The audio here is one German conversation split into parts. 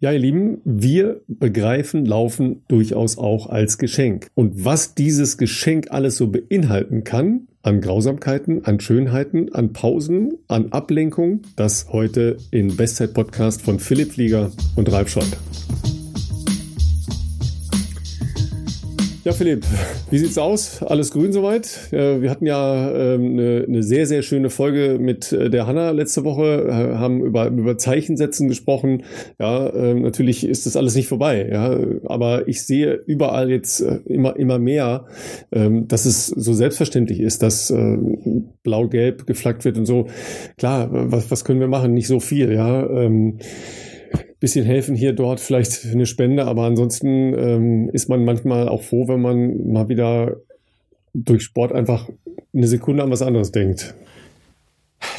Ja, ihr Lieben, wir begreifen Laufen durchaus auch als Geschenk. Und was dieses Geschenk alles so beinhalten kann, an Grausamkeiten, an Schönheiten, an Pausen, an Ablenkung, das heute in Bestzeit Podcast von Philipp Flieger und Ralf Schott. Ja, Philipp, wie sieht's aus? Alles grün soweit? Wir hatten ja ähm, eine, eine sehr, sehr schöne Folge mit äh, der Hanna letzte Woche, äh, haben über, über Zeichensetzen gesprochen. Ja, ähm, natürlich ist das alles nicht vorbei, ja, aber ich sehe überall jetzt äh, immer, immer mehr, ähm, dass es so selbstverständlich ist, dass blau-gelb geflaggt wird und so. Klar, was, was können wir machen? Nicht so viel, ja bisschen helfen hier, dort vielleicht eine Spende, aber ansonsten ähm, ist man manchmal auch froh, wenn man mal wieder durch Sport einfach eine Sekunde an was anderes denkt.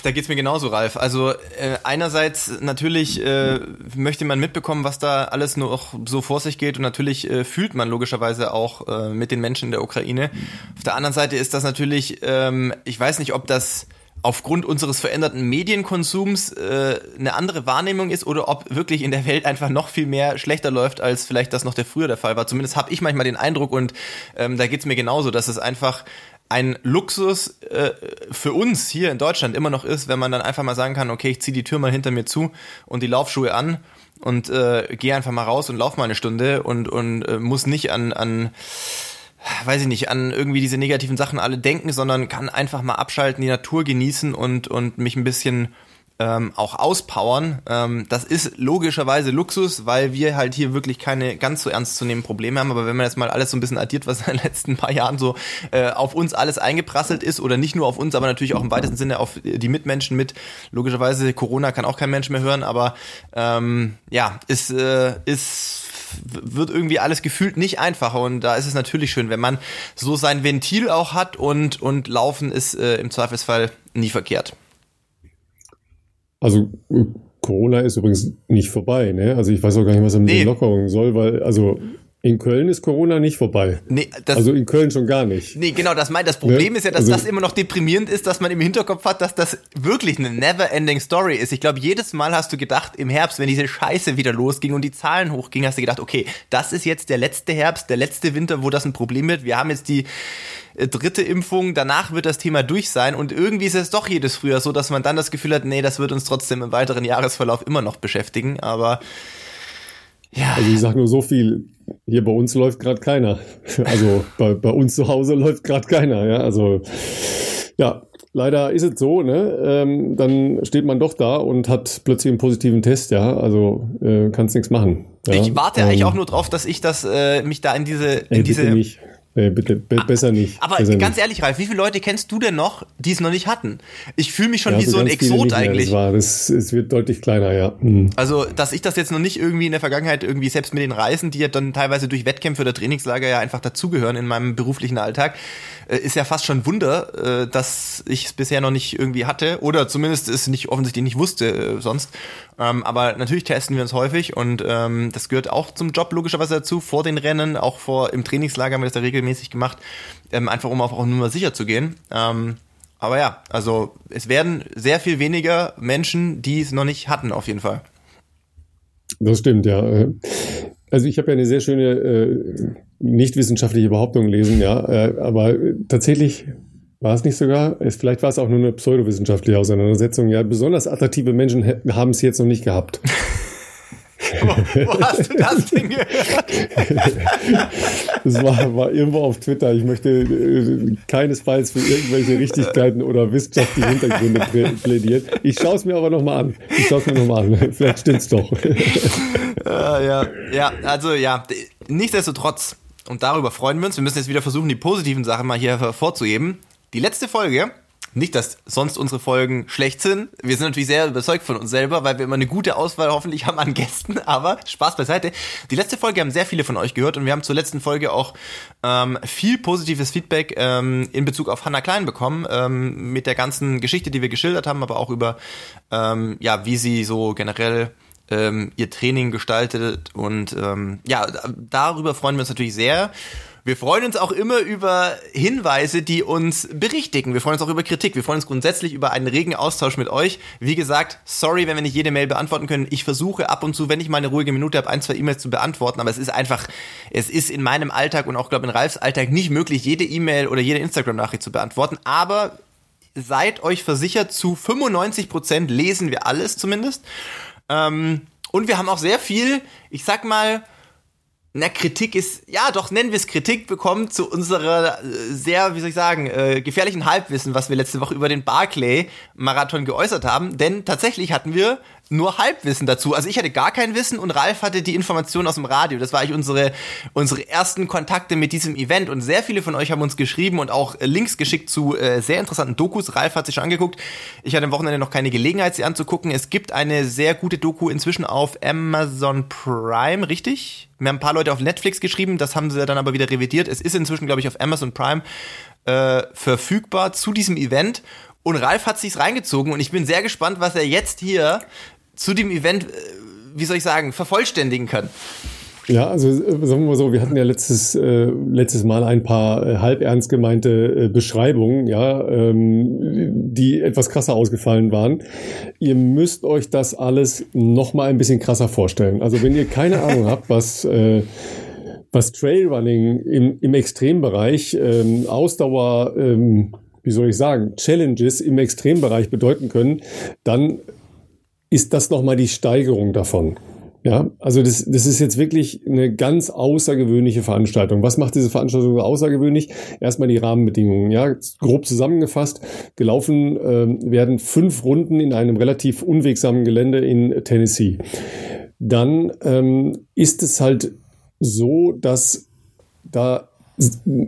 Da geht's mir genauso, Ralf. Also äh, einerseits natürlich äh, möchte man mitbekommen, was da alles noch so vor sich geht und natürlich äh, fühlt man logischerweise auch äh, mit den Menschen in der Ukraine. Auf der anderen Seite ist das natürlich, ähm, ich weiß nicht, ob das aufgrund unseres veränderten Medienkonsums äh, eine andere Wahrnehmung ist oder ob wirklich in der Welt einfach noch viel mehr schlechter läuft, als vielleicht das noch der früher der Fall war. Zumindest habe ich manchmal den Eindruck und ähm, da geht's mir genauso, dass es einfach ein Luxus äh, für uns hier in Deutschland immer noch ist, wenn man dann einfach mal sagen kann, okay, ich ziehe die Tür mal hinter mir zu und die Laufschuhe an und äh, gehe einfach mal raus und lauf mal eine Stunde und, und äh, muss nicht an, an weiß ich nicht, an irgendwie diese negativen Sachen alle denken, sondern kann einfach mal abschalten, die Natur genießen und, und mich ein bisschen ähm, auch auspowern. Ähm, das ist logischerweise Luxus, weil wir halt hier wirklich keine ganz so ernst zu nehmen Probleme haben. Aber wenn man jetzt mal alles so ein bisschen addiert, was in den letzten paar Jahren so äh, auf uns alles eingeprasselt ist, oder nicht nur auf uns, aber natürlich auch im weitesten Sinne auf die Mitmenschen mit, logischerweise Corona kann auch kein Mensch mehr hören, aber ähm, ja, ist, äh, ist wird irgendwie alles gefühlt nicht einfacher und da ist es natürlich schön, wenn man so sein Ventil auch hat und, und Laufen ist äh, im Zweifelsfall nie verkehrt. Also Corona ist übrigens nicht vorbei, ne? Also ich weiß auch gar nicht, was er mit nee. den Lockerungen soll, weil also in Köln ist Corona nicht vorbei. Nee, das, also in Köln schon gar nicht. Nee, genau, das meint. Das Problem ne? ist ja, dass also, das immer noch deprimierend ist, dass man im Hinterkopf hat, dass das wirklich eine never-ending Story ist. Ich glaube, jedes Mal hast du gedacht, im Herbst, wenn diese Scheiße wieder losging und die Zahlen hochgingen, hast du gedacht, okay, das ist jetzt der letzte Herbst, der letzte Winter, wo das ein Problem wird. Wir haben jetzt die äh, dritte Impfung, danach wird das Thema durch sein und irgendwie ist es doch jedes Frühjahr so, dass man dann das Gefühl hat, nee, das wird uns trotzdem im weiteren Jahresverlauf immer noch beschäftigen, aber ja. Also ich sag nur so viel, hier bei uns läuft gerade keiner. Also bei, bei uns zu Hause läuft gerade keiner, ja. Also ja, leider ist es so, ne? Ähm, dann steht man doch da und hat plötzlich einen positiven Test, ja. Also äh, kannst nichts machen. Ja? Ich warte ähm, eigentlich auch nur drauf, dass ich das äh, mich da in diese in diese nicht. Nee, bitte, be ah, besser nicht. Aber besser ganz nicht. ehrlich, Ralf, wie viele Leute kennst du denn noch, die es noch nicht hatten? Ich fühle mich schon ja, wie so ein Exot eigentlich. Das war, es wird deutlich kleiner, ja. Mhm. Also, dass ich das jetzt noch nicht irgendwie in der Vergangenheit irgendwie selbst mit den Reisen, die ja dann teilweise durch Wettkämpfe oder Trainingslager ja einfach dazugehören in meinem beruflichen Alltag, äh, ist ja fast schon Wunder, äh, dass ich es bisher noch nicht irgendwie hatte oder zumindest es nicht offensichtlich nicht wusste äh, sonst. Ähm, aber natürlich testen wir uns häufig und ähm, das gehört auch zum Job logischerweise dazu, vor den Rennen, auch vor im Trainingslager haben wir das ja regelmäßig gemacht, ähm, einfach um auch nur sicher zu gehen. Ähm, aber ja, also es werden sehr viel weniger Menschen, die es noch nicht hatten, auf jeden Fall. Das stimmt, ja. Also ich habe ja eine sehr schöne äh, nicht wissenschaftliche Behauptung gelesen, ja, äh, aber tatsächlich war es nicht sogar, es, vielleicht war es auch nur eine pseudowissenschaftliche Auseinandersetzung. Ja, besonders attraktive Menschen haben es jetzt noch nicht gehabt. wo, wo, hast du das denn gehört? das war, war irgendwo auf Twitter. Ich möchte äh, keinesfalls für irgendwelche Richtigkeiten oder wissenschaftliche Hintergründe plädieren. Ich schaue es mir aber nochmal an. Ich schaue es mir nochmal an. Vielleicht stimmt's doch. ja, ja, ja, also ja, nichtsdestotrotz, und darüber freuen wir uns. Wir müssen jetzt wieder versuchen, die positiven Sachen mal hier hervorzuheben. Die letzte Folge, nicht, dass sonst unsere Folgen schlecht sind. Wir sind natürlich sehr überzeugt von uns selber, weil wir immer eine gute Auswahl hoffentlich haben an Gästen. Aber Spaß beiseite. Die letzte Folge haben sehr viele von euch gehört und wir haben zur letzten Folge auch ähm, viel positives Feedback ähm, in Bezug auf Hannah Klein bekommen. Ähm, mit der ganzen Geschichte, die wir geschildert haben, aber auch über, ähm, ja, wie sie so generell ähm, ihr Training gestaltet. Und ähm, ja, darüber freuen wir uns natürlich sehr. Wir freuen uns auch immer über Hinweise, die uns berichtigen. Wir freuen uns auch über Kritik. Wir freuen uns grundsätzlich über einen regen Austausch mit euch. Wie gesagt, sorry, wenn wir nicht jede Mail beantworten können. Ich versuche ab und zu, wenn ich mal eine ruhige Minute habe, ein, zwei E-Mails zu beantworten. Aber es ist einfach, es ist in meinem Alltag und auch, glaube in Ralfs Alltag nicht möglich, jede E-Mail oder jede Instagram-Nachricht zu beantworten. Aber seid euch versichert, zu 95 Prozent lesen wir alles zumindest. Ähm, und wir haben auch sehr viel, ich sag mal, na, Kritik ist, ja, doch nennen wir es Kritik bekommen zu unserer äh, sehr, wie soll ich sagen, äh, gefährlichen Halbwissen, was wir letzte Woche über den Barclay-Marathon geäußert haben. Denn tatsächlich hatten wir nur Halbwissen dazu. Also ich hatte gar kein Wissen und Ralf hatte die Information aus dem Radio. Das war eigentlich unsere, unsere ersten Kontakte mit diesem Event und sehr viele von euch haben uns geschrieben und auch Links geschickt zu äh, sehr interessanten Dokus. Ralf hat sich schon angeguckt. Ich hatte am Wochenende noch keine Gelegenheit, sie anzugucken. Es gibt eine sehr gute Doku inzwischen auf Amazon Prime, richtig? Wir haben ein paar Leute auf Netflix geschrieben, das haben sie dann aber wieder revidiert. Es ist inzwischen, glaube ich, auf Amazon Prime äh, verfügbar zu diesem Event. Und Ralf hat sich's reingezogen und ich bin sehr gespannt, was er jetzt hier zu dem Event, äh, wie soll ich sagen, vervollständigen kann. Ja, also äh, sagen wir mal so, wir hatten ja letztes, äh, letztes Mal ein paar äh, halb ernst gemeinte äh, Beschreibungen, ja, ähm, die etwas krasser ausgefallen waren. Ihr müsst euch das alles noch mal ein bisschen krasser vorstellen. Also wenn ihr keine Ahnung habt, was äh, was Trailrunning im, im Extrembereich, ähm, Ausdauer, ähm, wie soll ich sagen, Challenges im Extrembereich bedeuten können, dann ist das nochmal die Steigerung davon. Ja, also das, das ist jetzt wirklich eine ganz außergewöhnliche Veranstaltung. Was macht diese Veranstaltung so außergewöhnlich? Erstmal die Rahmenbedingungen. Ja, grob zusammengefasst, gelaufen äh, werden fünf Runden in einem relativ unwegsamen Gelände in Tennessee. Dann ähm, ist es halt so, dass da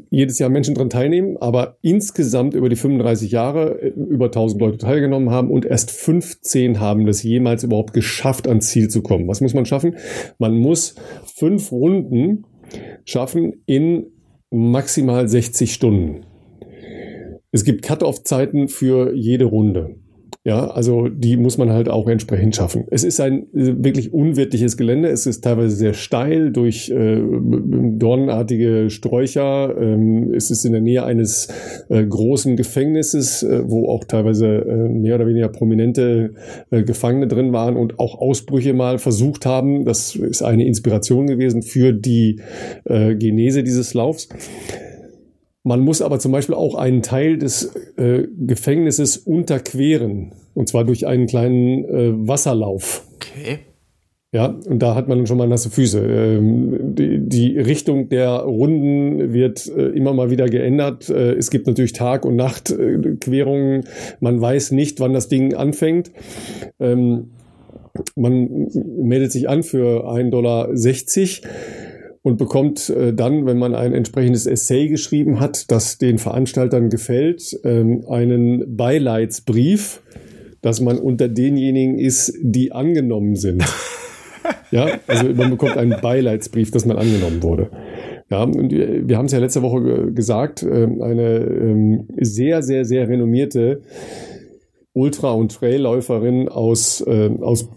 jedes Jahr Menschen dran teilnehmen, aber insgesamt über die 35 Jahre äh, über 1000 Leute teilgenommen haben und erst 15 haben das jemals überhaupt geschafft, ans Ziel zu kommen. Was muss man schaffen? Man muss fünf Runden schaffen in maximal 60 Stunden. Es gibt Cut-off-Zeiten für jede Runde. Ja, also die muss man halt auch entsprechend schaffen. Es ist ein äh, wirklich unwirtliches Gelände. Es ist teilweise sehr steil durch äh, dornenartige Sträucher. Ähm, es ist in der Nähe eines äh, großen Gefängnisses, äh, wo auch teilweise äh, mehr oder weniger prominente äh, Gefangene drin waren und auch Ausbrüche mal versucht haben. Das ist eine Inspiration gewesen für die Genese dieses Laufs. Man muss aber zum Beispiel auch einen Teil des äh, Gefängnisses unterqueren. Und zwar durch einen kleinen äh, Wasserlauf. Okay. Ja, und da hat man schon mal nasse Füße. Ähm, die, die, Richtung der Runden wird äh, immer mal wieder geändert. Äh, es gibt natürlich Tag- und Nachtquerungen. Man weiß nicht, wann das Ding anfängt. Ähm, man meldet sich an für 1,60 Dollar und bekommt äh, dann, wenn man ein entsprechendes Essay geschrieben hat, das den Veranstaltern gefällt, ähm, einen Beileidsbrief, dass man unter denjenigen ist, die angenommen sind. ja, also man bekommt einen Beileidsbrief, dass man angenommen wurde. Ja, und wir, wir haben es ja letzte Woche gesagt, äh, eine ähm, sehr, sehr, sehr renommierte Ultra- und Trailläuferin aus, äh, aus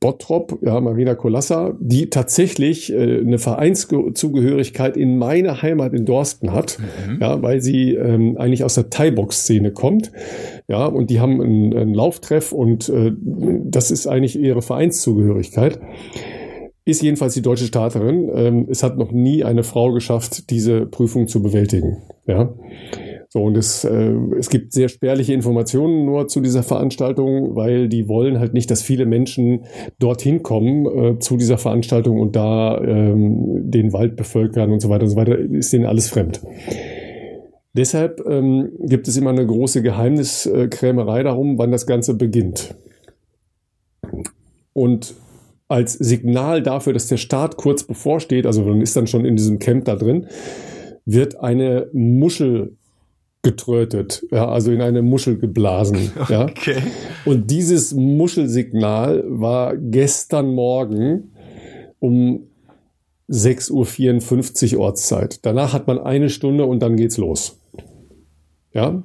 Bottrop, ja, Marina Kolassa, die tatsächlich äh, eine Vereinszugehörigkeit in meiner Heimat in Dorsten hat, mhm. ja, weil sie ähm, eigentlich aus der Thai-Box-Szene kommt, ja, und die haben einen, einen Lauftreff und äh, das ist eigentlich ihre Vereinszugehörigkeit. Ist jedenfalls die deutsche Starterin. Ähm, es hat noch nie eine Frau geschafft, diese Prüfung zu bewältigen, ja. So, und es, äh, es gibt sehr spärliche Informationen nur zu dieser Veranstaltung, weil die wollen halt nicht, dass viele Menschen dorthin kommen äh, zu dieser Veranstaltung und da ähm, den Wald bevölkern und so weiter und so weiter. Ist denen alles fremd. Deshalb ähm, gibt es immer eine große Geheimniskrämerei darum, wann das Ganze beginnt. Und als Signal dafür, dass der Start kurz bevorsteht, also man ist dann schon in diesem Camp da drin, wird eine Muschel getrötet, ja, also in eine Muschel geblasen. Ja. Okay. Und dieses Muschelsignal war gestern Morgen um 6.54 Uhr Ortszeit. Danach hat man eine Stunde und dann geht's los. Ja,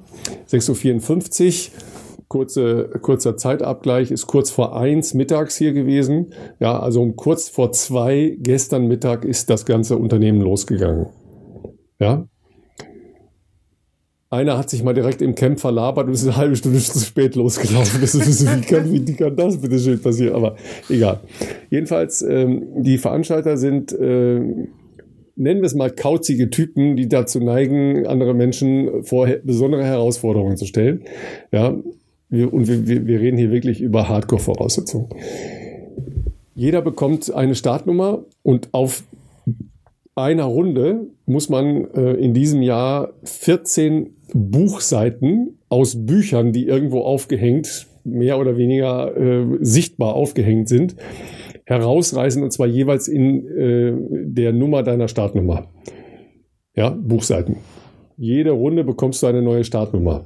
6.54 Uhr, kurze, kurzer Zeitabgleich, ist kurz vor eins mittags hier gewesen. Ja, also um kurz vor zwei gestern Mittag ist das ganze Unternehmen losgegangen. Ja. Einer hat sich mal direkt im Camp verlabert und ist eine halbe Stunde zu spät losgelaufen. Das ist, wie, kann, wie kann das bitte schön passieren? Aber egal. Jedenfalls, ähm, die Veranstalter sind, äh, nennen wir es mal kauzige Typen, die dazu neigen, andere Menschen vor besondere Herausforderungen zu stellen. Ja, wir, und wir, wir reden hier wirklich über Hardcore-Voraussetzungen. Jeder bekommt eine Startnummer und auf einer Runde muss man äh, in diesem Jahr 14 Buchseiten aus Büchern, die irgendwo aufgehängt, mehr oder weniger äh, sichtbar aufgehängt sind, herausreißen und zwar jeweils in äh, der Nummer deiner Startnummer. Ja, Buchseiten. Jede Runde bekommst du eine neue Startnummer.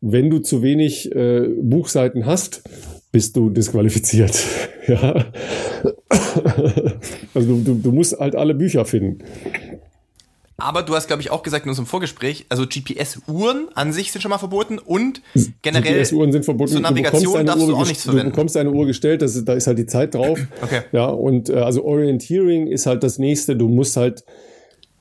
Wenn du zu wenig äh, Buchseiten hast, bist du disqualifiziert. ja. Also du, du musst halt alle Bücher finden. Aber du hast, glaube ich, auch gesagt in unserem Vorgespräch, also GPS-Uhren an sich sind schon mal verboten und generell GPS-Uhren sind verboten. Zur Navigation darfst Uhr, du auch nichts verwenden. Du bekommst eine Uhr gestellt, das ist, da ist halt die Zeit drauf. Okay. Ja, und äh, also Orienteering ist halt das nächste. Du musst halt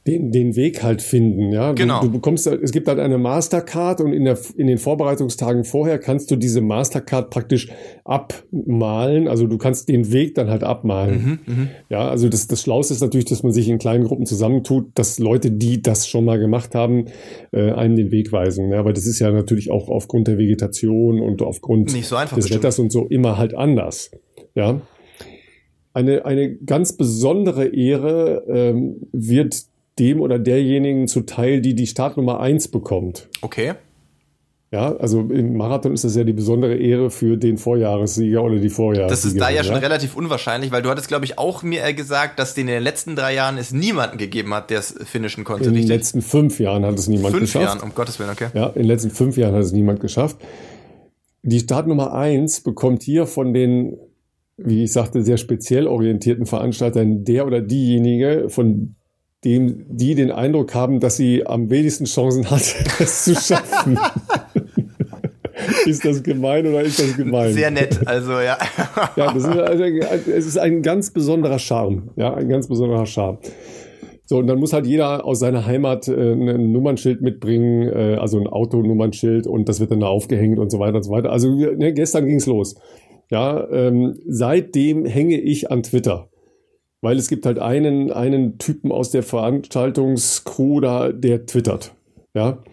den, den Weg halt finden, ja. Genau. Du, du bekommst, es gibt halt eine Mastercard und in der, in den Vorbereitungstagen vorher kannst du diese Mastercard praktisch abmalen. Also du kannst den Weg dann halt abmalen. Mhm, ja, also das, das Schlauste ist natürlich, dass man sich in kleinen Gruppen zusammentut, dass Leute, die das schon mal gemacht haben, äh, einem den Weg weisen. Ja, weil das ist ja natürlich auch aufgrund der Vegetation und aufgrund so des bestimmt. Wetters und so immer halt anders. Ja. Eine, eine ganz besondere Ehre ähm, wird dem oder derjenigen zuteil, die die Startnummer eins bekommt. Okay. Ja, also im Marathon ist das ja die besondere Ehre für den Vorjahressieger oder die Vorjahressieger. Das ist da ja schon relativ unwahrscheinlich, weil du hattest, glaube ich, auch mir gesagt, dass in den letzten drei Jahren es niemanden gegeben hat, der es finishen konnte. In den richtig? letzten fünf Jahren hat es niemand Fünf geschafft. Jahren, um Gottes Willen, okay. Ja, in den letzten fünf Jahren hat es niemand geschafft. Die Startnummer eins bekommt hier von den, wie ich sagte, sehr speziell orientierten Veranstaltern der oder diejenige, von dem die den Eindruck haben, dass sie am wenigsten Chancen hat, es zu schaffen. ist das gemein oder ist das gemein? Sehr nett, also ja. Ja, das ist, also, es ist ein ganz besonderer Charme. Ja, ein ganz besonderer Charme. So, und dann muss halt jeder aus seiner Heimat äh, ein Nummernschild mitbringen, äh, also ein Autonummernschild und das wird dann da aufgehängt und so weiter und so weiter. Also ne, gestern ging's los. Ja, ähm, seitdem hänge ich an Twitter. Weil es gibt halt einen, einen Typen aus der Veranstaltungscrew da, der twittert. Ja.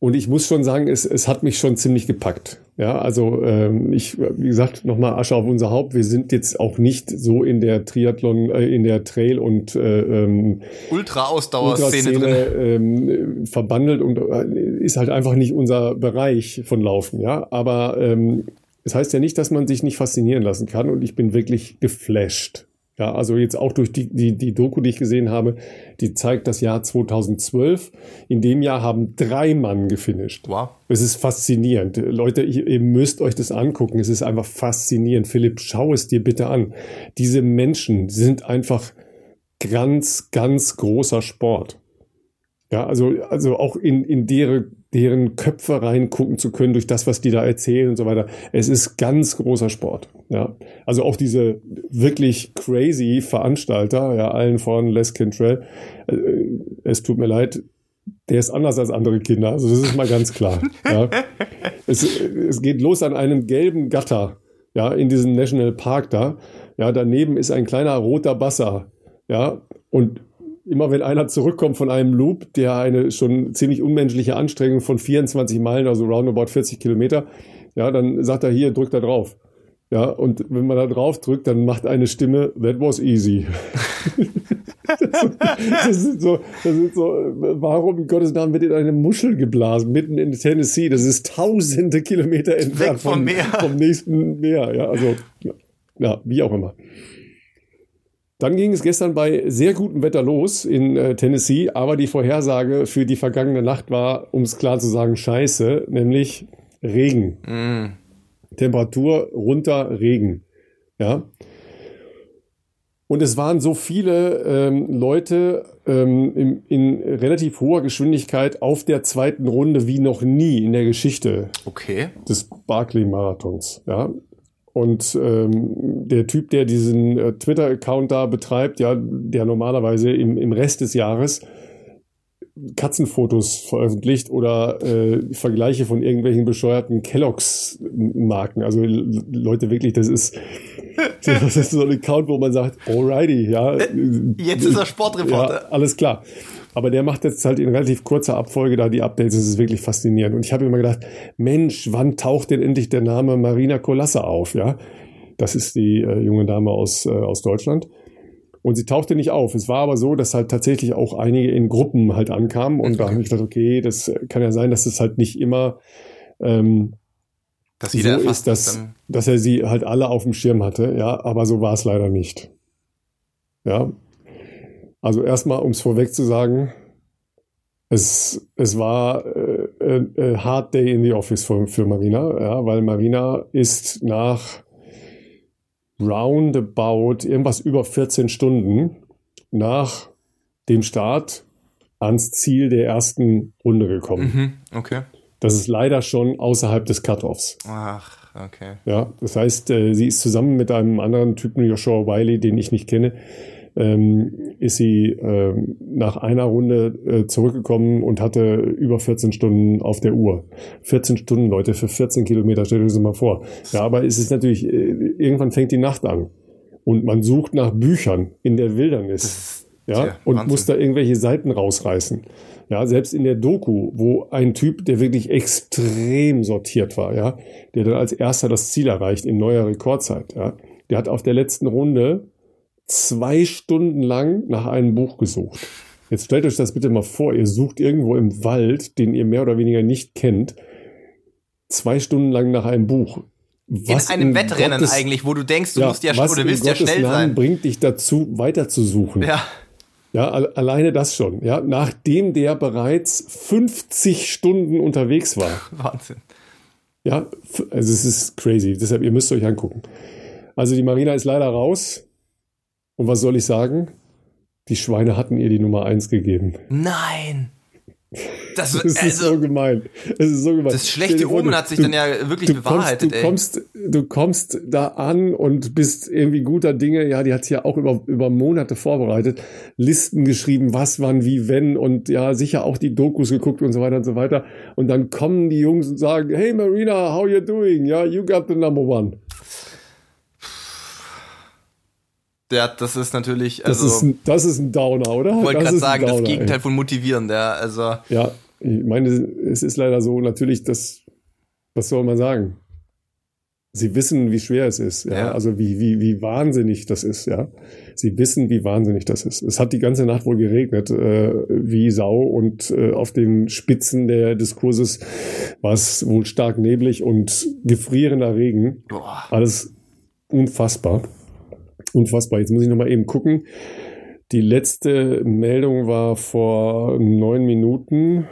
Und ich muss schon sagen, es, es hat mich schon ziemlich gepackt. Ja, also ähm, ich, wie gesagt, nochmal Asche auf unser Haupt. Wir sind jetzt auch nicht so in der Triathlon, äh, in der Trail- und äh, ähm, Ultra-Ausdauer-Szene drin. ähm, verbandelt und äh, ist halt einfach nicht unser Bereich von Laufen. Ja, aber ähm, es heißt ja nicht, dass man sich nicht faszinieren lassen kann. Und ich bin wirklich geflasht. Ja, also jetzt auch durch die, die, die Doku, die ich gesehen habe, die zeigt das Jahr 2012. In dem Jahr haben drei Mann gefinisht. Wow. Es ist faszinierend. Leute, ihr, müsst euch das angucken. Es ist einfach faszinierend. Philipp, schau es dir bitte an. Diese Menschen sind einfach ganz, ganz großer Sport. Ja, also, also auch in, in deren, deren Köpfe reingucken zu können durch das, was die da erzählen und so weiter. Es ist ganz großer Sport. Ja, also auch diese wirklich crazy Veranstalter, ja, allen voran Les Cantrell. Äh, es tut mir leid, der ist anders als andere Kinder. Also das ist mal ganz klar. ja. es, es geht los an einem gelben Gatter, ja, in diesem National Park da. Ja, daneben ist ein kleiner roter Basser. Ja, und immer wenn einer zurückkommt von einem Loop, der eine schon ziemlich unmenschliche Anstrengung von 24 Meilen, also roundabout 40 Kilometer, ja, dann sagt er hier, drück da drauf. Ja, und wenn man da drauf drückt, dann macht eine Stimme, that was easy. das, ist so, das ist so, warum in Gottes Namen wird in eine Muschel geblasen, mitten in Tennessee? Das ist tausende Kilometer entfernt vom vom, Meer. vom nächsten Meer. Ja, also, ja, wie auch immer. Dann ging es gestern bei sehr gutem Wetter los in äh, Tennessee, aber die Vorhersage für die vergangene Nacht war, um es klar zu sagen, scheiße, nämlich Regen. Mm. Temperatur runter, Regen. Ja. Und es waren so viele ähm, Leute ähm, in, in relativ hoher Geschwindigkeit auf der zweiten Runde wie noch nie in der Geschichte Okay. des Barclay-Marathons. Ja. Und ähm, der Typ, der diesen äh, Twitter-Account da betreibt, ja, der normalerweise im, im Rest des Jahres Katzenfotos veröffentlicht oder äh, Vergleiche von irgendwelchen bescheuerten Kelloggs-Marken. Also Leute, wirklich, das ist, das ist so ein Account, wo man sagt, alrighty, ja. Jetzt ist er Sportreporter. Ja, alles klar. Aber der macht jetzt halt in relativ kurzer Abfolge da die Updates. Das ist wirklich faszinierend. Und ich habe immer gedacht, Mensch, wann taucht denn endlich der Name Marina Kolasse auf? Ja, das ist die äh, junge Dame aus, äh, aus Deutschland. Und sie tauchte nicht auf. Es war aber so, dass halt tatsächlich auch einige in Gruppen halt ankamen. Und da habe ich gedacht, okay, das kann ja sein, dass es halt nicht immer ähm, dass jeder so ist, dass, dass er sie halt alle auf dem Schirm hatte. Ja, aber so war es leider nicht. Ja. Also erstmal, um es vorweg zu sagen, es, es war äh, äh, hard day in the office für, für Marina, ja, weil Marina ist nach roundabout irgendwas über 14 Stunden nach dem Start ans Ziel der ersten Runde gekommen. Mhm, okay. Das ist leider schon außerhalb des Cutoffs. Ach, okay. Ja, das heißt, äh, sie ist zusammen mit einem anderen Typen, Joshua Wiley, den ich nicht kenne, ähm, ist sie ähm, nach einer Runde äh, zurückgekommen und hatte über 14 Stunden auf der Uhr. 14 Stunden, Leute, für 14 Kilometer, stellt euch das mal vor. Ja, aber es ist natürlich, äh, irgendwann fängt die Nacht an. Und man sucht nach Büchern in der Wildernis. Ja, ja und Wahnsinn. muss da irgendwelche Seiten rausreißen. Ja, selbst in der Doku, wo ein Typ, der wirklich extrem sortiert war, ja, der dann als erster das Ziel erreicht in neuer Rekordzeit, ja, der hat auf der letzten Runde zwei Stunden lang nach einem Buch gesucht. Jetzt stellt euch das bitte mal vor, ihr sucht irgendwo im Wald, den ihr mehr oder weniger nicht kennt, zwei Stunden lang nach einem Buch. Was in einem in Wettrennen Gottes, eigentlich, wo du denkst, du ja, musst ja, was du willst ja schnell Namen sein. bringt dich dazu, weiterzusuchen. Ja. Ja, alleine das schon. Ja, nachdem der bereits 50 Stunden unterwegs war. Wahnsinn. Ja, also es ist crazy. Deshalb, ihr müsst euch angucken. Also die Marina ist leider raus. Und was soll ich sagen? Die Schweine hatten ihr die Nummer eins gegeben. Nein! Das, das ist also, so gemein. Das ist so gemein. Das schlechte Omen hat sich du, dann ja wirklich du bewahrheitet. Kommst, du, kommst, du kommst da an und bist irgendwie guter Dinge. Ja, die hat ja auch über, über Monate vorbereitet. Listen geschrieben, was, wann, wie, wenn und ja, sicher auch die Dokus geguckt und so weiter und so weiter. Und dann kommen die Jungs und sagen, hey Marina, how you doing? Ja, you got the number one. Ja, das ist natürlich. Also, das, ist ein, das ist ein Downer, oder? Ich wollte gerade sagen, Downer, das Gegenteil ey. von motivierend, ja. Also. Ja, ich meine, es ist leider so, natürlich, das, was soll man sagen? Sie wissen, wie schwer es ist, ja? ja. Also wie, wie, wie wahnsinnig das ist, ja. Sie wissen, wie wahnsinnig das ist. Es hat die ganze Nacht wohl geregnet, äh, wie Sau und äh, auf den Spitzen der Diskurses war es wohl stark neblig und gefrierender Regen. Boah. Alles unfassbar. Unfassbar. Jetzt muss ich nochmal eben gucken. Die letzte Meldung war vor neun Minuten.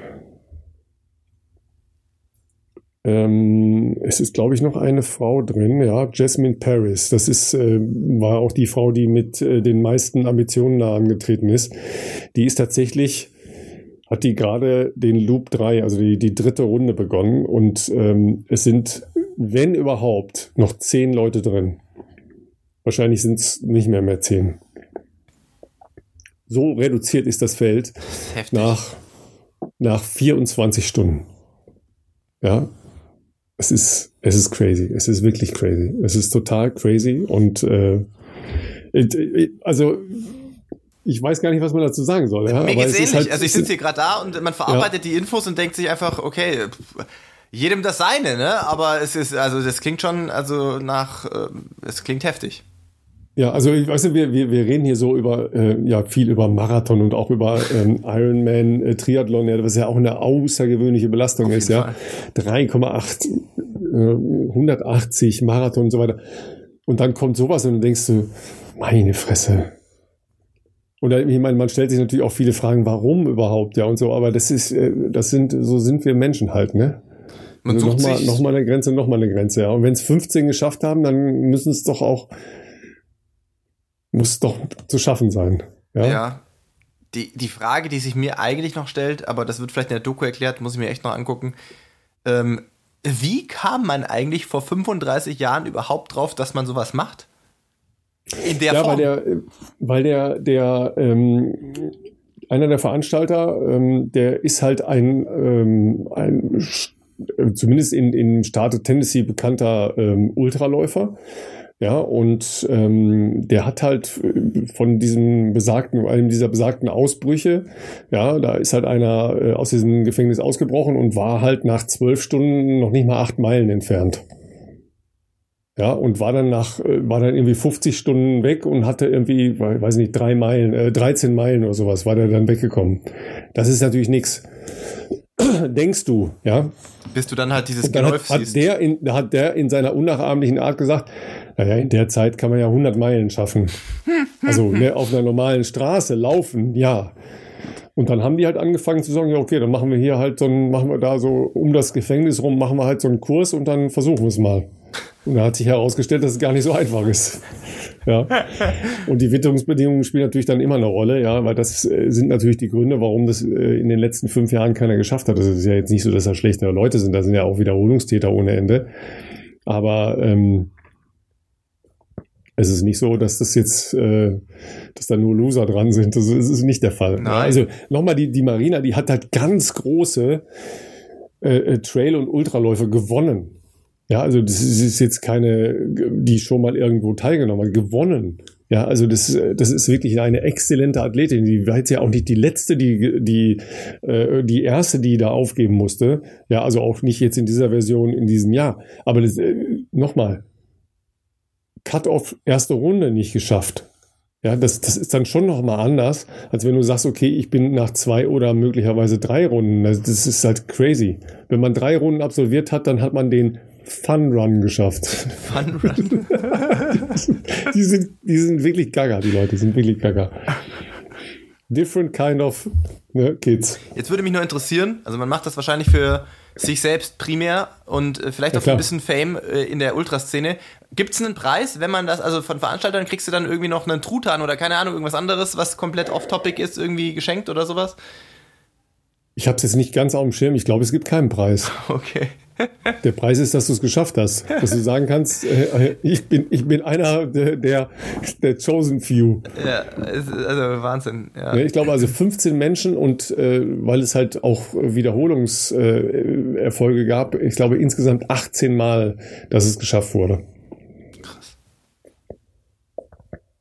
Ähm, es ist, glaube ich, noch eine Frau drin, ja, Jasmine Paris. Das ist, äh, war auch die Frau, die mit äh, den meisten Ambitionen da angetreten ist. Die ist tatsächlich, hat die gerade den Loop 3, also die, die dritte Runde begonnen und ähm, es sind, wenn überhaupt, noch zehn Leute drin. Wahrscheinlich sind es nicht mehr mehr zehn. So reduziert ist das Feld Heftig. nach, nach 24 Stunden. Ja, es ist, es ist crazy. Es ist wirklich crazy. Es ist total crazy und äh, also ich weiß gar nicht, was man dazu sagen soll. Ja? Mir geht's ähnlich. Halt, also ich sitze hier gerade da und man verarbeitet ja. die Infos und denkt sich einfach, okay, jedem das seine, ne? Aber es ist, also das klingt schon, also nach, äh, es klingt heftig. Ja, also ich weiß nicht, wir, wir, wir reden hier so über äh, ja viel über Marathon und auch über ähm, Ironman äh, Triathlon, ja, was ja auch eine außergewöhnliche Belastung ist, ja. 3,8 äh, 180 Marathon und so weiter. Und dann kommt sowas und dann denkst du, meine Fresse. Und ich meine, man stellt sich natürlich auch viele Fragen, warum überhaupt, ja und so, aber das ist, äh, das sind, so sind wir Menschen halt, ne? Man also nochmal noch mal eine Grenze, nochmal eine Grenze, ja. Und wenn es 15 geschafft haben, dann müssen es doch auch muss doch zu schaffen sein. Ja. ja. Die, die Frage, die sich mir eigentlich noch stellt, aber das wird vielleicht in der Doku erklärt, muss ich mir echt noch angucken. Ähm, wie kam man eigentlich vor 35 Jahren überhaupt drauf, dass man sowas macht? In der ja, Form? Weil der, weil der, der ähm, einer der Veranstalter, ähm, der ist halt ein, ähm, ein zumindest in, in Staate Tennessee bekannter ähm, Ultraläufer. Ja, und ähm, der hat halt äh, von diesem besagten, einem dieser besagten Ausbrüche, ja, da ist halt einer äh, aus diesem Gefängnis ausgebrochen und war halt nach zwölf Stunden noch nicht mal acht Meilen entfernt. Ja, und war dann nach, äh, war dann irgendwie 50 Stunden weg und hatte irgendwie, weiß nicht, drei Meilen, äh, 13 Meilen oder sowas, war der dann weggekommen. Das ist natürlich nichts. Denkst du, ja? Bis du dann halt dieses Geläuf hat, hat Der in, hat der in seiner unnachahmlichen Art gesagt, naja, in der Zeit kann man ja 100 Meilen schaffen. Also ne, auf einer normalen Straße laufen, ja. Und dann haben die halt angefangen zu sagen, ja, okay, dann machen wir hier halt so ein, machen wir da so um das Gefängnis rum, machen wir halt so einen Kurs und dann versuchen wir es mal. Und da hat sich herausgestellt, dass es gar nicht so einfach ist. Ja. Und die Witterungsbedingungen spielen natürlich dann immer eine Rolle, ja, weil das äh, sind natürlich die Gründe, warum das äh, in den letzten fünf Jahren keiner geschafft hat. Das ist ja jetzt nicht so, dass da schlechte Leute sind, da sind ja auch Wiederholungstäter ohne Ende. Aber ähm, es ist nicht so, dass das jetzt, äh, dass da nur Loser dran sind. Das ist nicht der Fall. Nein. Also nochmal, die, die Marina, die hat halt ganz große äh, äh Trail- und Ultraläufe gewonnen. Ja, also das ist jetzt keine, die schon mal irgendwo teilgenommen hat, gewonnen. Ja, also das, das ist wirklich eine exzellente Athletin. Die war jetzt ja auch nicht die letzte, die, die, äh, die erste, die da aufgeben musste. Ja, also auch nicht jetzt in dieser Version in diesem Jahr. Aber äh, nochmal, Cut-off erste Runde nicht geschafft. Ja, das, das ist dann schon nochmal anders, als wenn du sagst, okay, ich bin nach zwei oder möglicherweise drei Runden. Das ist halt crazy. Wenn man drei Runden absolviert hat, dann hat man den Fun Run geschafft. Fun Run? die, sind, die sind wirklich gaga, die Leute sind wirklich gaga. Different kind of ne, kids. Jetzt würde mich nur interessieren, also man macht das wahrscheinlich für sich selbst primär und äh, vielleicht auch ja, ein bisschen Fame äh, in der Ultraszene. Gibt es einen Preis, wenn man das, also von Veranstaltern kriegst du dann irgendwie noch einen Truthahn oder keine Ahnung, irgendwas anderes, was komplett off-topic ist, irgendwie geschenkt oder sowas? Ich habe es jetzt nicht ganz auf dem Schirm. Ich glaube, es gibt keinen Preis. Okay. Der Preis ist, dass du es geschafft hast. Dass du sagen kannst, äh, ich, bin, ich bin einer der, der, der Chosen Few. Ja, also Wahnsinn. Ja. Ich glaube also 15 Menschen und äh, weil es halt auch Wiederholungserfolge äh, gab, ich glaube insgesamt 18 Mal, dass es geschafft wurde. Krass.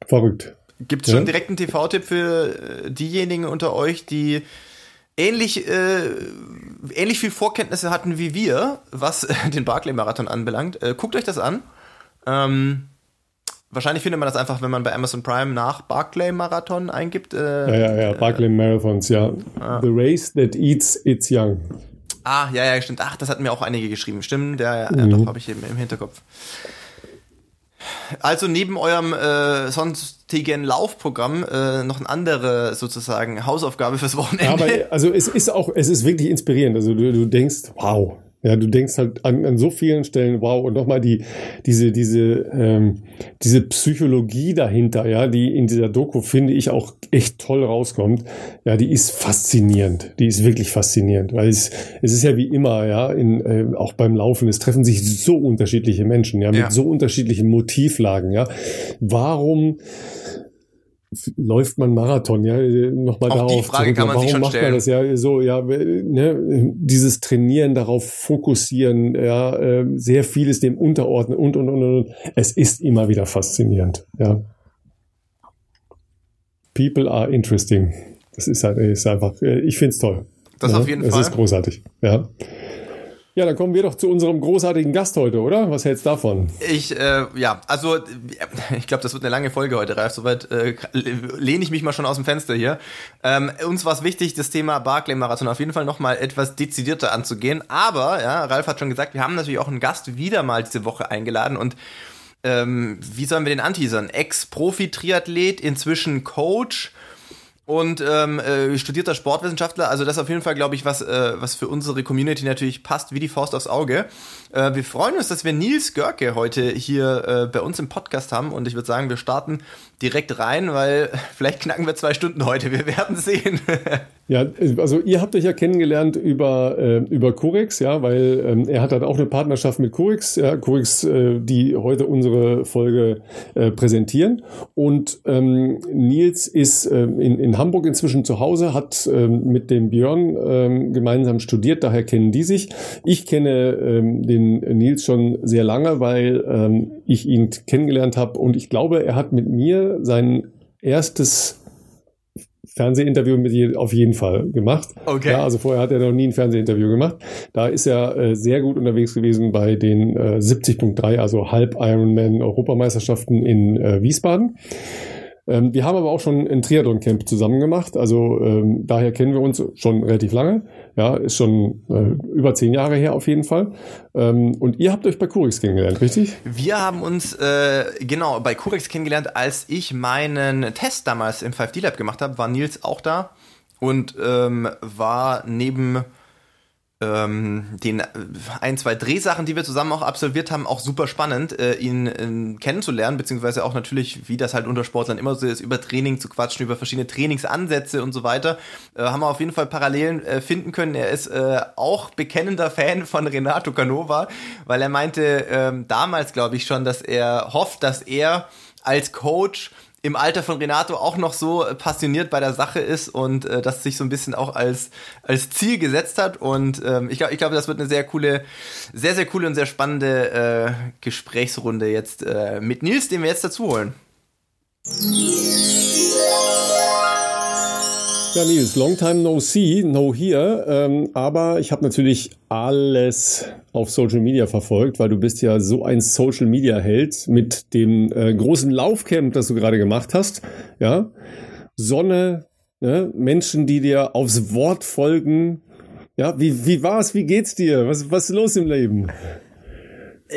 Verrückt. Gibt es schon ja? direkt einen TV-Tipp für äh, diejenigen unter euch, die ähnlich, äh, ähnlich viel Vorkenntnisse hatten wie wir, was äh, den Barclay-Marathon anbelangt. Äh, guckt euch das an. Ähm, wahrscheinlich findet man das einfach, wenn man bei Amazon Prime nach Barclay-Marathon eingibt. Äh, ja, ja, ja, Barclay Marathons, ja. Ah. The Race That Eats Its Young. Ah, ja, ja, stimmt. Ach, das hatten mir auch einige geschrieben. Stimmt, ja, ja, mhm. doch, habe ich eben im Hinterkopf. Also neben eurem äh, sonstigen Laufprogramm äh, noch eine andere sozusagen Hausaufgabe fürs Wochenende. Ja, aber also es ist auch, es ist wirklich inspirierend. Also du, du denkst, wow, ja, du denkst halt an, an so vielen Stellen, wow, und nochmal die, diese, diese, ähm, diese Psychologie dahinter, ja, die in dieser Doku, finde ich, auch echt toll rauskommt. Ja, die ist faszinierend. Die ist wirklich faszinierend, weil es, es ist ja wie immer, ja, in, äh, auch beim Laufen, es treffen sich so unterschiedliche Menschen, ja, mit ja. so unterschiedlichen Motivlagen, ja. Warum, läuft man Marathon, ja, nochmal darauf. Die Frage kann man Warum sich schon macht stellen. man das ja so, ja, ne, dieses Trainieren, darauf fokussieren, ja, äh, sehr vieles dem unterordnen und, und, und, und. Es ist immer wieder faszinierend, ja. People are interesting. Das ist halt, ist einfach, äh, ich find's toll. Das ja, auf jeden Fall. Es ist großartig, ja. Ja, dann kommen wir doch zu unserem großartigen Gast heute, oder? Was hältst du davon? Ich, äh, ja, also ich glaube, das wird eine lange Folge heute, Ralf. Soweit äh, lehne ich mich mal schon aus dem Fenster hier. Ähm, uns war es wichtig, das Thema Barclay-Marathon auf jeden Fall nochmal etwas dezidierter anzugehen. Aber, ja, Ralf hat schon gesagt, wir haben natürlich auch einen Gast wieder mal diese Woche eingeladen und ähm, wie sollen wir den anteasern? Ex-Profi-Triathlet, inzwischen Coach und ähm, äh, studierter Sportwissenschaftler. Also das ist auf jeden Fall, glaube ich, was, äh, was für unsere Community natürlich passt wie die Faust aufs Auge. Äh, wir freuen uns, dass wir Nils Görke heute hier äh, bei uns im Podcast haben und ich würde sagen, wir starten direkt rein, weil vielleicht knacken wir zwei Stunden heute. Wir werden sehen. Ja, also ihr habt euch ja kennengelernt über, äh, über Corex, ja, weil ähm, er hat dann auch eine Partnerschaft mit Corex, ja, Corex, äh, die heute unsere Folge präsentieren. Und ähm, Nils ist äh, in, in Hamburg inzwischen zu Hause, hat äh, mit dem Björn äh, gemeinsam studiert, daher kennen die sich. Ich kenne äh, den Nils schon sehr lange, weil äh, ich ihn kennengelernt habe und ich glaube, er hat mit mir sein erstes Fernsehinterview mit je, auf jeden Fall gemacht. Okay. Ja, also vorher hat er noch nie ein Fernsehinterview gemacht. Da ist er äh, sehr gut unterwegs gewesen bei den äh, 70.3, also Halb Ironman Europameisterschaften in äh, Wiesbaden. Ähm, wir haben aber auch schon ein Triathlon-Camp zusammen gemacht, also ähm, daher kennen wir uns schon relativ lange. Ja, ist schon äh, über zehn Jahre her auf jeden Fall. Ähm, und ihr habt euch bei Curix kennengelernt, richtig? Wir haben uns äh, genau bei Curix kennengelernt, als ich meinen Test damals im 5D Lab gemacht habe, war Nils auch da und ähm, war neben ähm, den äh, ein, zwei Drehsachen, die wir zusammen auch absolviert haben, auch super spannend, äh, ihn äh, kennenzulernen, beziehungsweise auch natürlich, wie das halt unter Sportlern immer so ist, über Training zu quatschen, über verschiedene Trainingsansätze und so weiter. Äh, haben wir auf jeden Fall Parallelen äh, finden können. Er ist äh, auch bekennender Fan von Renato Canova, weil er meinte ähm, damals, glaube ich, schon, dass er hofft, dass er als Coach im Alter von Renato auch noch so passioniert bei der Sache ist und äh, das sich so ein bisschen auch als, als Ziel gesetzt hat. Und ähm, ich glaube, ich glaube, das wird eine sehr coole, sehr, sehr coole und sehr spannende äh, Gesprächsrunde jetzt äh, mit Nils, den wir jetzt dazu holen. Ja, Nils, long time no see, no here. Ähm, aber ich habe natürlich alles auf Social Media verfolgt, weil du bist ja so ein Social Media Held mit dem äh, großen Laufcamp, das du gerade gemacht hast. Ja, Sonne, ne? Menschen, die dir aufs Wort folgen. Ja, wie, wie war's? Wie geht's dir? Was, was ist los im Leben?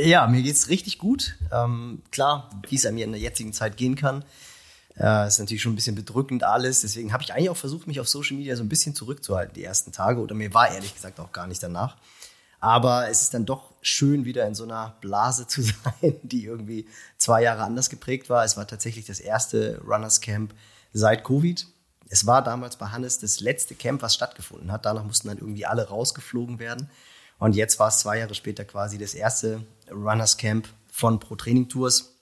Ja, mir geht's richtig gut. Ähm, klar, wie es mir in der jetzigen Zeit gehen kann. Äh, ist natürlich schon ein bisschen bedrückend alles. Deswegen habe ich eigentlich auch versucht, mich auf Social Media so ein bisschen zurückzuhalten die ersten Tage. Oder mir war ehrlich gesagt auch gar nicht danach. Aber es ist dann doch schön, wieder in so einer Blase zu sein, die irgendwie zwei Jahre anders geprägt war. Es war tatsächlich das erste Runners Camp seit Covid. Es war damals bei Hannes das letzte Camp, was stattgefunden hat. Danach mussten dann irgendwie alle rausgeflogen werden. Und jetzt war es zwei Jahre später quasi das erste Runners Camp von Pro Training Tours.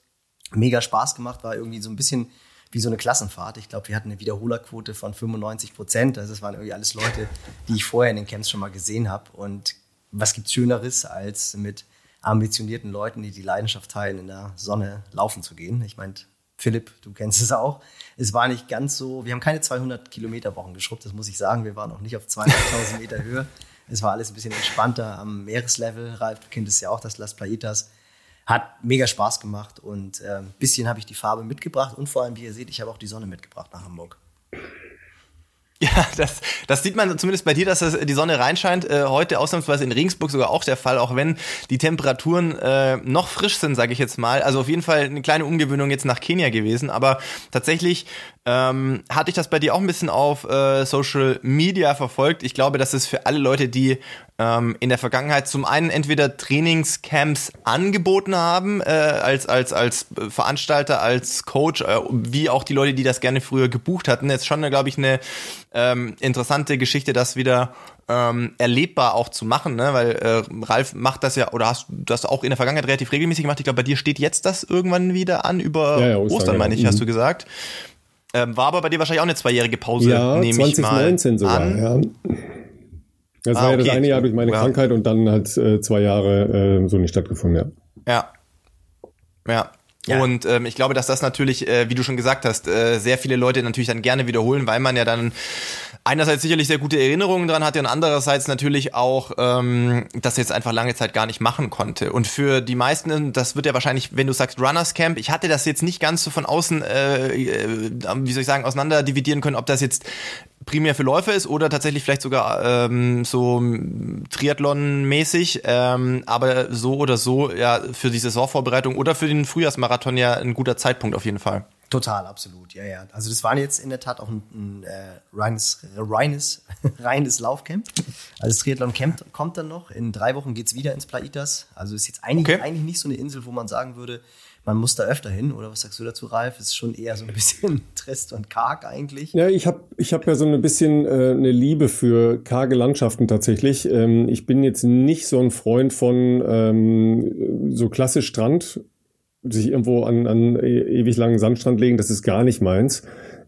Mega Spaß gemacht, war irgendwie so ein bisschen wie so eine Klassenfahrt. Ich glaube, wir hatten eine Wiederholerquote von 95 Prozent. Also es waren irgendwie alles Leute, die ich vorher in den Camps schon mal gesehen habe. Und was gibt's Schöneres, als mit ambitionierten Leuten, die die Leidenschaft teilen, in der Sonne laufen zu gehen? Ich meine, Philipp, du kennst es auch. Es war nicht ganz so, wir haben keine 200 Kilometer Wochen geschrubbt, das muss ich sagen. Wir waren auch nicht auf 200.000 Meter Höhe. Es war alles ein bisschen entspannter am Meereslevel. Ralf, du kennst es ja auch, das Las Plaitas. Hat mega Spaß gemacht und äh, bisschen habe ich die Farbe mitgebracht und vor allem, wie ihr seht, ich habe auch die Sonne mitgebracht nach Hamburg. Ja, das, das sieht man zumindest bei dir, dass das, die Sonne reinscheint. Äh, heute ausnahmsweise in Regensburg sogar auch der Fall, auch wenn die Temperaturen äh, noch frisch sind, sage ich jetzt mal. Also auf jeden Fall eine kleine Umgewöhnung jetzt nach Kenia gewesen. Aber tatsächlich ähm, hatte ich das bei dir auch ein bisschen auf äh, Social Media verfolgt. Ich glaube, dass es für alle Leute, die ähm, in der Vergangenheit zum einen entweder Trainingscamps angeboten haben, äh, als, als, als Veranstalter, als Coach, äh, wie auch die Leute, die das gerne früher gebucht hatten. Jetzt schon, glaube ich, eine ähm, interessante Geschichte, das wieder ähm, erlebbar auch zu machen, ne? weil äh, Ralf macht das ja, oder hast du das auch in der Vergangenheit relativ regelmäßig gemacht. Ich glaube, bei dir steht jetzt das irgendwann wieder an, über ja, ja, Ostern, Ostern meine ich, mhm. hast du gesagt. Ähm, war aber bei dir wahrscheinlich auch eine zweijährige Pause, ja, nehme ich mal 2019 sogar, an. ja. Das ah, war ja okay. das eine Jahr durch meine ja. Krankheit und dann hat äh, zwei Jahre äh, so nicht stattgefunden, ja. Ja. Ja. Ja. Und ähm, ich glaube, dass das natürlich, äh, wie du schon gesagt hast, äh, sehr viele Leute natürlich dann gerne wiederholen, weil man ja dann einerseits sicherlich sehr gute Erinnerungen dran hatte und andererseits natürlich auch ähm, das jetzt einfach lange Zeit gar nicht machen konnte. Und für die meisten, das wird ja wahrscheinlich, wenn du sagst Runners Camp, ich hatte das jetzt nicht ganz so von außen, äh, äh, wie soll ich sagen, auseinander dividieren können, ob das jetzt primär für Läufer ist oder tatsächlich vielleicht sogar ähm, so Triathlon-mäßig, ähm, aber so oder so ja für die Saisonvorbereitung oder für den Frühjahrsmarathon ja ein guter Zeitpunkt auf jeden Fall. Total, absolut, ja, ja. Also das war jetzt in der Tat auch ein, ein äh, reines, reines, reines Laufcamp. Also das Triathlon-Camp kommt dann noch. In drei Wochen geht's wieder ins Plaitas. Also ist jetzt eigentlich, okay. eigentlich nicht so eine Insel, wo man sagen würde, man muss da öfter hin, oder was sagst du dazu, Ralf? Ist schon eher so ein bisschen trist und karg eigentlich. Ja, ich habe ich hab ja so ein bisschen äh, eine Liebe für karge Landschaften tatsächlich. Ähm, ich bin jetzt nicht so ein Freund von ähm, so klassisch Strand, sich irgendwo an, an e-, ewig langen Sandstrand legen, das ist gar nicht meins.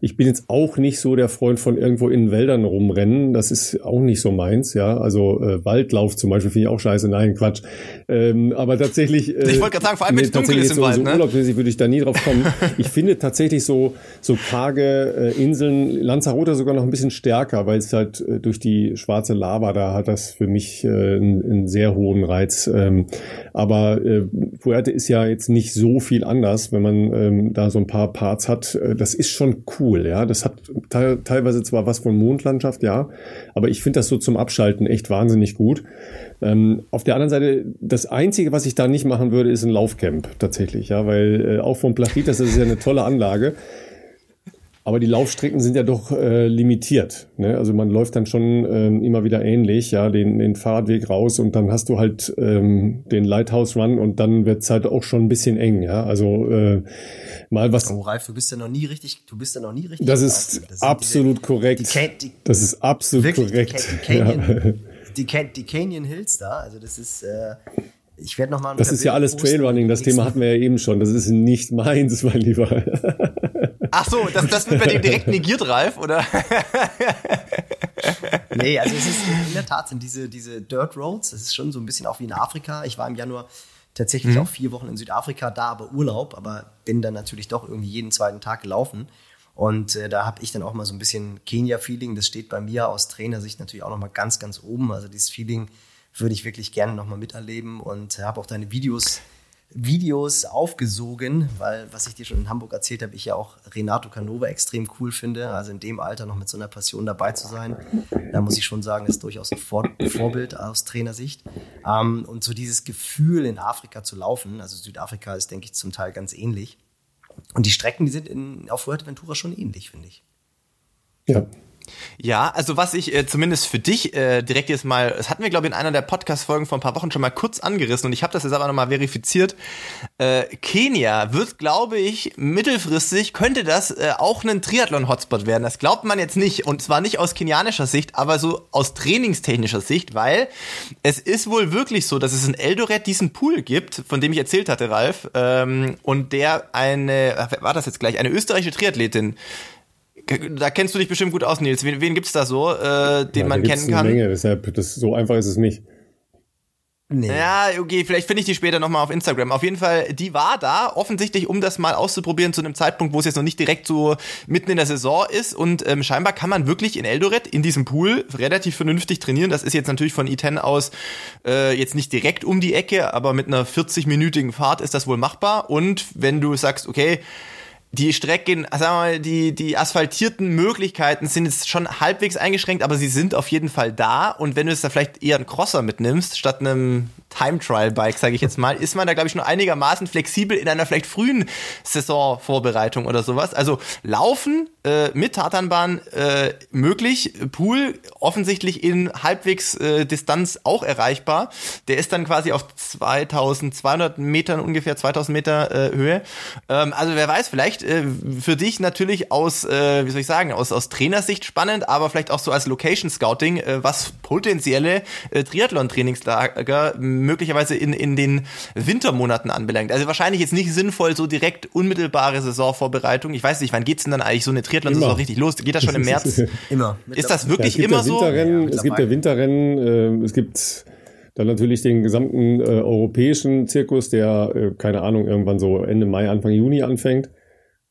Ich bin jetzt auch nicht so der Freund von irgendwo in Wäldern rumrennen. Das ist auch nicht so meins, ja. Also äh, Waldlauf zum Beispiel finde ich auch scheiße. Nein, Quatsch. Ähm, aber tatsächlich. Äh, ich wollte gerade sagen, vor allem wenn es dunkel ist im so, Wald. So ne? urlaubsmäßig würde ich da nie drauf kommen. ich finde tatsächlich so so karge äh, Inseln, Lanzarote sogar noch ein bisschen stärker, weil es halt äh, durch die schwarze Lava da hat das für mich äh, einen, einen sehr hohen Reiz. Ähm, aber äh, Fuerte ist ja jetzt nicht so viel anders, wenn man ähm, da so ein paar Parts hat. Äh, das ist schon cool cool, ja. Das hat te teilweise zwar was von Mondlandschaft, ja, aber ich finde das so zum Abschalten echt wahnsinnig gut. Ähm, auf der anderen Seite, das Einzige, was ich da nicht machen würde, ist ein Laufcamp tatsächlich, ja, weil äh, auch vom Plachitas, das ist ja eine tolle Anlage. Aber die Laufstrecken sind ja doch äh, limitiert. Ne? Also man läuft dann schon ähm, immer wieder ähnlich, ja, den, den Fahrradweg raus und dann hast du halt ähm, den Lighthouse Run und dann wird's halt auch schon ein bisschen eng, ja. Also äh, mal was. Oh, Ralf, du bist ja noch nie richtig, du bist ja noch nie richtig. Das ist das absolut diese, korrekt. Die, die, das ist absolut wirklich, korrekt. Die, Canyon, ja. die, Canyon Hills da, also das ist. Äh, ich werde noch mal. Das ist ja alles Trailrunning. Das Thema hatten wir ja eben schon. Das ist nicht meins, mein Lieber. Ach so, das, das wird bei dem direkt negiert, Ralf, oder? nee, also es ist in der Tat sind diese, diese Dirt Roads, das ist schon so ein bisschen auch wie in Afrika. Ich war im Januar tatsächlich mhm. auch vier Wochen in Südafrika, da aber Urlaub, aber bin dann natürlich doch irgendwie jeden zweiten Tag gelaufen. Und äh, da habe ich dann auch mal so ein bisschen Kenia-Feeling. Das steht bei mir aus Trainersicht natürlich auch noch mal ganz, ganz oben. Also dieses Feeling würde ich wirklich gerne noch mal miterleben und habe auch deine Videos Videos aufgesogen, weil, was ich dir schon in Hamburg erzählt habe, ich ja auch Renato Canova extrem cool finde. Also in dem Alter noch mit so einer Passion dabei zu sein, da muss ich schon sagen, ist durchaus ein Vor Vorbild aus Trainersicht. Ähm, und so dieses Gefühl, in Afrika zu laufen, also Südafrika ist, denke ich, zum Teil ganz ähnlich. Und die Strecken, die sind in, auf Fuerteventura schon ähnlich, finde ich. Ja, ja, also was ich äh, zumindest für dich äh, direkt jetzt mal, das hatten wir glaube ich in einer der Podcast-Folgen vor ein paar Wochen schon mal kurz angerissen und ich habe das jetzt aber nochmal verifiziert. Äh, Kenia wird, glaube ich, mittelfristig könnte das äh, auch ein Triathlon-Hotspot werden. Das glaubt man jetzt nicht und zwar nicht aus kenianischer Sicht, aber so aus trainingstechnischer Sicht, weil es ist wohl wirklich so, dass es in Eldoret diesen Pool gibt, von dem ich erzählt hatte, Ralf, ähm, und der eine, war das jetzt gleich, eine österreichische Triathletin da kennst du dich bestimmt gut aus, Nils. Wen, wen gibt's da so, äh, den ja, man kennen kann? Eine Menge, deshalb, das, so einfach ist es nicht. Nee. Ja, okay, vielleicht finde ich die später nochmal auf Instagram. Auf jeden Fall, die war da, offensichtlich, um das mal auszuprobieren zu einem Zeitpunkt, wo es jetzt noch nicht direkt so mitten in der Saison ist. Und ähm, scheinbar kann man wirklich in Eldoret, in diesem Pool, relativ vernünftig trainieren. Das ist jetzt natürlich von I10 aus äh, jetzt nicht direkt um die Ecke, aber mit einer 40-minütigen Fahrt ist das wohl machbar. Und wenn du sagst, okay, die Strecken, sagen wir mal, die, die asphaltierten Möglichkeiten sind jetzt schon halbwegs eingeschränkt, aber sie sind auf jeden Fall da. Und wenn du jetzt da vielleicht eher einen Crosser mitnimmst, statt einem Time-Trial-Bike, sage ich jetzt mal, ist man da, glaube ich, nur einigermaßen flexibel in einer vielleicht frühen Saisonvorbereitung oder sowas. Also Laufen äh, mit Tatanbahn äh, möglich, Pool offensichtlich in halbwegs äh, Distanz auch erreichbar. Der ist dann quasi auf 2200 Metern, ungefähr 2000 Meter äh, Höhe. Ähm, also wer weiß, vielleicht äh, für dich natürlich aus, äh, wie soll ich sagen, aus, aus Trainersicht spannend, aber vielleicht auch so als Location Scouting, äh, was potenzielle Triathlon-Trainingslager möglicherweise in, in den Wintermonaten anbelangt. Also wahrscheinlich jetzt nicht sinnvoll, so direkt unmittelbare Saisonvorbereitung. Ich weiß nicht, wann geht's denn dann eigentlich so eine Triathlon-Saison richtig los? Geht das schon im März? immer. Ist das wirklich ja, immer so? Ja, es gibt ja Winterrennen, äh, es gibt dann natürlich den gesamten äh, europäischen Zirkus, der, äh, keine Ahnung, irgendwann so Ende Mai, Anfang Juni anfängt.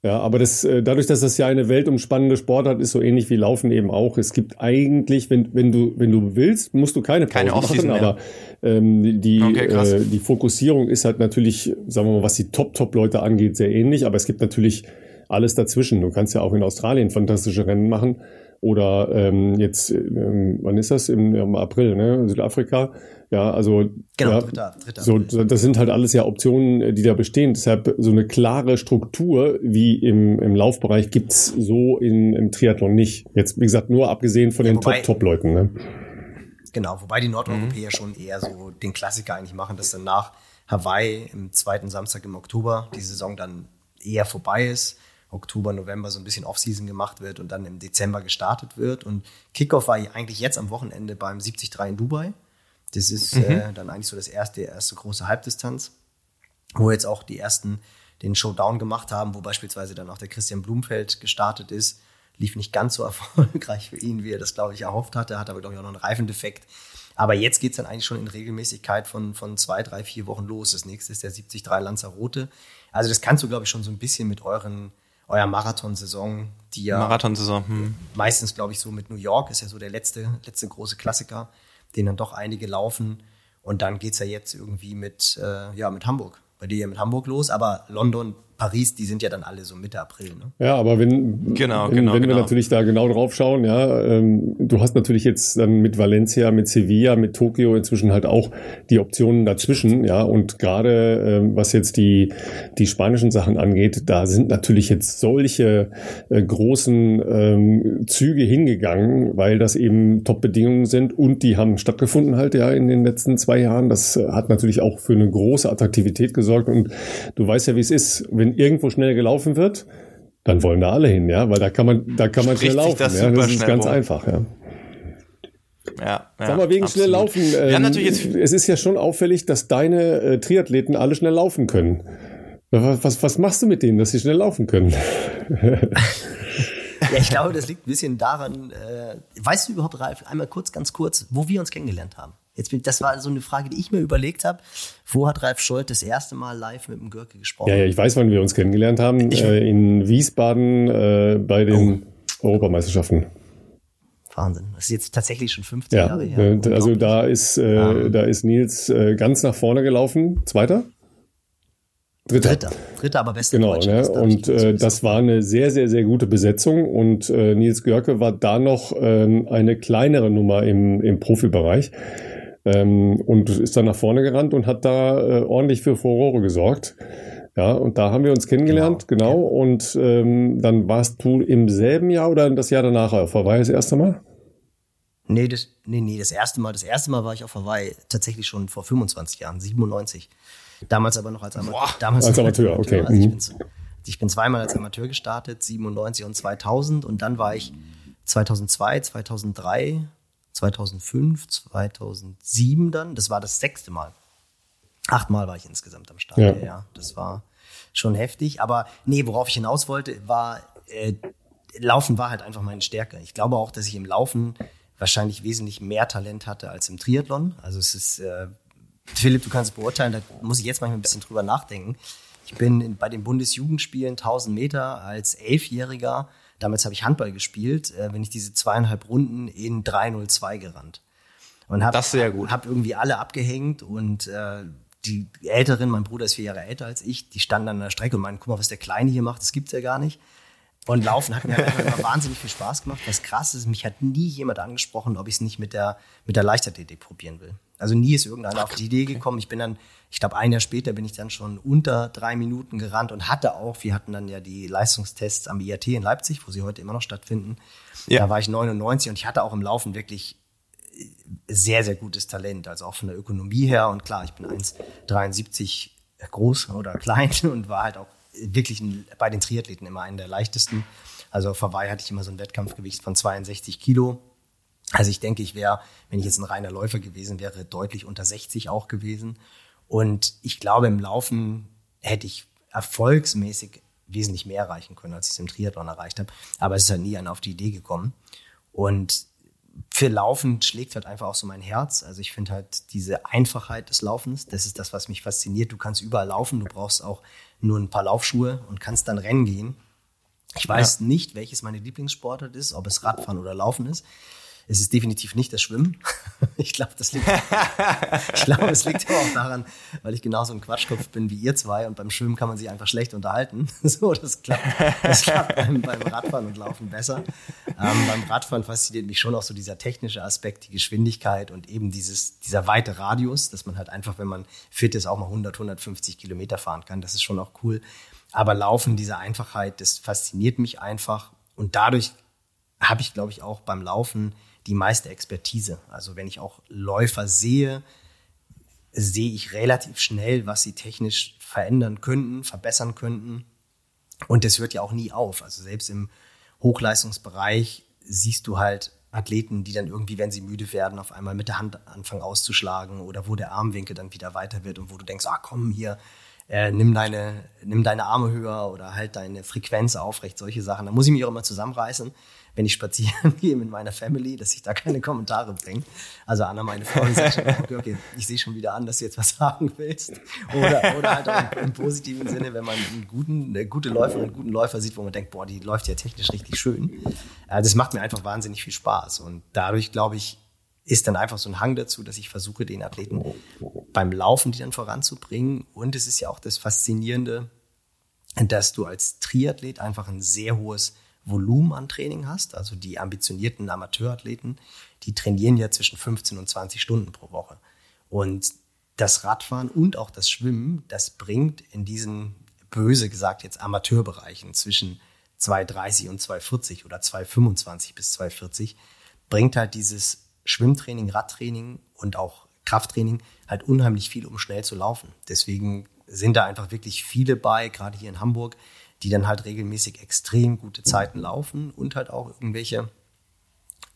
Ja, aber das, äh, dadurch, dass das ja eine weltumspannende Sportart ist, so ähnlich wie Laufen eben auch. Es gibt eigentlich, wenn, wenn du, wenn du willst, musst du keine Pause keine machen, mehr. aber ähm, die, okay, äh, die Fokussierung ist halt natürlich, sagen wir mal, was die Top-Top-Leute angeht, sehr ähnlich, aber es gibt natürlich alles dazwischen. Du kannst ja auch in Australien fantastische Rennen machen. Oder ähm, jetzt, ähm, wann ist das? Im, Im April, ne? Südafrika. Ja, also genau, ja, dritter, dritter. so, das sind halt alles ja Optionen, die da bestehen. Deshalb so eine klare Struktur wie im, im Laufbereich gibt's so in, im Triathlon nicht. Jetzt, wie gesagt, nur abgesehen von ja, den Top-Top-Leuten. Ne? Genau, wobei die Nordeuropäer mhm. schon eher so den Klassiker eigentlich machen, dass dann nach Hawaii im zweiten Samstag im Oktober die Saison dann eher vorbei ist. Oktober, November so ein bisschen Off-Season gemacht wird und dann im Dezember gestartet wird. Und Kickoff war eigentlich jetzt am Wochenende beim 73 in Dubai. Das ist mhm. äh, dann eigentlich so das erste, erste große Halbdistanz, wo jetzt auch die ersten den Showdown gemacht haben, wo beispielsweise dann auch der Christian Blumfeld gestartet ist. Lief nicht ganz so erfolgreich für ihn, wie er das, glaube ich, erhofft hatte, hat aber, glaube ich, auch noch einen Reifendefekt. Aber jetzt geht's dann eigentlich schon in Regelmäßigkeit von, von zwei, drei, vier Wochen los. Das nächste ist der 73 Lanzarote. Also das kannst du, glaube ich, schon so ein bisschen mit euren, eurer Marathonsaison, die ja Marathonsaison, hm. meistens, glaube ich, so mit New York ist ja so der letzte, letzte große Klassiker, den dann doch einige laufen. Und dann geht's ja jetzt irgendwie mit, äh, ja, mit Hamburg. Bei dir ja mit Hamburg los, aber London Paris, die sind ja dann alle so Mitte April. Ne? Ja, aber wenn, genau, wenn, genau, wenn genau. wir natürlich da genau drauf schauen, ja, ähm, du hast natürlich jetzt dann mit Valencia, mit Sevilla, mit Tokio inzwischen halt auch die Optionen dazwischen, ja, und gerade ähm, was jetzt die, die spanischen Sachen angeht, da sind natürlich jetzt solche äh, großen ähm, Züge hingegangen, weil das eben Top-Bedingungen sind und die haben stattgefunden halt ja in den letzten zwei Jahren. Das äh, hat natürlich auch für eine große Attraktivität gesorgt und du weißt ja, wie es ist, wenn irgendwo schnell gelaufen wird, dann wollen da alle hin, ja, weil da kann man, da kann man Spricht schnell laufen. das ja, das ist schnell ganz rum. einfach, ja. Ja, ja, Sag mal, wegen schnell absolut. laufen. Wir haben ähm, natürlich jetzt es ist ja schon auffällig, dass deine äh, Triathleten alle schnell laufen können. Was, was, was machst du mit denen, dass sie schnell laufen können? Ja, ich glaube, das liegt ein bisschen daran, äh, weißt du überhaupt, Ralf, einmal kurz, ganz kurz, wo wir uns kennengelernt haben? Jetzt, bin- das war so eine Frage, die ich mir überlegt habe. Wo hat Ralf Scholz das erste Mal live mit dem Görke gesprochen? Ja, ja, ich weiß, wann wir uns kennengelernt haben. Äh, in Wiesbaden äh, bei den Oh. Europameisterschaften. Wahnsinn. Das ist jetzt tatsächlich schon 15 Ja, Jahre her. äh, also da ist, äh, Ja. da ist Nils äh, ganz nach vorne gelaufen. Zweiter? Dritter. Dritter. Dritter, aber bester Genau, Deutscher. ne? Und äh, das war eine sehr, sehr, sehr gute Besetzung und äh, Nils Görke war da noch ähm, eine kleinere Nummer im, im Profibereich ähm, und ist dann nach vorne gerannt und hat da äh, ordentlich für Furore gesorgt. Ja, und da haben wir uns kennengelernt, genau, und ähm, dann warst du im selben Jahr oder das Jahr danach auf Hawaii das erste Mal? Nee, das, nee, nee, das erste Mal, das erste Mal war ich auf Hawaii tatsächlich schon vor 25 Jahren, 97. Damals aber noch als, Ama Boah. damals Als noch Amateur, okay. Also ich, Mhm. bin, ich bin zweimal als Amateur gestartet, 97 und 2000 und dann war ich 2002, 2003, 2005, 2007 dann, das war das sechste Mal. Achtmal war ich insgesamt am Start. Ja. Ja. das war schon heftig. Aber nee, worauf ich hinaus wollte, war, äh, Laufen war halt einfach meine Stärke. Ich glaube auch, dass ich im Laufen wahrscheinlich wesentlich mehr Talent hatte als im Triathlon. Also es ist, äh, Philipp, du kannst es beurteilen, da muss ich jetzt manchmal ein bisschen drüber nachdenken. Ich bin in, bei den Bundesjugendspielen 1000 Meter als Elfjähriger, damals habe ich Handball gespielt, äh, wenn ich diese zweieinhalb Runden in 302 gerannt. Und hab, Das ist sehr gut. Hab irgendwie alle abgehängt und äh, die Älteren, mein Bruder ist vier Jahre älter als ich, die standen an der Strecke und meinten, guck mal, was der Kleine hier macht, das gibt's ja gar nicht. Und Laufen hat mir halt einfach immer wahnsinnig viel Spaß gemacht. Was krass ist, mich hat nie jemand angesprochen, ob ich es nicht mit der, mit der Leichtathletik probieren will. Also nie ist irgendeiner auf die Idee gekommen. Ich bin dann, ich glaube, ein Jahr später bin ich dann schon unter drei Minuten gerannt und hatte auch, wir hatten dann ja die Leistungstests am IAT in Leipzig, wo sie heute immer noch stattfinden. Ja. Da war ich 99 und ich hatte auch im Laufen wirklich sehr, sehr gutes Talent, also auch von der Ökonomie her. Und klar, ich bin 1,73 groß oder klein und war halt auch wirklich bei den Triathleten immer einen der leichtesten. Also auf Hawaii hatte ich immer so ein Wettkampfgewicht von 62 Kilo. Also ich denke, ich wäre, wenn ich jetzt ein reiner Läufer gewesen wäre, deutlich unter 60 auch gewesen. Und ich glaube, im Laufen hätte ich erfolgsmäßig wesentlich mehr erreichen können, als ich es im Triathlon erreicht habe. Aber es ist halt nie einer auf die Idee gekommen. Und für Laufen schlägt halt einfach auch so mein Herz. Also ich finde halt diese Einfachheit des Laufens, das ist das, was mich fasziniert. Du kannst überall laufen, du brauchst auch nur ein paar Laufschuhe und kannst dann rennen gehen. Ich weiß nicht, welches meine Lieblingssportart ist, ob es Radfahren oder Laufen ist. Es ist definitiv nicht das Schwimmen. Ich glaube, das liegt, ich glaube, es liegt auch daran, weil ich genauso ein Quatschkopf bin wie ihr zwei und beim Schwimmen kann man sich einfach schlecht unterhalten. So, das klappt, das klappt beim, beim Radfahren und Laufen besser. Ähm, beim Radfahren fasziniert mich schon auch so dieser technische Aspekt, die Geschwindigkeit und eben dieses, dieser weite Radius, dass man halt einfach, wenn man fit ist, auch mal 100, 150 Kilometer fahren kann. Das ist schon auch cool. Aber Laufen, diese Einfachheit, das fasziniert mich einfach und dadurch habe ich, glaube ich, auch beim Laufen die meiste Expertise. Also wenn ich auch Läufer sehe, sehe ich relativ schnell, was sie technisch verändern könnten, verbessern könnten. Und das hört ja auch nie auf. Also selbst im Hochleistungsbereich siehst du halt Athleten, die dann irgendwie, wenn sie müde werden, auf einmal mit der Hand anfangen auszuschlagen oder wo der Armwinkel dann wieder weiter wird und wo du denkst, ah komm hier, äh, nimm, deine, nimm deine Arme höher oder halt deine Frequenz aufrecht, solche Sachen. Da muss ich mich auch immer zusammenreißen, wenn ich spazieren gehe mit meiner Family, dass ich da keine Kommentare bringe. Also Anna, meine Frau, sagt schon, okay, okay, ich sehe schon wieder an, dass du jetzt was sagen willst. Oder, oder halt auch im, im positiven Sinne, wenn man einen guten, eine gute Läuferin, einen guten Läufer sieht, wo man denkt, boah, die läuft ja technisch richtig schön. Äh, das macht mir einfach wahnsinnig viel Spaß. Und dadurch, glaube ich, ist dann einfach so ein Hang dazu, dass ich versuche, den Athleten beim Laufen die dann voranzubringen. Und es ist ja auch das Faszinierende, dass du als Triathlet einfach ein sehr hohes Volumen an Training hast. Also die ambitionierten Amateurathleten, die trainieren ja zwischen 15 und 20 Stunden pro Woche. Und das Radfahren und auch das Schwimmen, das bringt in diesen, böse gesagt jetzt, Amateurbereichen zwischen 2,30 und 2,40 oder 2,25 bis 2,40, bringt halt dieses Schwimmtraining, Radtraining und auch Krafttraining halt unheimlich viel, um schnell zu laufen. Deswegen sind da einfach wirklich viele bei, gerade hier in Hamburg, die dann halt regelmäßig extrem gute Zeiten laufen und halt auch irgendwelche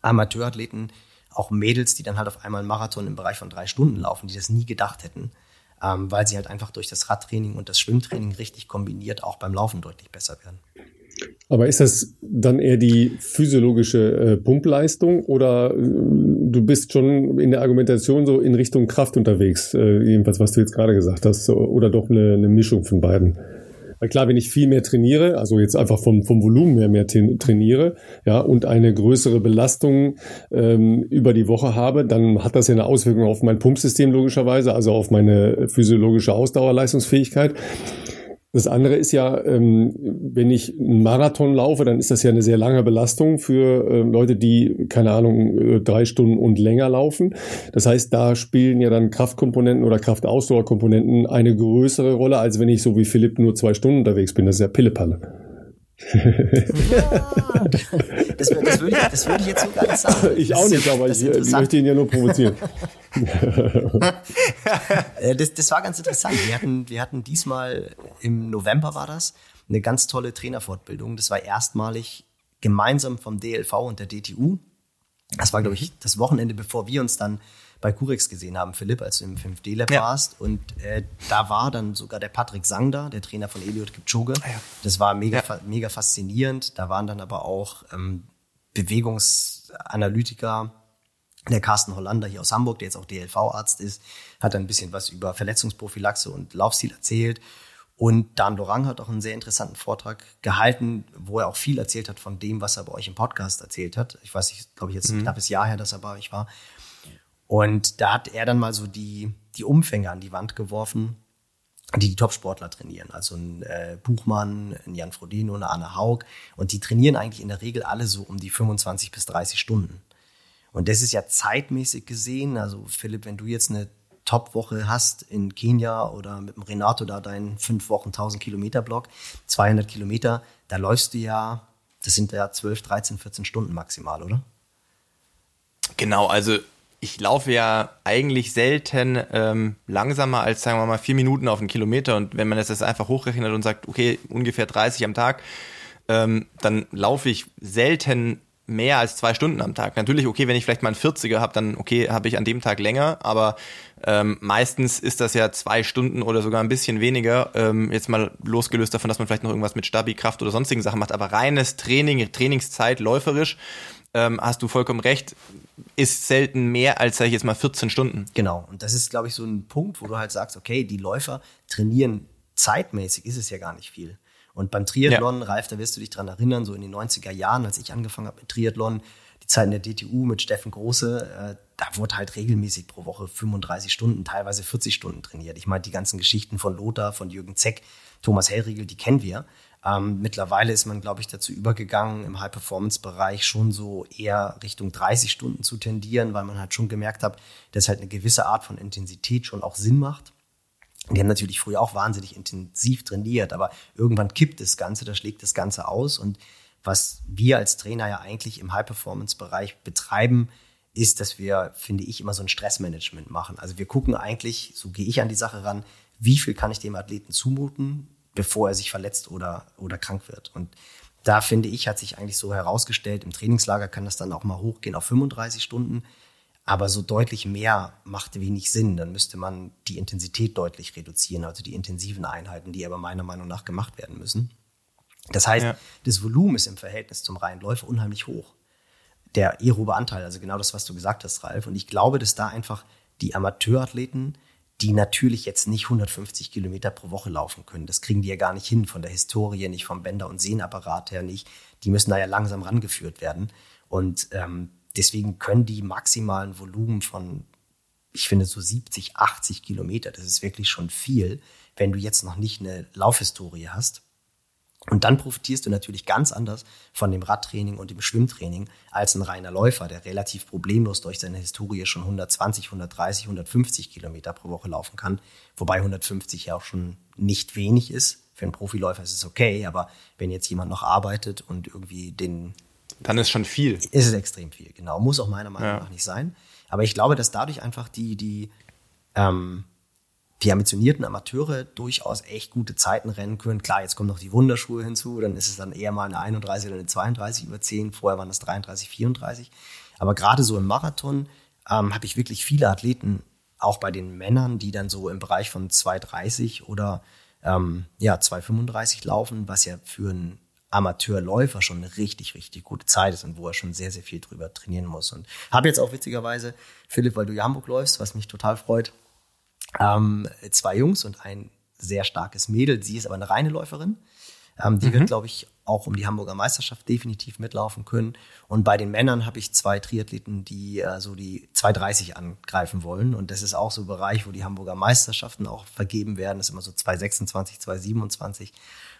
Amateurathleten, auch Mädels, die dann halt auf einmal einen Marathon im Bereich von drei Stunden laufen, die das nie gedacht hätten, ähm, weil sie halt einfach durch das Radtraining und das Schwimmtraining richtig kombiniert auch beim Laufen deutlich besser werden. Aber ist das dann eher die physiologische äh, Pumpleistung oder äh, du bist schon in der Argumentation so in Richtung Kraft unterwegs, äh, jedenfalls was du jetzt gerade gesagt hast, oder doch eine, eine Mischung von beiden? Weil klar, wenn ich viel mehr trainiere, also jetzt einfach vom, vom Volumen her mehr trainiere, ja, und eine größere Belastung ähm, über die Woche habe, dann hat das ja eine Auswirkung auf mein Pumpsystem logischerweise, also auf meine physiologische Ausdauerleistungsfähigkeit. Das andere ist ja, ähm, wenn ich einen Marathon laufe, dann ist das ja eine sehr lange Belastung für äh, Leute, die, keine Ahnung, äh, drei Stunden und länger laufen. Das heißt, da spielen ja dann Kraftkomponenten oder Kraftausdauerkomponenten eine größere Rolle, als wenn ich so wie Philipp nur zwei Stunden unterwegs bin. Das ist ja Pillepalle. Das, das, würde ich, das würde ich jetzt so gar nicht sagen. Ich auch nicht, aber ich, ich möchte ihn ja nur provozieren. Äh, das, das war ganz interessant. Wir hatten, wir hatten diesmal im November war das eine ganz tolle Trainerfortbildung. Das war erstmalig gemeinsam vom DLV und der DTU. Das war, glaube ich, das Wochenende, bevor wir uns dann bei Curex gesehen haben, Philipp, als du im 5D-Lab ja. warst. Und äh, da war dann sogar der Patrick Sang da, der Trainer von Eliot Kipchoge. Ah, ja. Das war mega, ja. mega faszinierend. Da waren dann aber auch ähm, Bewegungsanalytiker, der Carsten Hollander hier aus Hamburg, der jetzt auch DLV-Arzt ist, hat ein bisschen was über Verletzungsprophylaxe und Laufstil erzählt. Und Dan Lorang hat auch einen sehr interessanten Vortrag gehalten, wo er auch viel erzählt hat von dem, was er bei euch im Podcast erzählt hat. Ich weiß nicht, glaube ich, jetzt ein mhm. knappes Jahr her, dass er bei euch war. Und da hat er dann mal so die, die Umfänge an die Wand geworfen, die die Topsportler trainieren. Also ein äh, Buchmann, ein Jan Frodeno, eine Anne Haug. Und die trainieren eigentlich in der Regel alle so um die 25 bis 30 Stunden. Und das ist ja zeitmäßig gesehen. Also Philipp, wenn du jetzt eine Top-Woche hast in Kenia oder mit dem Renato da deinen fünf Wochen 1000 Kilometer Block, 200 Kilometer, da läufst du ja, das sind ja 12, 13, 14 Stunden maximal, oder? Genau, also ich laufe ja eigentlich selten ähm, langsamer als, sagen wir mal, vier Minuten auf einen Kilometer. Und wenn man das jetzt einfach hochrechnet und sagt, okay, ungefähr 30 am Tag, ähm, dann laufe ich selten mehr als zwei Stunden am Tag. Natürlich, okay, wenn ich vielleicht mal einen 40er habe, dann okay, habe ich an dem Tag länger, aber ähm, meistens ist das ja zwei Stunden oder sogar ein bisschen weniger. Ähm, jetzt mal losgelöst davon, dass man vielleicht noch irgendwas mit Stabi, Kraft oder sonstigen Sachen macht, aber reines Training, Trainingszeit, läuferisch, ähm, hast du vollkommen recht, ist selten mehr als, sag ich jetzt mal, 14 Stunden. Genau. Und das ist, glaube ich, so ein Punkt, wo du halt sagst, okay, die Läufer trainieren zeitmäßig, ist es ja gar nicht viel. Und beim Triathlon, ja. Ralf, da wirst du dich dran erinnern, so in den 90er Jahren, als ich angefangen habe mit Triathlon, die Zeiten der DTU mit Steffen Große, äh, da wurde halt regelmäßig pro Woche 35 Stunden, teilweise 40 Stunden trainiert. Ich meine, die ganzen Geschichten von Lothar, von Jürgen Zeck, Thomas Hellriegel, die kennen wir. Ähm, mittlerweile ist man, glaube ich, dazu übergegangen, im High-Performance-Bereich schon so eher Richtung 30 Stunden zu tendieren, weil man halt schon gemerkt hat, dass halt eine gewisse Art von Intensität schon auch Sinn macht. Die haben natürlich früher auch wahnsinnig intensiv trainiert, aber irgendwann kippt das Ganze, da schlägt das Ganze aus. Und was wir als Trainer ja eigentlich im High-Performance-Bereich betreiben, ist, dass wir, finde ich, immer so ein Stressmanagement machen. Also wir gucken eigentlich, so gehe ich an die Sache ran, wie viel kann ich dem Athleten zumuten, bevor er sich verletzt oder, oder krank wird. Und da finde ich, hat sich eigentlich so herausgestellt, im Trainingslager kann das dann auch mal hochgehen auf 35 Stunden. Aber so deutlich mehr macht wenig Sinn. Dann müsste man die Intensität deutlich reduzieren, also die intensiven Einheiten, die aber meiner Meinung nach gemacht werden müssen. Das heißt, ja. das Volumen ist im Verhältnis zum reinen Läufer unheimlich hoch. Der aerobe Anteil, also genau das, was du gesagt hast, Ralf. Und ich glaube, dass da einfach die Amateurathleten die natürlich jetzt nicht 150 Kilometer pro Woche laufen können. Das kriegen die ja gar nicht hin, von der Historie nicht, vom Bänder- und Sehnapparat her nicht. Die müssen da ja langsam rangeführt werden. Und ähm, deswegen können die maximalen Volumen von, ich finde, so 70, 80 Kilometer, das ist wirklich schon viel, wenn du jetzt noch nicht eine Laufhistorie hast. Und dann profitierst du natürlich ganz anders von dem Radtraining und dem Schwimmtraining als ein reiner Läufer, der relativ problemlos durch seine Historie schon 120, 130, 150 Kilometer pro Woche laufen kann. Wobei 150 ja auch schon nicht wenig ist. Für einen Profiläufer ist es okay, aber wenn jetzt jemand noch arbeitet und irgendwie den. Dann ist schon viel. Ist es extrem viel, genau. Muss auch meiner Meinung ja. nach nicht sein. Aber ich glaube, dass dadurch einfach die, die, ähm, die ambitionierten Amateure durchaus echt gute Zeiten rennen können. Klar, jetzt kommen noch die Wunderschuhe hinzu, dann ist es dann eher mal eine 31 oder eine 32 über 10. Vorher waren das 33, 34. Aber gerade so im Marathon ähm, habe ich wirklich viele Athleten, auch bei den Männern, die dann so im Bereich von 2,30 oder ähm, ja, 2,35 laufen, was ja für einen Amateurläufer schon eine richtig, richtig gute Zeit ist und wo er schon sehr, sehr viel drüber trainieren muss. Und habe jetzt auch witzigerweise, Philipp, weil du ja Hamburg läufst, was mich total freut, ähm, zwei Jungs und ein sehr starkes Mädel. Sie ist aber eine reine Läuferin. Ähm, die mhm. wird, glaube ich, auch um die Hamburger Meisterschaft definitiv mitlaufen können. Und bei den Männern habe ich zwei Triathleten, die äh, so die 230 angreifen wollen. Und das ist auch so ein Bereich, wo die Hamburger Meisterschaften auch vergeben werden. Das ist immer so 226, 227.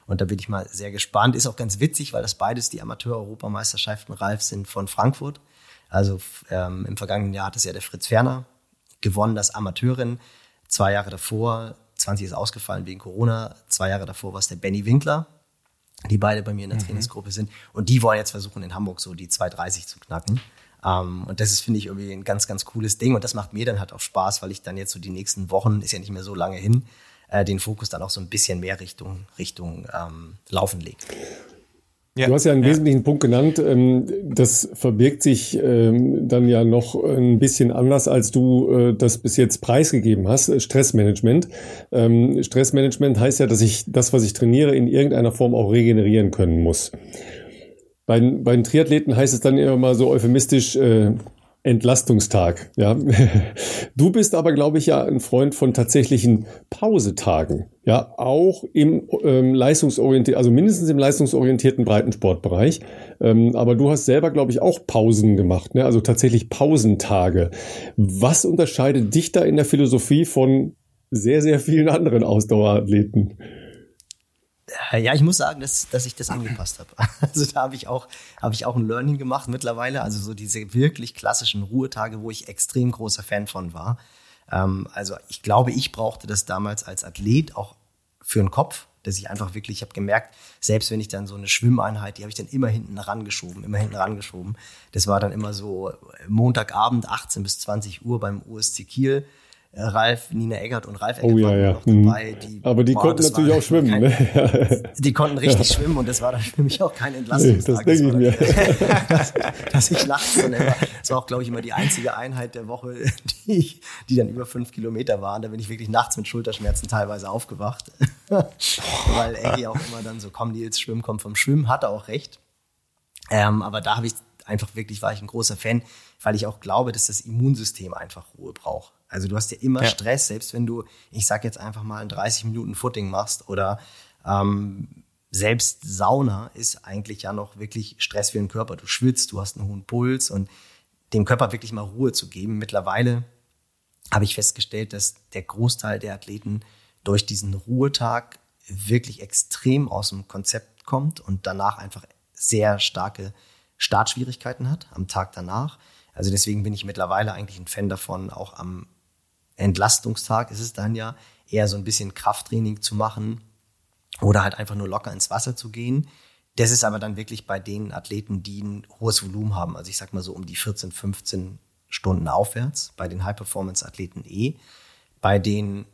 Und da bin ich mal sehr gespannt. Ist auch ganz witzig, weil das beides die Amateur-Europameisterschaften Ralf sind von Frankfurt. Also ähm, im vergangenen Jahr hat es ja der Fritz Ferner gewonnen, das Amateurin. Zwei Jahre davor, 20 ist ausgefallen wegen Corona, zwei Jahre davor war es der Benny Winkler, die beide bei mir in der mhm. Trainingsgruppe sind. Und die wollen jetzt versuchen, in Hamburg so die 230 zu knacken. Um, ähm, und das ist, finde ich, irgendwie ein ganz, ganz cooles Ding. Und das macht mir dann halt auch Spaß, weil ich dann jetzt so die nächsten Wochen, ist ja nicht mehr so lange hin, äh, den Fokus dann auch so ein bisschen mehr Richtung, Richtung ähm, Laufen lege. Ja, du hast ja einen ja. wesentlichen Punkt genannt. Ähm, das verbirgt sich ähm, dann ja noch ein bisschen anders, als du äh, das bis jetzt preisgegeben hast. Stressmanagement. Ähm, Stressmanagement heißt ja, dass ich das, was ich trainiere, in irgendeiner Form auch regenerieren können muss. Bei, bei den Triathleten heißt es dann immer mal so euphemistisch, äh, Entlastungstag. Ja, du bist aber, glaube ich, ja ein Freund von tatsächlichen Pausetagen. Ja, auch im ähm, leistungsorientierten, also mindestens im leistungsorientierten Breitensportbereich. Ähm, aber du hast selber, glaube ich, auch Pausen gemacht. Ne? Also tatsächlich Pausentage. Was unterscheidet dich da in der Philosophie von sehr, sehr vielen anderen Ausdauerathleten? Äh, ja, ich muss sagen, dass, dass ich das angepasst habe. Also da habe ich auch habe ich auch ein Learning gemacht mittlerweile. Also so diese wirklich klassischen Ruhetage, wo ich extrem großer Fan von war. Ähm, also ich glaube, ich brauchte das damals als Athlet auch für den Kopf, dass ich einfach wirklich, ich habe gemerkt, selbst wenn ich dann so eine Schwimmeinheit, die habe ich dann immer hinten rangeschoben, immer hinten rangeschoben. Das war dann immer so Montagabend 18 bis 20 Uhr beim USC Kiel äh, Ralf, Nina Eggert und Ralf Eggert oh, ja, ja. noch dabei. Mhm. Die, Aber die boah, konnten natürlich auch schwimmen. Kein, ne? die konnten richtig ja. schwimmen und das war dann für mich auch kein Entlastungstag. Nee, das denke ich mir. dass, dass, ich dann immer, das war auch, glaube ich, immer die einzige Einheit der Woche, die, ich, die dann über fünf Kilometer waren. Da bin ich wirklich nachts mit Schulterschmerzen teilweise aufgewacht. Weil Eggy auch immer dann so, komm Nils, Schwimmen kommt vom Schwimmen, hatte auch recht. Ähm, aber da habe ich einfach wirklich, war ich ein großer Fan, weil ich auch glaube, dass das Immunsystem einfach Ruhe braucht. Also du hast ja immer ja. Stress, selbst wenn du, ich sag jetzt einfach mal, ein 30 Minuten Footing machst oder ähm, selbst Sauna ist eigentlich ja noch wirklich Stress für den Körper. Du schwitzt, du hast einen hohen Puls und dem Körper wirklich mal Ruhe zu geben. Mittlerweile habe ich festgestellt, dass der Großteil der Athleten durch diesen Ruhetag wirklich extrem aus dem Konzept kommt und danach einfach sehr starke Startschwierigkeiten hat am Tag danach. Also deswegen bin ich mittlerweile eigentlich ein Fan davon, auch am Entlastungstag ist es dann ja eher so ein bisschen Krafttraining zu machen oder halt einfach nur locker ins Wasser zu gehen. Das ist aber dann wirklich bei den Athleten, die ein hohes Volumen haben. Also ich sag mal so um die 14, 15 Stunden aufwärts, bei den High-Performance-Athleten eh. Bei den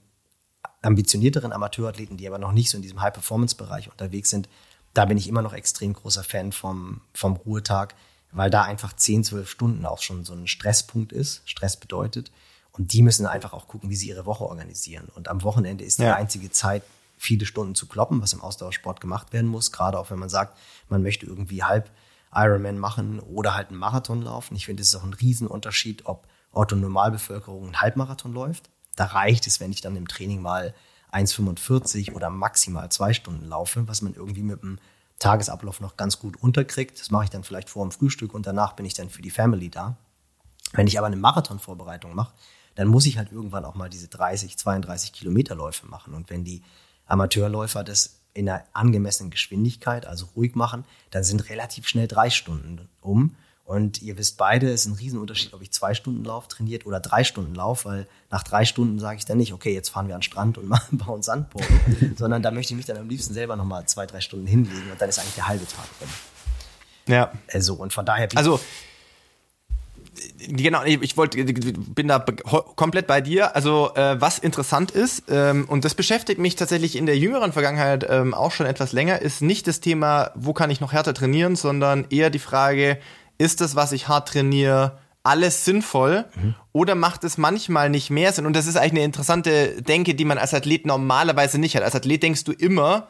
ambitionierteren Amateurathleten, die aber noch nicht so in diesem High-Performance-Bereich unterwegs sind, da bin ich immer noch extrem großer Fan vom, vom Ruhetag, weil da einfach 10, 12 Stunden auch schon so ein Stresspunkt ist. Stress bedeutet. Und die müssen einfach auch gucken, wie sie ihre Woche organisieren. Und am Wochenende ist die ja. einzige Zeit, viele Stunden zu kloppen, was im Ausdauersport gemacht werden muss. Gerade auch wenn man sagt, man möchte irgendwie halb Ironman machen oder halt einen Marathon laufen. Ich finde, es ist auch ein Riesenunterschied, ob Otto Normalbevölkerung einen Halbmarathon läuft. Da reicht es, wenn ich dann im Training mal 1,45 oder maximal zwei Stunden laufe, was man irgendwie mit dem Tagesablauf noch ganz gut unterkriegt. Das mache ich dann vielleicht vor dem Frühstück und danach bin ich dann für die Family da. Wenn ich aber eine Marathonvorbereitung mache, dann muss ich halt irgendwann auch mal diese 30, 32 Kilometerläufe machen. Und wenn die Amateurläufer das in einer angemessenen Geschwindigkeit, also ruhig machen, dann sind relativ schnell drei Stunden um. Und ihr wisst beide, es ist ein Riesenunterschied, ob ich zwei Stunden Lauf trainiert oder drei Stunden Lauf, weil nach drei Stunden sage ich dann nicht, okay, jetzt fahren wir an den Strand und machen, bauen Sandboden, sondern da möchte ich mich dann am liebsten selber nochmal zwei, drei Stunden hinlegen und dann ist eigentlich der halbe Tag drin. Ja. Also, und von daher. Also, genau, ich wollte, bin da komplett bei dir. Also äh, was interessant ist ähm, und das beschäftigt mich tatsächlich in der jüngeren Vergangenheit ähm, auch schon etwas länger, ist nicht das Thema, wo kann ich noch härter trainieren, sondern eher die Frage, ist das, was ich hart trainiere, alles sinnvoll mhm. oder macht es manchmal nicht mehr Sinn? Und das ist eigentlich eine interessante Denke, die man als Athlet normalerweise nicht hat. Als Athlet denkst du immer,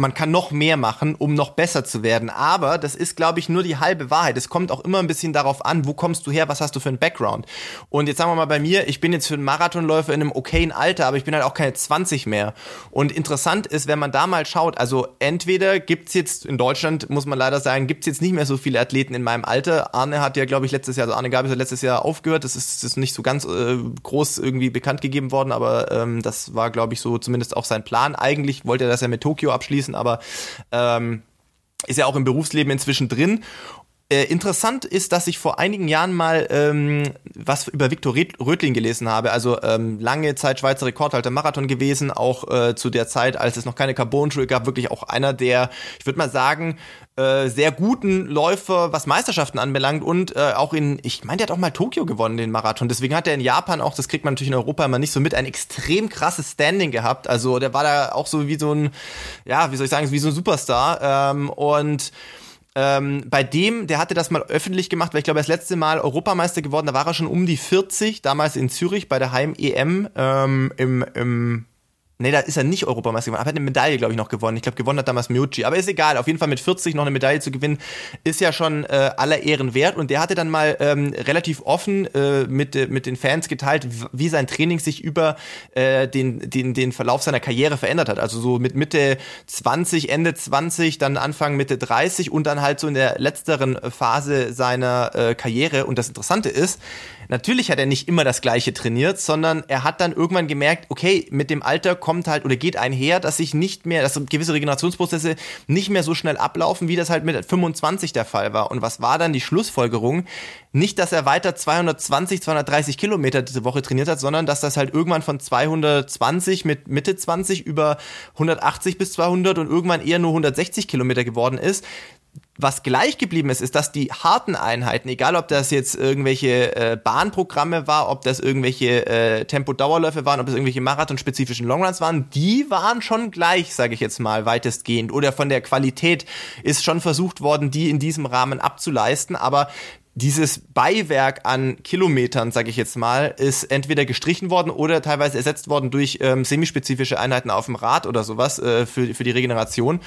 man kann noch mehr machen, um noch besser zu werden. Aber das ist, glaube ich, nur die halbe Wahrheit. Es kommt auch immer ein bisschen darauf an, wo kommst du her, was hast du für einen Background. Und jetzt sagen wir mal bei mir, ich bin jetzt für einen Marathonläufer in einem okayen Alter, aber ich bin halt auch keine 20 mehr. Und interessant ist, wenn man da mal schaut, also entweder gibt's jetzt in Deutschland, muss man leider sagen, gibt's jetzt nicht mehr so viele Athleten in meinem Alter. Arne hat ja, glaube ich, letztes Jahr, also Arne Gabi hat letztes Jahr aufgehört. Das ist, das ist nicht so ganz äh, groß irgendwie bekannt gegeben worden, aber ähm, das war, glaube ich, so zumindest auch sein Plan. Eigentlich wollte er das ja mit Tokio abschließen, aber ähm, ist ja auch im Berufsleben inzwischen drin. Äh, interessant ist, dass ich vor einigen Jahren mal ähm, was über Viktor Rötling gelesen habe. Also ähm, lange Zeit Schweizer Rekordhalter Marathon gewesen, auch äh, zu der Zeit, als es noch keine Carbon-Schuhe gab, wirklich auch einer der, ich würde mal sagen, äh, sehr guten Läufer, was Meisterschaften anbelangt und äh, auch in, ich meine, der hat auch mal Tokio gewonnen, den Marathon. Deswegen hat er in Japan auch, das kriegt man natürlich in Europa immer nicht so mit, ein extrem krasses Standing gehabt. Also der war da auch so wie so ein, ja, wie soll ich sagen, wie so ein Superstar. Ähm, und ähm, bei dem, der hatte das mal öffentlich gemacht, weil ich glaube, das letzte Mal Europameister geworden, da war er schon um die 40, damals in Zürich bei der Heim-EM ähm, im, im Nee, da ist er nicht Europameister geworden. Aber er hat eine Medaille, glaube ich, noch gewonnen. Ich glaube, gewonnen hat damals Miucci. Aber ist egal. Auf jeden Fall mit 40 noch eine Medaille zu gewinnen, ist ja schon äh, aller Ehren wert. Und der hatte dann mal ähm, relativ offen äh, mit, äh, mit den Fans geteilt, wie sein Training sich über äh, den, den, den Verlauf seiner Karriere verändert hat. Also so mit Mitte 20, Ende 20, dann Anfang Mitte 30 und dann halt so in der letzteren Phase seiner äh, Karriere. Und das Interessante ist, natürlich hat er nicht immer das Gleiche trainiert, sondern er hat dann irgendwann gemerkt, okay, mit dem Alter kommt halt oder geht einher, dass sich nicht mehr, dass gewisse Regenerationsprozesse nicht mehr so schnell ablaufen, wie das halt mit 25 der Fall war. Und was war dann die Schlussfolgerung? Nicht, dass er weiter 220, 230 Kilometer diese Woche trainiert hat, sondern dass das halt irgendwann von 220 mit Mitte 20 über 180 bis 200 und irgendwann eher nur 160 Kilometer geworden ist was gleich geblieben ist, ist, dass die harten Einheiten, egal ob das jetzt irgendwelche äh, Bahnprogramme war, ob das irgendwelche äh, Tempo-Dauerläufe waren, ob das irgendwelche marathonspezifischen Longruns waren, die waren schon gleich, sage ich jetzt mal, weitestgehend. Oder von der Qualität ist schon versucht worden, die in diesem Rahmen abzuleisten. Aber dieses Beiwerk an Kilometern, sage ich jetzt mal, ist entweder gestrichen worden oder teilweise ersetzt worden durch ähm, semispezifische Einheiten auf dem Rad oder sowas äh, für, für die Regeneration.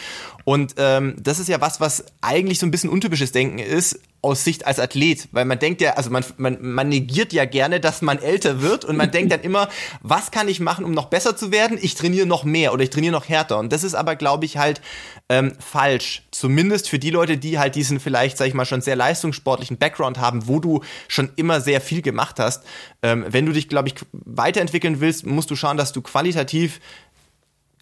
Und ähm, das ist ja was, was eigentlich so ein bisschen untypisches Denken ist, aus Sicht als Athlet, weil man denkt ja, also man, man, man negiert ja gerne, dass man älter wird und man denkt dann immer, was kann ich machen, um noch besser zu werden? Ich trainiere noch mehr oder ich trainiere noch härter. Und das ist aber, glaube ich, halt ähm, falsch. Zumindest für die Leute, die halt diesen vielleicht, sag ich mal, schon sehr leistungssportlichen Background haben, wo du schon immer sehr viel gemacht hast. Ähm, wenn du dich, glaube ich, weiterentwickeln willst, musst du schauen, dass du qualitativ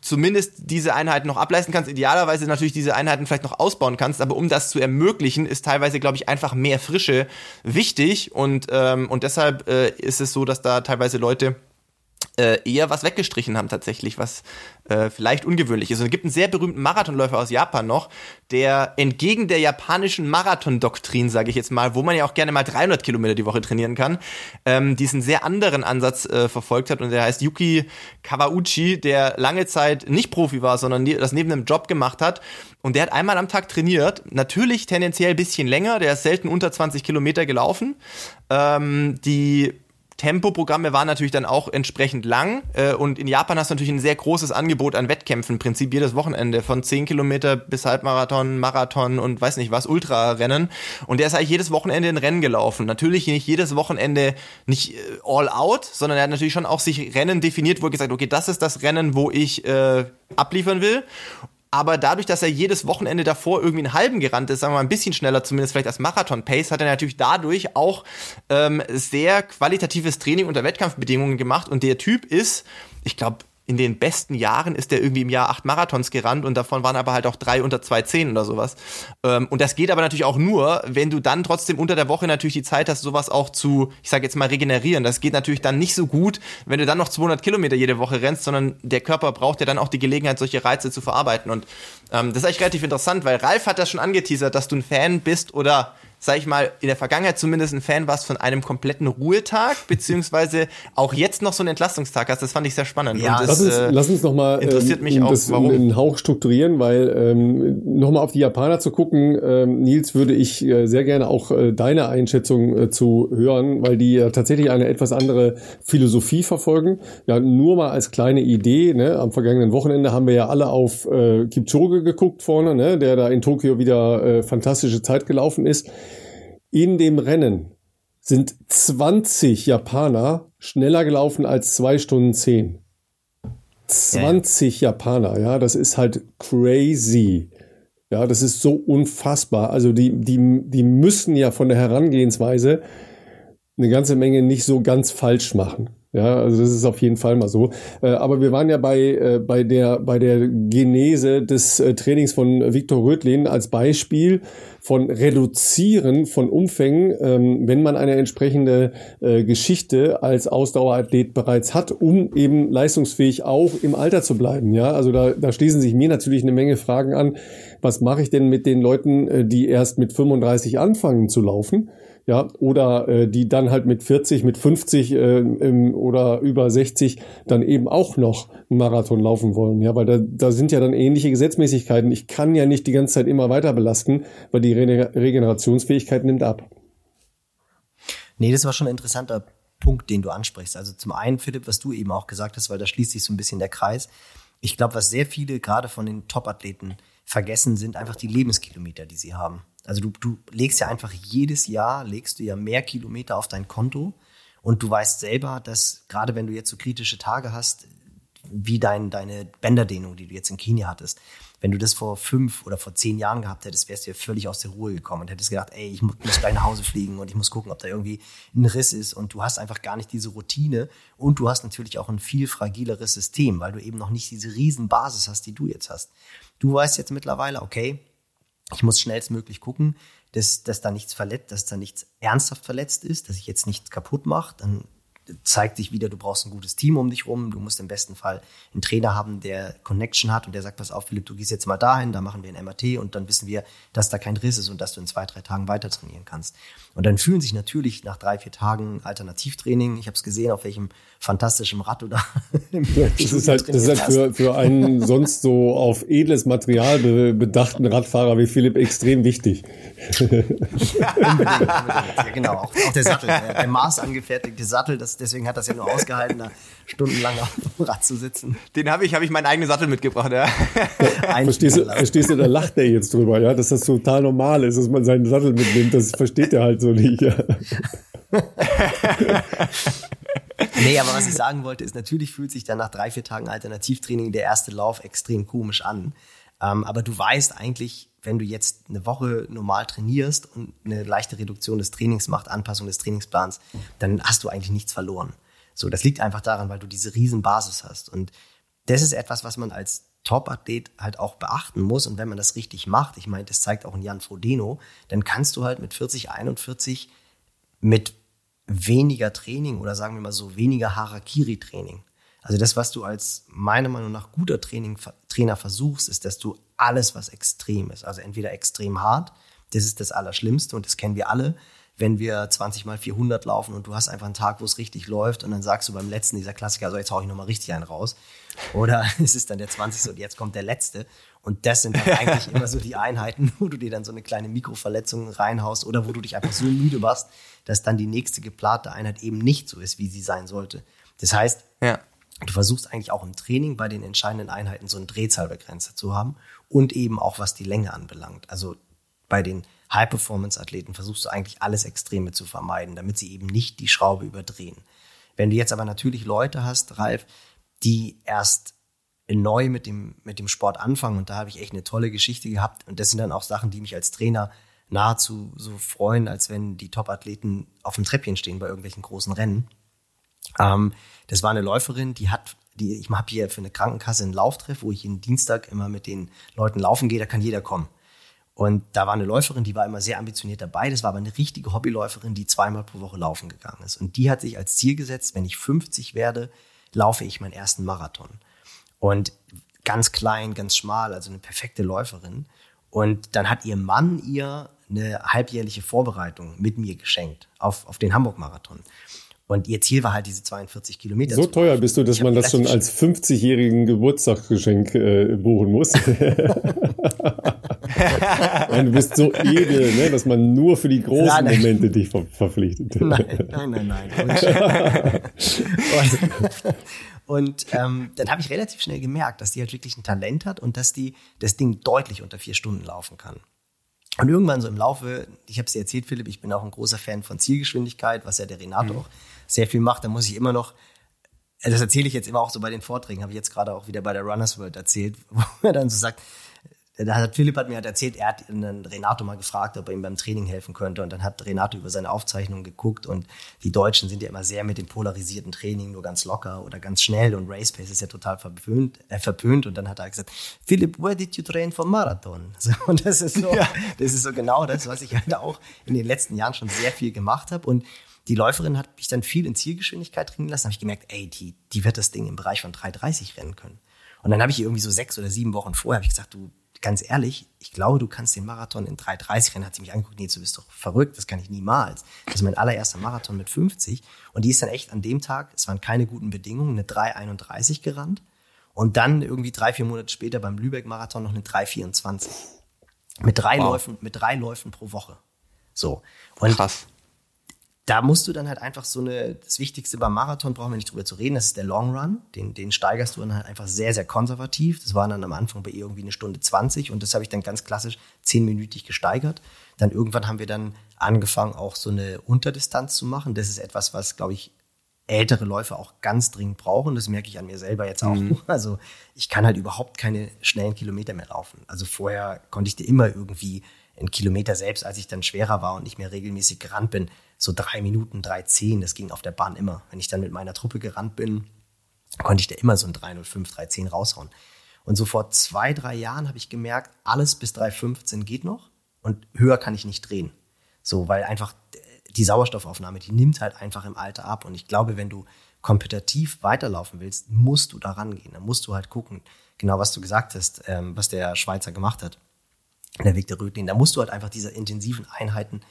zumindest diese Einheiten noch ableisten kannst. Idealerweise natürlich diese Einheiten vielleicht noch ausbauen kannst, aber um das zu ermöglichen, ist teilweise, glaube ich, einfach mehr Frische wichtig und, ähm, und deshalb äh, ist es so, dass da teilweise Leute äh, eher was weggestrichen haben tatsächlich, was äh, vielleicht ungewöhnlich ist. Und es gibt einen sehr berühmten Marathonläufer aus Japan noch, der entgegen der japanischen Marathondoktrin, sage ich jetzt mal, wo man ja auch gerne mal 300 Kilometer die Woche trainieren kann, ähm, diesen sehr anderen Ansatz äh, verfolgt hat. Und der heißt Yuki Kawauchi, der lange Zeit nicht Profi war, sondern das neben einem Job gemacht hat. Und der hat einmal am Tag trainiert, natürlich tendenziell bisschen länger, der ist selten unter 20 Kilometer gelaufen. Ähm, die Tempoprogramme waren natürlich dann auch entsprechend lang. Äh, und in Japan hast du natürlich ein sehr großes Angebot an Wettkämpfen, im Prinzip jedes Wochenende, von 10 Kilometer bis Halbmarathon, Marathon und weiß nicht was, Ultrarennen. Und der ist eigentlich jedes Wochenende ein Rennen gelaufen. Natürlich nicht jedes Wochenende nicht äh, all out, sondern er hat natürlich schon auch sich Rennen definiert, wo er gesagt, okay, das ist das Rennen, wo ich äh, abliefern will. Aber dadurch, dass er jedes Wochenende davor irgendwie einen halben gerannt ist, sagen wir mal ein bisschen schneller, zumindest vielleicht als Marathon-Pace, hat er natürlich dadurch auch ähm, sehr qualitatives Training unter Wettkampfbedingungen gemacht. Und der Typ ist, ich glaube, in den besten Jahren ist der irgendwie im Jahr acht Marathons gerannt und davon waren aber halt auch drei unter zwei zehn oder sowas. Ähm, und das geht aber natürlich auch nur, wenn du dann trotzdem unter der Woche natürlich die Zeit hast, sowas auch zu, ich sage jetzt mal, regenerieren. Das geht natürlich dann nicht so gut, wenn du dann noch 200 Kilometer jede Woche rennst, sondern der Körper braucht ja dann auch die Gelegenheit, solche Reize zu verarbeiten. Und ähm, das ist eigentlich relativ interessant, weil Ralf hat das schon angeteasert, dass du ein Fan bist oder sag ich mal, in der Vergangenheit zumindest ein Fan warst von einem kompletten Ruhetag, beziehungsweise auch jetzt noch so einen Entlastungstag hast. Das fand ich sehr spannend. Ja, das, lass, uns, äh, lass uns noch mal interessiert ähm, mich auch, das warum. einen Hauch strukturieren, weil ähm, noch mal auf die Japaner zu gucken, ähm, Nils, würde ich äh, sehr gerne auch äh, deine Einschätzung äh, zu hören, weil die ja tatsächlich eine etwas andere Philosophie verfolgen. Ja, nur mal als kleine Idee, ne, am vergangenen Wochenende haben wir ja alle auf äh, Kipchoge geguckt vorne, ne, der da in Tokio wieder äh, fantastische Zeit gelaufen ist. In dem Rennen sind 20 Japaner schneller gelaufen als zwei Stunden zehn. 20 ja. Japaner, ja, das ist halt crazy. Ja, das ist so unfassbar. Also die, die, die müssen ja von der Herangehensweise eine ganze Menge nicht so ganz falsch machen. Ja, also das ist auf jeden Fall mal so. Äh, aber wir waren ja bei, äh, bei, der, bei der Genese des äh, Trainings von Viktor Röthlin als Beispiel von Reduzieren von Umfängen, ähm, wenn man eine entsprechende Geschichte als Ausdauerathlet bereits hat, um eben leistungsfähig auch im Alter zu bleiben. Ja, also da, da schließen sich mir natürlich eine Menge Fragen an. Was mache ich denn mit den Leuten, die erst mit 35 anfangen zu laufen? Ja, oder äh, die dann halt mit 40, mit 50 äh, im, oder über 60 dann eben auch noch einen Marathon laufen wollen, ja, weil da, da sind ja dann ähnliche Gesetzmäßigkeiten. Ich kann ja nicht die ganze Zeit immer weiter belasten, weil die Re Regenerationsfähigkeit nimmt ab. Nee, das war schon ein interessanter Punkt, den du ansprichst. Also zum einen, Philipp, was du eben auch gesagt hast, weil da schließt sich so ein bisschen der Kreis. Ich glaube, was sehr viele gerade von den Top-Athleten vergessen, sind einfach die Lebenskilometer, die sie haben. Also du, du legst ja einfach jedes Jahr, legst du ja mehr Kilometer auf dein Konto und du weißt selber, dass gerade wenn du jetzt so kritische Tage hast, wie dein, deine Bänderdehnung, die du jetzt in Kenia hattest, wenn du das vor fünf oder vor zehn Jahren gehabt hättest, wärst du ja völlig aus der Ruhe gekommen und hättest gedacht, ey, ich muss gleich nach Hause fliegen und ich muss gucken, ob da irgendwie ein Riss ist und du hast einfach gar nicht diese Routine und du hast natürlich auch ein viel fragileres System, weil du eben noch nicht diese riesen Basis hast, die du jetzt hast. Du weißt jetzt mittlerweile, okay, ich muss schnellstmöglich gucken, dass, dass da nichts verletzt, dass da nichts ernsthaft verletzt ist, dass ich jetzt nichts kaputt mache. Dann zeigt sich wieder, du brauchst ein gutes Team um dich rum. Du musst im besten Fall einen Trainer haben, der Connection hat und der sagt, pass auf, Philipp, du gehst jetzt mal dahin, da machen wir ein MRT und dann wissen wir, dass da kein Riss ist und dass du in zwei, drei Tagen weiter trainieren kannst. Und dann fühlen sich natürlich nach drei, vier Tagen Alternativtraining, ich habe es gesehen, auf welchem fantastischen Rad du da ja, das ist halt, das ist halt für, für einen sonst so auf edles Material bedachten Radfahrer wie Philipp extrem wichtig. unbedingt, unbedingt. Ja, genau, auch, auch der Sattel, der, der maßangefertigte Sattel, das, deswegen hat das ja nur ausgehalten, da stundenlang auf dem Rad zu sitzen. Den habe ich, habe ich meinen eigenen Sattel mitgebracht, ja. verstehst, du, verstehst du, da lacht er jetzt drüber, ja, dass das total normal ist, dass man seinen Sattel mitnimmt, das versteht er halt so nicht, ja. nee, aber was ich sagen wollte, ist, natürlich fühlt sich dann nach drei, vier Tagen Alternativtraining der erste Lauf extrem komisch an. Ähm, aber du weißt eigentlich, wenn du jetzt eine Woche normal trainierst und eine leichte Reduktion des Trainings macht, Anpassung des Trainingsplans, dann hast du eigentlich nichts verloren. So, das liegt einfach daran, weil du diese riesen Basis hast. Und das ist etwas, was man als Top-Athlet halt auch beachten muss. Und wenn man das richtig macht, ich meine, das zeigt auch ein Jan Frodeno, dann kannst du halt mit 40, 41 mit weniger Training oder sagen wir mal so weniger Harakiri-Training. Also das, was du als meiner Meinung nach guter Training, Trainer versuchst, ist, dass du alles, was extrem ist, also entweder extrem hart, das ist das Allerschlimmste und das kennen wir alle, wenn wir 20 mal 400 laufen und du hast einfach einen Tag, wo es richtig läuft und dann sagst du beim letzten dieser Klassiker, also jetzt hau ich nochmal richtig einen raus. Oder es ist dann der 20. und jetzt kommt der letzte. Und das sind dann eigentlich immer so die Einheiten, wo du dir dann so eine kleine Mikroverletzung reinhaust oder wo du dich einfach so müde machst, dass dann die nächste geplante Einheit eben nicht so ist, wie sie sein sollte. Das heißt, ja. du versuchst eigentlich auch im Training bei den entscheidenden Einheiten so einen Drehzahlbegrenzer zu haben und eben auch was die Länge anbelangt. Also bei den High-Performance-Athleten versuchst du eigentlich alles Extreme zu vermeiden, damit sie eben nicht die Schraube überdrehen. Wenn du jetzt aber natürlich Leute hast, Ralf, die erst neu mit dem, mit dem Sport anfangen, und da habe ich echt eine tolle Geschichte gehabt, und das sind dann auch Sachen, die mich als Trainer nahezu so freuen, als wenn die Top-Athleten auf dem Treppchen stehen bei irgendwelchen großen Rennen. Ähm, das war eine Läuferin, die hat, die, ich habe hier für eine Krankenkasse einen Lauftreff, wo ich jeden Dienstag immer mit den Leuten laufen gehe, da kann jeder kommen. Und da war eine Läuferin, die war immer sehr ambitioniert dabei. Das war aber eine richtige Hobbyläuferin, die zweimal pro Woche laufen gegangen ist. Und die hat sich als Ziel gesetzt, wenn ich 50 werde, laufe ich meinen ersten Marathon. Und ganz klein, ganz schmal, also eine perfekte Läuferin. Und dann hat ihr Mann ihr eine halbjährliche Vorbereitung mit mir geschenkt auf, auf den Hamburg-Marathon. Und ihr Ziel war halt diese 42 Kilometer. So teuer bist du, dass man das schon als 50-jährigen Geburtstagsgeschenk äh, buchen muss. Nein, du bist so edel, ne, dass man nur für die großen nein. Momente dich ver verpflichtet. Nein, nein, nein, nein. und, und ähm, dann habe ich relativ schnell gemerkt, dass die halt wirklich ein Talent hat und dass die das Ding deutlich unter vier Stunden laufen kann. Und irgendwann so im Laufe, ich habe es dir erzählt, Philipp, ich bin auch ein großer Fan von Zielgeschwindigkeit, was ja der Renato mhm. auch sehr viel macht. Da muss ich immer noch das erzähle ich jetzt immer auch so bei den Vorträgen, habe ich jetzt gerade auch wieder bei der Runners World erzählt, wo er dann so sagt, da hat Philipp hat mir halt erzählt, er hat einen Renato mal gefragt, ob er ihm beim Training helfen könnte. Und dann hat Renato über seine Aufzeichnungen geguckt. Und die Deutschen sind ja immer sehr mit dem polarisierten Training, nur ganz locker oder ganz schnell. Und Race Pace ist ja total verpönt. Äh, verpönt. Und dann hat er gesagt, Philipp, where did you train for Marathon? So, und das ist so, ja. das ist so genau das, was ich halt auch in den letzten Jahren schon sehr viel gemacht habe. Und die Läuferin hat mich dann viel in Zielgeschwindigkeit trainieren lassen. Da habe ich gemerkt, ey, die, die wird das Ding im Bereich von 3,30 rennen können. Und dann habe ich irgendwie so sechs oder sieben Wochen vorher habe ich gesagt, du, ganz ehrlich, ich glaube, du kannst den Marathon in 3,30 rennen. Hat sie mich angeguckt, nee, du bist doch verrückt, das kann ich niemals. Das ist mein allererster Marathon mit 50. Und die ist dann echt an dem Tag, es waren keine guten Bedingungen, eine 3,31 gerannt. Und dann irgendwie drei, vier Monate später beim Lübeck-Marathon noch eine 3,24. Mit drei wow. Läufen, mit drei Läufen pro Woche. So. Und Krass da musst du dann halt einfach so eine, das Wichtigste beim Marathon brauchen wir nicht drüber zu reden, das ist der Long Run. Den, den steigerst du dann halt einfach sehr, sehr konservativ. Das war dann am Anfang bei ihr irgendwie eine Stunde 20 und das habe ich dann ganz klassisch zehnminütig gesteigert. Dann irgendwann haben wir dann angefangen, auch so eine Unterdistanz zu machen. Das ist etwas, was, glaube ich, ältere Läufer auch ganz dringend brauchen. Das merke ich an mir selber jetzt auch. Mhm. Also ich kann halt überhaupt keine schnellen Kilometer mehr laufen. Also vorher konnte ich dir immer irgendwie einen Kilometer selbst, als ich dann schwerer war und nicht mehr regelmäßig gerannt bin, so drei Minuten, drei zehn, das ging auf der Bahn immer. Wenn ich dann mit meiner Truppe gerannt bin, konnte ich da immer so ein 305, 310 raushauen. Und so vor zwei, drei Jahren habe ich gemerkt, alles bis 315 geht noch und höher kann ich nicht drehen. So, weil einfach die Sauerstoffaufnahme, die nimmt halt einfach im Alter ab. Und ich glaube, wenn du kompetitiv weiterlaufen willst, musst du da rangehen. Dann musst du halt gucken, genau was du gesagt hast, ähm, was der Schweizer gemacht hat, der Weg der Rötlin. Da musst du halt einfach diese intensiven Einheiten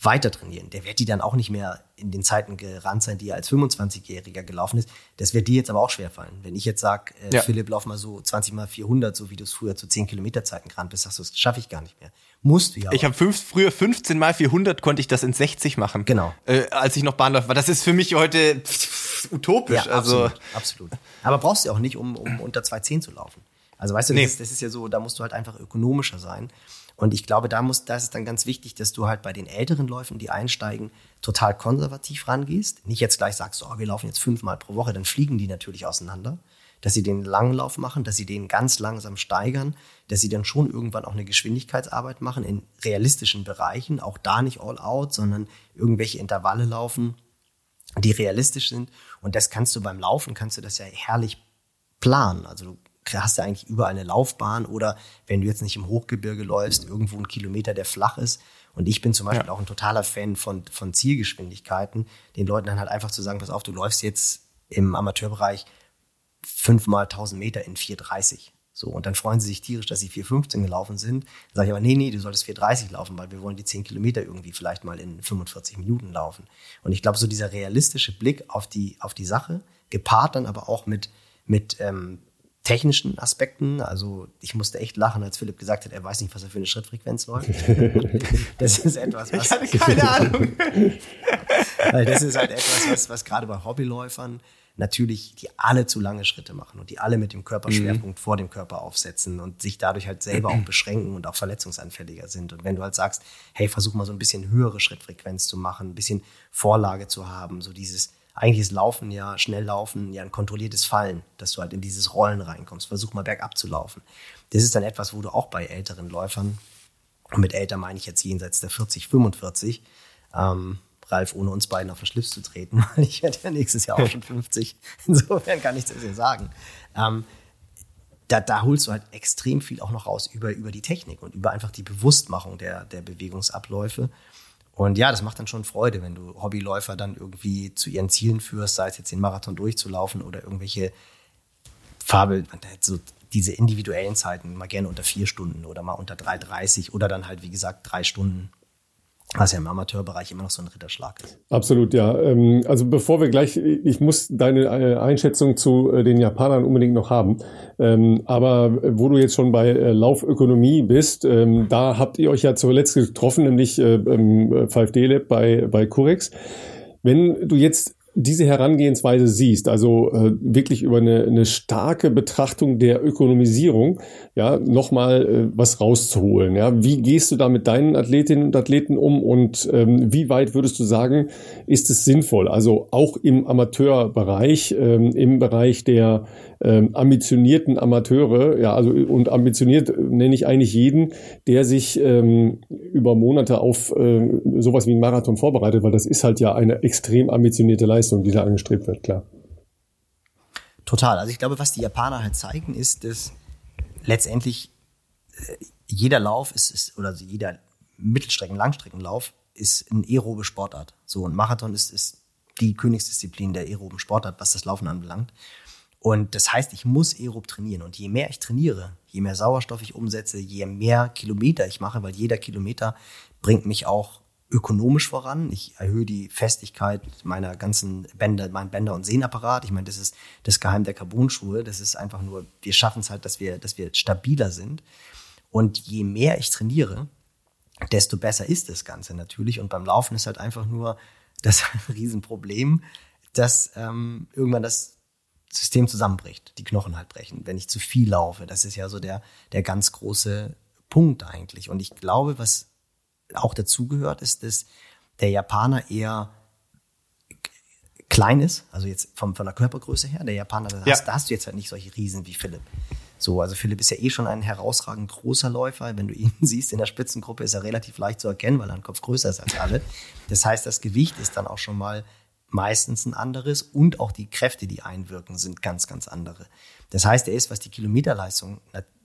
weiter trainieren. Der wird die dann auch nicht mehr in den Zeiten gerannt sein, die er als 25-Jähriger gelaufen ist. Das wird dir jetzt aber auch schwerfallen. Wenn ich jetzt sage, äh, ja. Philipp, lauf mal so 20 mal 400, so wie du es früher zu 10 Kilometer Zeiten gerannt bist, sagst du, das schaffe ich gar nicht mehr. Musst du ja. Ich habe früher 15 mal 400, konnte ich das in 60 machen. Genau. Äh, als ich noch Bahnläufer war. Das ist für mich heute utopisch. Ja, also absolut, absolut. Aber brauchst du auch nicht, um, um unter 2,10 zu laufen. Also weißt du, das, nee. ist, das ist ja so, da musst du halt einfach ökonomischer sein. Und ich glaube, da muss, da ist es dann ganz wichtig, dass du halt bei den älteren Läufen, die einsteigen, total konservativ rangehst. Nicht jetzt gleich sagst, oh, wir laufen jetzt fünfmal pro Woche, dann fliegen die natürlich auseinander. Dass sie den langen Lauf machen, dass sie den ganz langsam steigern, dass sie dann schon irgendwann auch eine Geschwindigkeitsarbeit machen in realistischen Bereichen, auch da nicht all out, sondern irgendwelche Intervalle laufen, die realistisch sind. Und das kannst du beim Laufen, kannst du das ja herrlich planen. Also du hast du eigentlich überall eine Laufbahn oder wenn du jetzt nicht im Hochgebirge läufst, irgendwo ein Kilometer, der flach ist. Und ich bin zum Beispiel ja. auch ein totaler Fan von, von Zielgeschwindigkeiten, den Leuten dann halt einfach zu sagen, pass auf, du läufst jetzt im Amateurbereich fünfmal 1000 Meter in 4,30. So, und dann freuen sie sich tierisch, dass sie 4,15 gelaufen sind. Dann sage ich aber, nee, nee, du solltest 4,30 laufen, weil wir wollen die 10 Kilometer irgendwie vielleicht mal in 45 Minuten laufen. Und ich glaube, so dieser realistische Blick auf die, auf die Sache, gepaart dann aber auch mit, mit ähm, technischen Aspekten. Also ich musste echt lachen, als Philipp gesagt hat, er weiß nicht, was er für eine Schrittfrequenz läuft. das ist etwas, was... Ich hatte keine Ahnung. Weil das ist halt etwas, was, was gerade bei Hobbyläufern natürlich, die alle zu lange Schritte machen und die alle mit dem Körperschwerpunkt mhm. vor dem Körper aufsetzen und sich dadurch halt selber auch beschränken und auch verletzungsanfälliger sind. Und wenn du halt sagst, hey, versuch mal so ein bisschen höhere Schrittfrequenz zu machen, ein bisschen Vorlage zu haben, so dieses, eigentlich ist Laufen ja, schnell laufen, ja ein kontrolliertes Fallen, dass du halt in dieses Rollen reinkommst. Versuch mal bergab zu laufen. Das ist dann etwas, wo du auch bei älteren Läufern, und mit älter meine ich jetzt jenseits der 40, 45, ähm, Ralf, ohne uns beiden auf den Schlips zu treten, weil ich werde ja nächstes Jahr auch schon 50. Insofern kann ich das ja sagen. Ähm, da, da holst du halt extrem viel auch noch raus über, über die Technik und über einfach die Bewusstmachung der, der Bewegungsabläufe. Und ja, das macht dann schon Freude, wenn du Hobbyläufer dann irgendwie zu ihren Zielen führst, sei es jetzt den Marathon durchzulaufen oder irgendwelche Fabel, so diese individuellen Zeiten, mal gerne unter vier Stunden oder mal unter 3,30 oder dann halt, wie gesagt, drei Stunden was ja im Amateurbereich immer noch so ein Ritterschlag ist. Absolut, ja. Ähm, also bevor wir gleich, ich muss deine äh, Einschätzung zu äh, den Japanern unbedingt noch haben. Ähm, aber wo du jetzt schon bei äh, Laufökonomie bist, ähm, da habt ihr euch ja zuletzt getroffen, nämlich im 5D Lab bei, bei Curex. Wenn du jetzt diese Herangehensweise siehst, also äh, wirklich über eine, eine starke Betrachtung der Ökonomisierung, ja, nochmal äh, was rauszuholen. Ja, wie gehst du da mit deinen Athletinnen und Athleten um und ähm, wie weit würdest du sagen, ist es sinnvoll? Also auch im Amateurbereich, ähm, im Bereich der ähm, ambitionierten Amateure, ja, also und ambitioniert nenne ich eigentlich jeden, der sich ähm, über Monate auf äh, sowas wie einen Marathon vorbereitet, weil das ist halt ja eine extrem ambitionierte Leistung, die da angestrebt wird, klar. Total. Also ich glaube, was die Japaner halt zeigen, ist, dass letztendlich äh, jeder Lauf ist, ist oder jeder Mittelstrecken, Langstreckenlauf ist eine aerobe Sportart. So ein Marathon ist, ist die Königsdisziplin der aeroben Sportart, was das Laufen anbelangt. Und das heißt, ich muss aerob trainieren. Und je mehr ich trainiere, je mehr Sauerstoff ich umsetze, je mehr Kilometer ich mache, weil jeder Kilometer bringt mich auch ökonomisch voran. Ich erhöhe die Festigkeit meiner ganzen Bänder, mein Bänder- und Sehnapparat. Ich meine, das ist das Geheim der Carbonschuhe. Das ist einfach nur, wir schaffen es halt, dass wir, dass wir stabiler sind. Und je mehr ich trainiere, desto besser ist das Ganze natürlich. Und beim Laufen ist halt einfach nur das Riesenproblem, dass ähm, irgendwann das System zusammenbricht, die Knochen halt brechen, wenn ich zu viel laufe. Das ist ja so der, der ganz große Punkt eigentlich. Und ich glaube, was auch dazugehört, ist, dass der Japaner eher klein ist, also jetzt vom, von der Körpergröße her. Der Japaner, da, ja. hast, da hast du jetzt halt nicht solche Riesen wie Philipp. So, also Philipp ist ja eh schon ein herausragend großer Läufer. Wenn du ihn siehst in der Spitzengruppe, ist er relativ leicht zu erkennen, weil er ein Kopf größer ist als alle. Das heißt, das Gewicht ist dann auch schon mal meistens ein anderes und auch die Kräfte, die einwirken, sind ganz, ganz andere. Das heißt, er ist, was die Kilometerleistung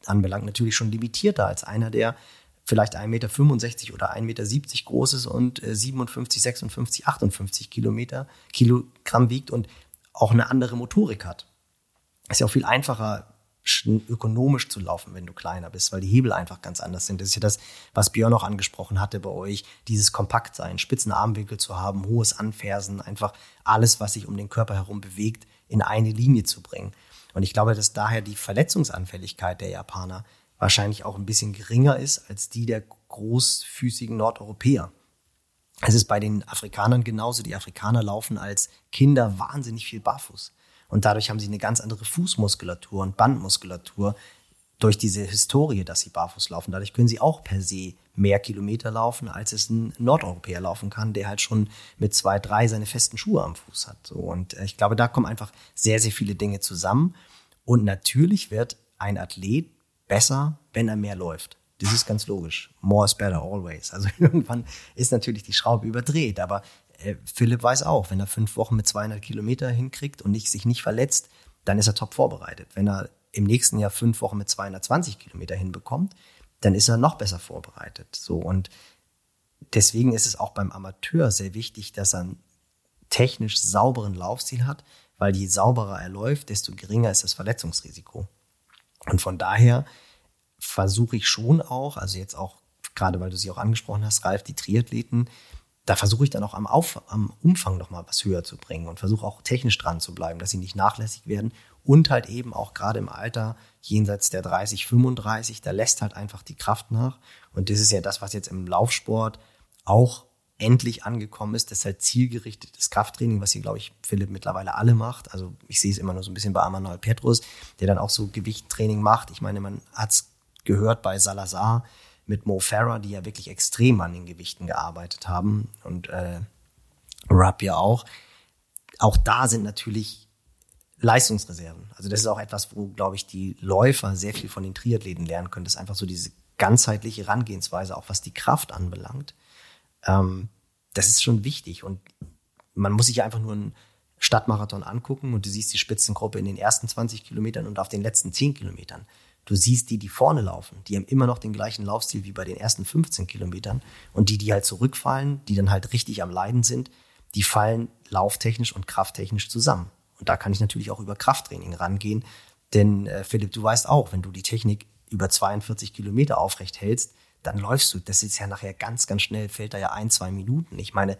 anbelangt, natürlich schon limitierter als einer, der vielleicht 1,65 Meter oder 1,70 Meter groß ist und 57, 56, 58 Kilometer, Kilogramm wiegt und auch eine andere Motorik hat. Ist ja auch viel einfacher, ökonomisch zu laufen, wenn du kleiner bist, weil die Hebel einfach ganz anders sind. Das ist ja das, was Björn auch angesprochen hatte bei euch, dieses Kompaktsein, spitzen Armwinkel zu haben, hohes Anfersen, einfach alles, was sich um den Körper herum bewegt, in eine Linie zu bringen. Und ich glaube, dass daher die Verletzungsanfälligkeit der Japaner wahrscheinlich auch ein bisschen geringer ist als die der großfüßigen Nordeuropäer. Es ist bei den Afrikanern genauso. Die Afrikaner laufen als Kinder wahnsinnig viel barfuß. Und dadurch haben sie eine ganz andere Fußmuskulatur und Bandmuskulatur durch diese Historie, dass sie barfuß laufen. Dadurch können sie auch per se mehr Kilometer laufen, als es ein Nordeuropäer laufen kann, der halt schon mit zwei, drei seine festen Schuhe am Fuß hat. So, und äh, ich glaube, da kommen einfach sehr, sehr viele Dinge zusammen. Und natürlich wird ein Athlet besser, wenn er mehr läuft. Das ist ganz logisch. More is better always. Also irgendwann ist natürlich die Schraube überdreht, aber Philipp weiß auch, wenn er fünf Wochen mit 200 Kilometer hinkriegt und nicht, sich nicht verletzt, dann ist er top vorbereitet. Wenn er im nächsten Jahr fünf Wochen mit 220 Kilometer hinbekommt, dann ist er noch besser vorbereitet. So und deswegen ist es auch beim Amateur sehr wichtig, dass er einen technisch sauberen Laufstil hat, weil je sauberer er läuft, desto geringer ist das Verletzungsrisiko. Und von daher versuche ich schon auch, also jetzt auch, gerade weil du sie auch angesprochen hast, Ralf, die Triathleten, da versuche ich dann auch am, Auf, am Umfang nochmal was höher zu bringen und versuche auch technisch dran zu bleiben, dass sie nicht nachlässig werden und halt eben auch gerade im Alter jenseits der 30, 35, da lässt halt einfach die Kraft nach. Und das ist ja das, was jetzt im Laufsport auch endlich angekommen ist, das ist halt zielgerichtetes Krafttraining, was hier, glaube ich, Philipp mittlerweile alle macht. Also ich sehe es immer nur so ein bisschen bei Amanal Petrus, der dann auch so Gewichttraining macht. Ich meine, man hat es gehört bei Salazar mit Mo Farah, die ja wirklich extrem an den Gewichten gearbeitet haben und äh, Rapp ja auch. Auch da sind natürlich Leistungsreserven. Also das ist auch etwas, wo, glaube ich, die Läufer sehr viel von den Triathleten lernen können. Das ist einfach so diese ganzheitliche Herangehensweise, auch was die Kraft anbelangt. Ähm, das ist schon wichtig. Und man muss sich einfach nur einen Stadtmarathon angucken und du siehst die Spitzengruppe in den ersten 20 Kilometern und auf den letzten 10 Kilometern. Du siehst die, die vorne laufen, die haben immer noch den gleichen Laufstil wie bei den ersten 15 Kilometern. Und die, die halt zurückfallen, die dann halt richtig am Leiden sind, die fallen lauftechnisch und krafttechnisch zusammen. Und da kann ich natürlich auch über Krafttraining rangehen. Denn äh, Philipp, du weißt auch, wenn du die Technik über 42 Kilometer aufrecht hältst, dann läufst du. Das ist ja nachher ganz, ganz schnell, fällt da ja ein, zwei Minuten. Ich meine,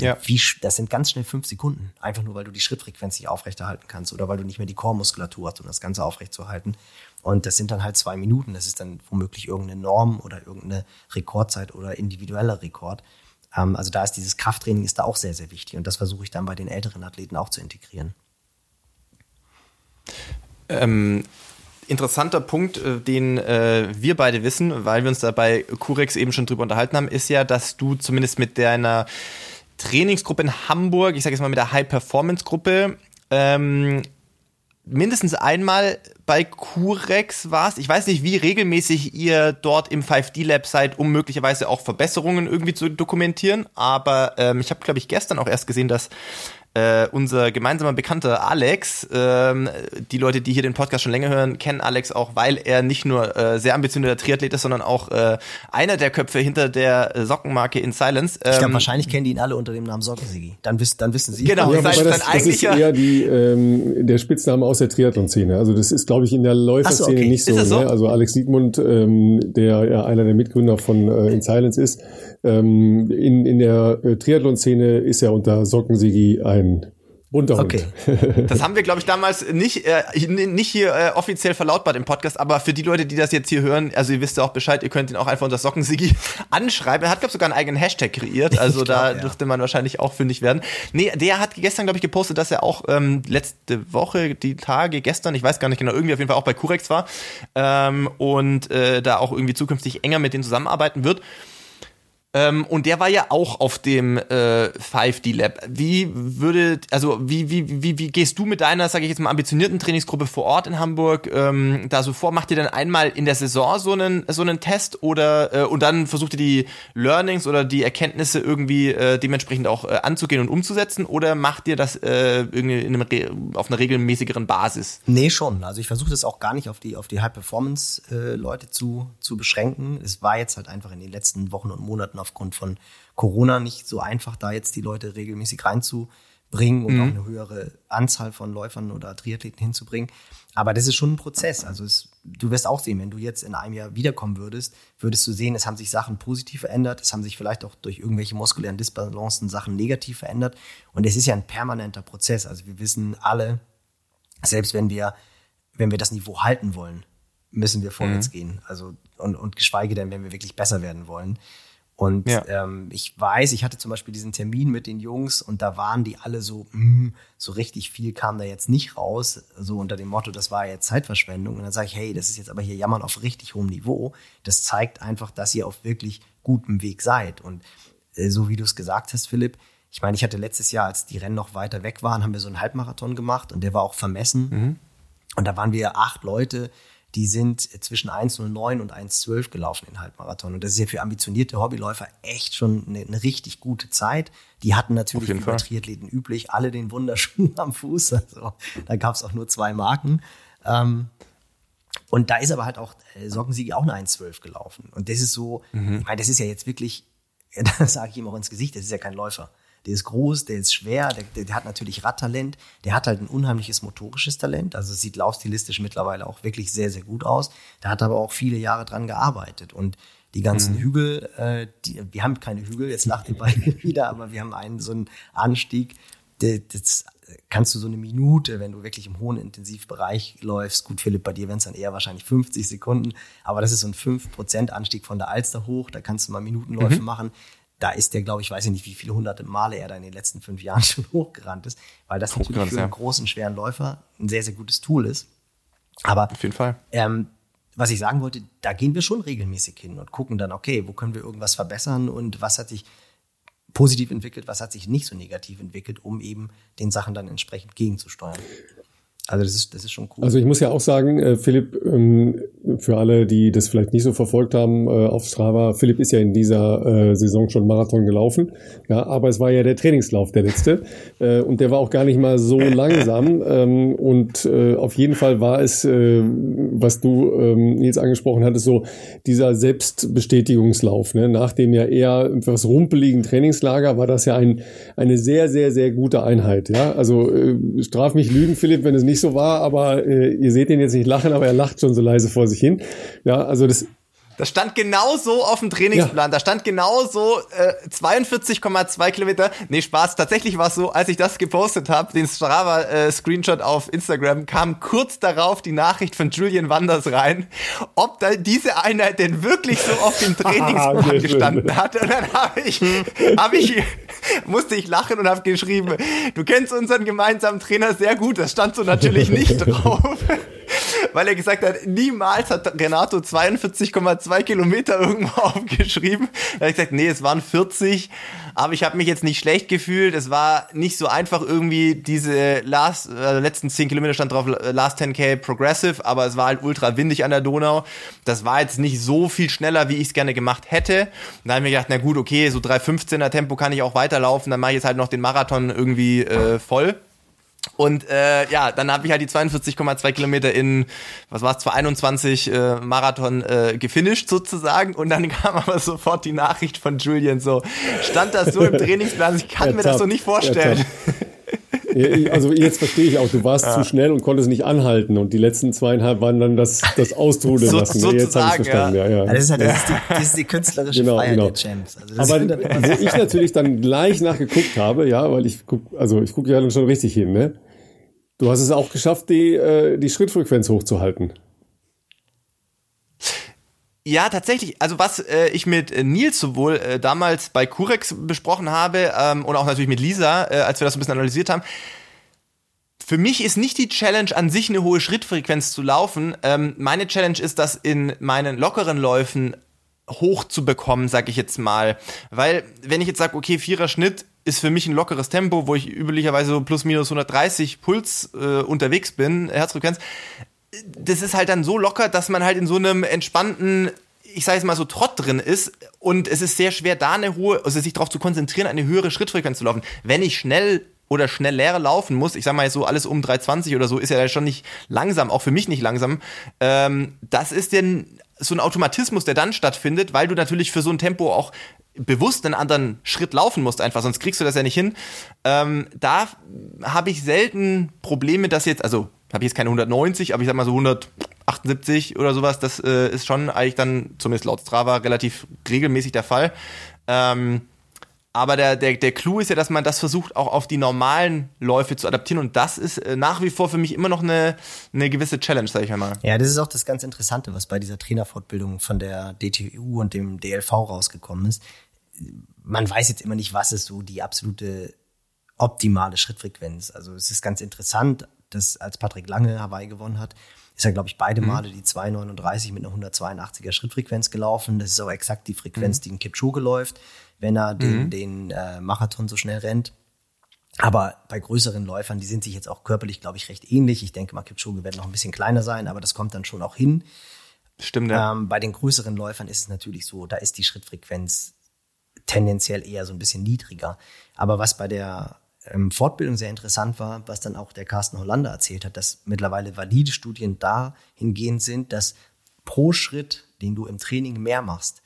ja. wie, das sind ganz schnell fünf Sekunden. Einfach nur, weil du die Schrittfrequenz nicht aufrechterhalten kannst oder weil du nicht mehr die Chormuskulatur hast, um das Ganze aufrechtzuerhalten. Und das sind dann halt zwei Minuten. Das ist dann womöglich irgendeine Norm oder irgendeine Rekordzeit oder individueller Rekord. Ähm, also da ist dieses Krafttraining ist da auch sehr, sehr wichtig. Und das versuche ich dann bei den älteren Athleten auch zu integrieren. Ähm, interessanter Punkt, äh, den äh, wir beide wissen, weil wir uns da bei Curex eben schon drüber unterhalten haben, ist ja, dass du zumindest mit deiner Trainingsgruppe in Hamburg, ich sage jetzt mal mit der High-Performance-Gruppe, ähm, mindestens einmal bei Curex warst. Ich weiß nicht, wie regelmäßig ihr dort im 5D-Lab seid, um möglicherweise auch Verbesserungen irgendwie zu dokumentieren. Aber ähm, ich habe, glaube ich, gestern auch erst gesehen, dass äh, unser gemeinsamer Bekannter Alex, ähm, die Leute, die hier den Podcast schon länger hören, kennen Alex auch, weil er nicht nur äh, sehr ambitionierter Triathlet ist, sondern auch äh, einer der Köpfe hinter der Sockenmarke In Silence. Ähm, ich glaube, wahrscheinlich kennen die ihn alle unter dem Namen Sockensigi. Dann, wiss, dann wissen sie. Genau, ja, das, das, das ist eher die, ähm, der Spitzname aus der Triathlon-Szene. Also das ist, glaube ich, in der Läuferszene so, okay. nicht so, so? Ne? Also Alex Siegmund, ähm, der ja einer der Mitgründer von äh, In Silence ist, ähm, in, in der äh, Triathlon-Szene ist er unter Sockensigi ein Bunter Hund. Okay. Das haben wir, glaube ich, damals nicht, äh, nicht hier äh, offiziell verlautbart im Podcast, aber für die Leute, die das jetzt hier hören, also ihr wisst ja auch Bescheid, ihr könnt ihn auch einfach unter Sockensigi anschreiben. Er hat, glaube ich, sogar einen eigenen Hashtag kreiert, also glaub, da ja. dürfte man wahrscheinlich auch fündig werden. Nee, der hat gestern, glaube ich, gepostet, dass er auch ähm, letzte Woche, die Tage, gestern, ich weiß gar nicht genau, irgendwie auf jeden Fall auch bei Curex war ähm, und äh, da auch irgendwie zukünftig enger mit denen zusammenarbeiten wird. Ähm, und der war ja auch auf dem äh, 5D Lab. Wie würde, also wie, wie, wie, wie gehst du mit deiner, sage ich jetzt mal, ambitionierten Trainingsgruppe vor Ort in Hamburg ähm, da so vor? Macht ihr dann einmal in der Saison so einen, so einen Test oder äh, und dann versucht ihr die Learnings oder die Erkenntnisse irgendwie äh, dementsprechend auch äh, anzugehen und umzusetzen oder macht ihr das äh, irgendwie in einem, auf einer regelmäßigeren Basis? Nee, schon. Also ich versuche das auch gar nicht auf die, auf die High-Performance-Leute äh, zu, zu beschränken. Es war jetzt halt einfach in den letzten Wochen und Monaten aufgrund von Corona nicht so einfach, da jetzt die Leute regelmäßig reinzubringen und mhm. auch eine höhere Anzahl von Läufern oder Triathleten hinzubringen. Aber das ist schon ein Prozess. Also es, du wirst auch sehen, wenn du jetzt in einem Jahr wiederkommen würdest, würdest du sehen, es haben sich Sachen positiv verändert, es haben sich vielleicht auch durch irgendwelche muskulären Disbalancen Sachen negativ verändert. Und es ist ja ein permanenter Prozess. Also wir wissen alle, selbst wenn wir, wenn wir das Niveau halten wollen, müssen wir vorwärts mhm. gehen. Also und, und geschweige denn, wenn wir wirklich besser werden wollen. Und ja. ähm, ich weiß, ich hatte zum Beispiel diesen Termin mit den Jungs und da waren die alle so, mh, hm, so richtig viel kam da jetzt nicht raus, so unter dem Motto, das war jetzt Zeitverschwendung. Und dann sage ich, hey, das ist jetzt aber hier Jammern auf richtig hohem Niveau. Das zeigt einfach, dass ihr auf wirklich gutem Weg seid. Und äh, so wie du es gesagt hast, Philipp, ich meine, ich hatte letztes Jahr, als die Rennen noch weiter weg waren, haben wir so einen Halbmarathon gemacht und der war auch vermessen. Mhm. Und da waren wir acht Leute, die sind zwischen 1,09 und 1,12 gelaufen in Halbmarathon. Und das ist ja für ambitionierte Hobbyläufer echt schon eine, eine richtig gute Zeit. Die hatten natürlich wie bei Triathleten üblich alle den Wunderschuh am Fuß. Also, da gab es auch nur zwei Marken. Ähm, und da ist aber halt auch äh, Sockensiege auch eine 1,12 gelaufen. Und das ist so, mhm. ich meine, das ist ja jetzt wirklich, das sage ich ihm auch ins Gesicht, das ist ja kein Läufer. Der ist groß, der ist schwer, der, der, der hat natürlich Radtalent, der hat halt ein unheimliches motorisches Talent, also sieht laufstilistisch mittlerweile auch wirklich sehr, sehr gut aus. Der hat aber auch viele Jahre dran gearbeitet und die ganzen mhm. Hügel, äh, die, wir haben keine Hügel, jetzt lacht ihr beide wieder, aber wir haben einen so einen Anstieg, der, das kannst du so eine Minute, wenn du wirklich im hohen Intensivbereich läufst, gut, Philipp, bei dir wären es dann eher wahrscheinlich 50 Sekunden, aber das ist so ein 5% Anstieg von der Alster hoch, da kannst du mal Minutenläufe mhm. machen. Da ist der, glaube ich, weiß ich nicht, wie viele hunderte Male er da in den letzten fünf Jahren schon hochgerannt ist, weil das natürlich für einen großen, schweren Läufer ein sehr, sehr gutes Tool ist. Aber auf jeden Fall. Ähm, was ich sagen wollte, da gehen wir schon regelmäßig hin und gucken dann, okay, wo können wir irgendwas verbessern und was hat sich positiv entwickelt, was hat sich nicht so negativ entwickelt, um eben den Sachen dann entsprechend gegenzusteuern. Also das ist, das ist schon cool. Also ich muss ja auch sagen, äh, Philipp, ähm, für alle, die das vielleicht nicht so verfolgt haben äh, auf Strava, Philipp ist ja in dieser äh, Saison schon Marathon gelaufen, ja, aber es war ja der Trainingslauf der letzte äh, und der war auch gar nicht mal so langsam ähm, und äh, auf jeden Fall war es, äh, was du ähm, Nils angesprochen hattest, so dieser Selbstbestätigungslauf, ne? nach dem ja eher etwas rumpeligen Trainingslager war das ja ein, eine sehr, sehr, sehr gute Einheit, ja, also äh, straf mich lügen, Philipp, wenn es nicht so war, aber äh, ihr seht ihn jetzt nicht lachen, aber er lacht schon so leise vor sich hin. Ja, also das das stand genau so auf dem Trainingsplan. Ja. Da stand genau so äh, 42,2 Kilometer. Nee, Spaß. Tatsächlich war es so, als ich das gepostet habe, den Strava-Screenshot äh, auf Instagram, kam kurz darauf die Nachricht von Julian Wanders rein, ob da diese Einheit denn wirklich so auf dem Trainingsplan gestanden hat. Und dann habe ich, hab ich, musste ich lachen und habe geschrieben, du kennst unseren gemeinsamen Trainer sehr gut. Das stand so natürlich nicht drauf weil er gesagt hat, niemals hat Renato 42,2 Kilometer irgendwo aufgeschrieben. Da ich gesagt, nee, es waren 40, aber ich habe mich jetzt nicht schlecht gefühlt. Es war nicht so einfach irgendwie diese last, äh, letzten 10 Kilometer stand drauf Last 10k Progressive, aber es war halt ultra windig an der Donau. Das war jetzt nicht so viel schneller, wie ich es gerne gemacht hätte. Da habe ich mir gedacht, na gut, okay, so 3,15er Tempo kann ich auch weiterlaufen, dann mache ich jetzt halt noch den Marathon irgendwie äh, voll. Und äh, ja, dann habe ich halt die 42,2 Kilometer in, was war es, 221 äh, Marathon äh, gefinisht sozusagen. Und dann kam aber sofort die Nachricht von Julian so, stand das so im Trainingsplan, ich kann mir das so nicht vorstellen. Also jetzt verstehe ich auch, du warst ja. zu schnell und konntest nicht anhalten und die letzten zweieinhalb waren dann das, das Austrudeln so, lassen. So jetzt habe ich verstanden, ja. ja, ja. Das, ist halt, das, ist die, das ist die künstlerische genau, Freiheit genau. der Champs. Also Aber wo ich natürlich dann gleich nachgeguckt habe, ja, weil ich guck, also ich gucke ja dann schon richtig hin, ne? Du hast es auch geschafft, die, äh, die Schrittfrequenz hochzuhalten. Ja, tatsächlich. Also was äh, ich mit äh, Nils sowohl äh, damals bei Curex besprochen habe ähm, und auch natürlich mit Lisa, äh, als wir das ein bisschen analysiert haben. Für mich ist nicht die Challenge an sich eine hohe Schrittfrequenz zu laufen. Ähm, meine Challenge ist, das in meinen lockeren Läufen hochzubekommen, sag ich jetzt mal. Weil wenn ich jetzt sage, okay, vierer Schnitt ist für mich ein lockeres Tempo, wo ich üblicherweise so plus minus 130 Puls äh, unterwegs bin, Herzfrequenz, das ist halt dann so locker, dass man halt in so einem entspannten ich sage jetzt mal so Trott drin ist und es ist sehr schwer da eine hohe, also sich darauf zu konzentrieren, eine höhere Schrittfrequenz zu laufen. Wenn ich schnell oder schnell leer laufen muss, ich sag mal so alles um 320 oder so, ist ja schon nicht langsam, auch für mich nicht langsam. Ähm, das ist denn so ein Automatismus, der dann stattfindet, weil du natürlich für so ein Tempo auch bewusst einen anderen Schritt laufen musst, einfach, sonst kriegst du das ja nicht hin. Ähm, da habe ich selten Probleme, dass jetzt, also habe jetzt keine 190, aber ich sag mal so 178 oder sowas, das äh, ist schon eigentlich dann, zumindest laut Strava, relativ regelmäßig der Fall. Ähm, aber der, der, der Clou ist ja, dass man das versucht, auch auf die normalen Läufe zu adaptieren. Und das ist äh, nach wie vor für mich immer noch eine, eine gewisse Challenge, sag ich mal. Ja, das ist auch das ganz Interessante, was bei dieser Trainerfortbildung von der DTU und dem DLV rausgekommen ist. Man weiß jetzt immer nicht, was ist so die absolute optimale Schrittfrequenz. Also es ist ganz interessant, dass als Patrick Lange Hawaii gewonnen hat, ist er, glaube ich, beide mhm. Male die 2,39 mit einer 182er Schrittfrequenz gelaufen. Das ist auch exakt die Frequenz, mhm. die ein Kipchoge läuft wenn er den, mhm. den äh, Marathon so schnell rennt. Aber bei größeren Läufern, die sind sich jetzt auch körperlich, glaube ich, recht ähnlich. Ich denke mal, Kipchoge wird noch ein bisschen kleiner sein, aber das kommt dann schon auch hin. Stimmt, ja. Ähm, bei den größeren Läufern ist es natürlich so, da ist die Schrittfrequenz tendenziell eher so ein bisschen niedriger. Aber was bei der Fortbildung sehr interessant war, was dann auch der Carsten Hollander erzählt hat, dass mittlerweile valide Studien dahingehend sind, dass pro Schritt, den du im Training mehr machst,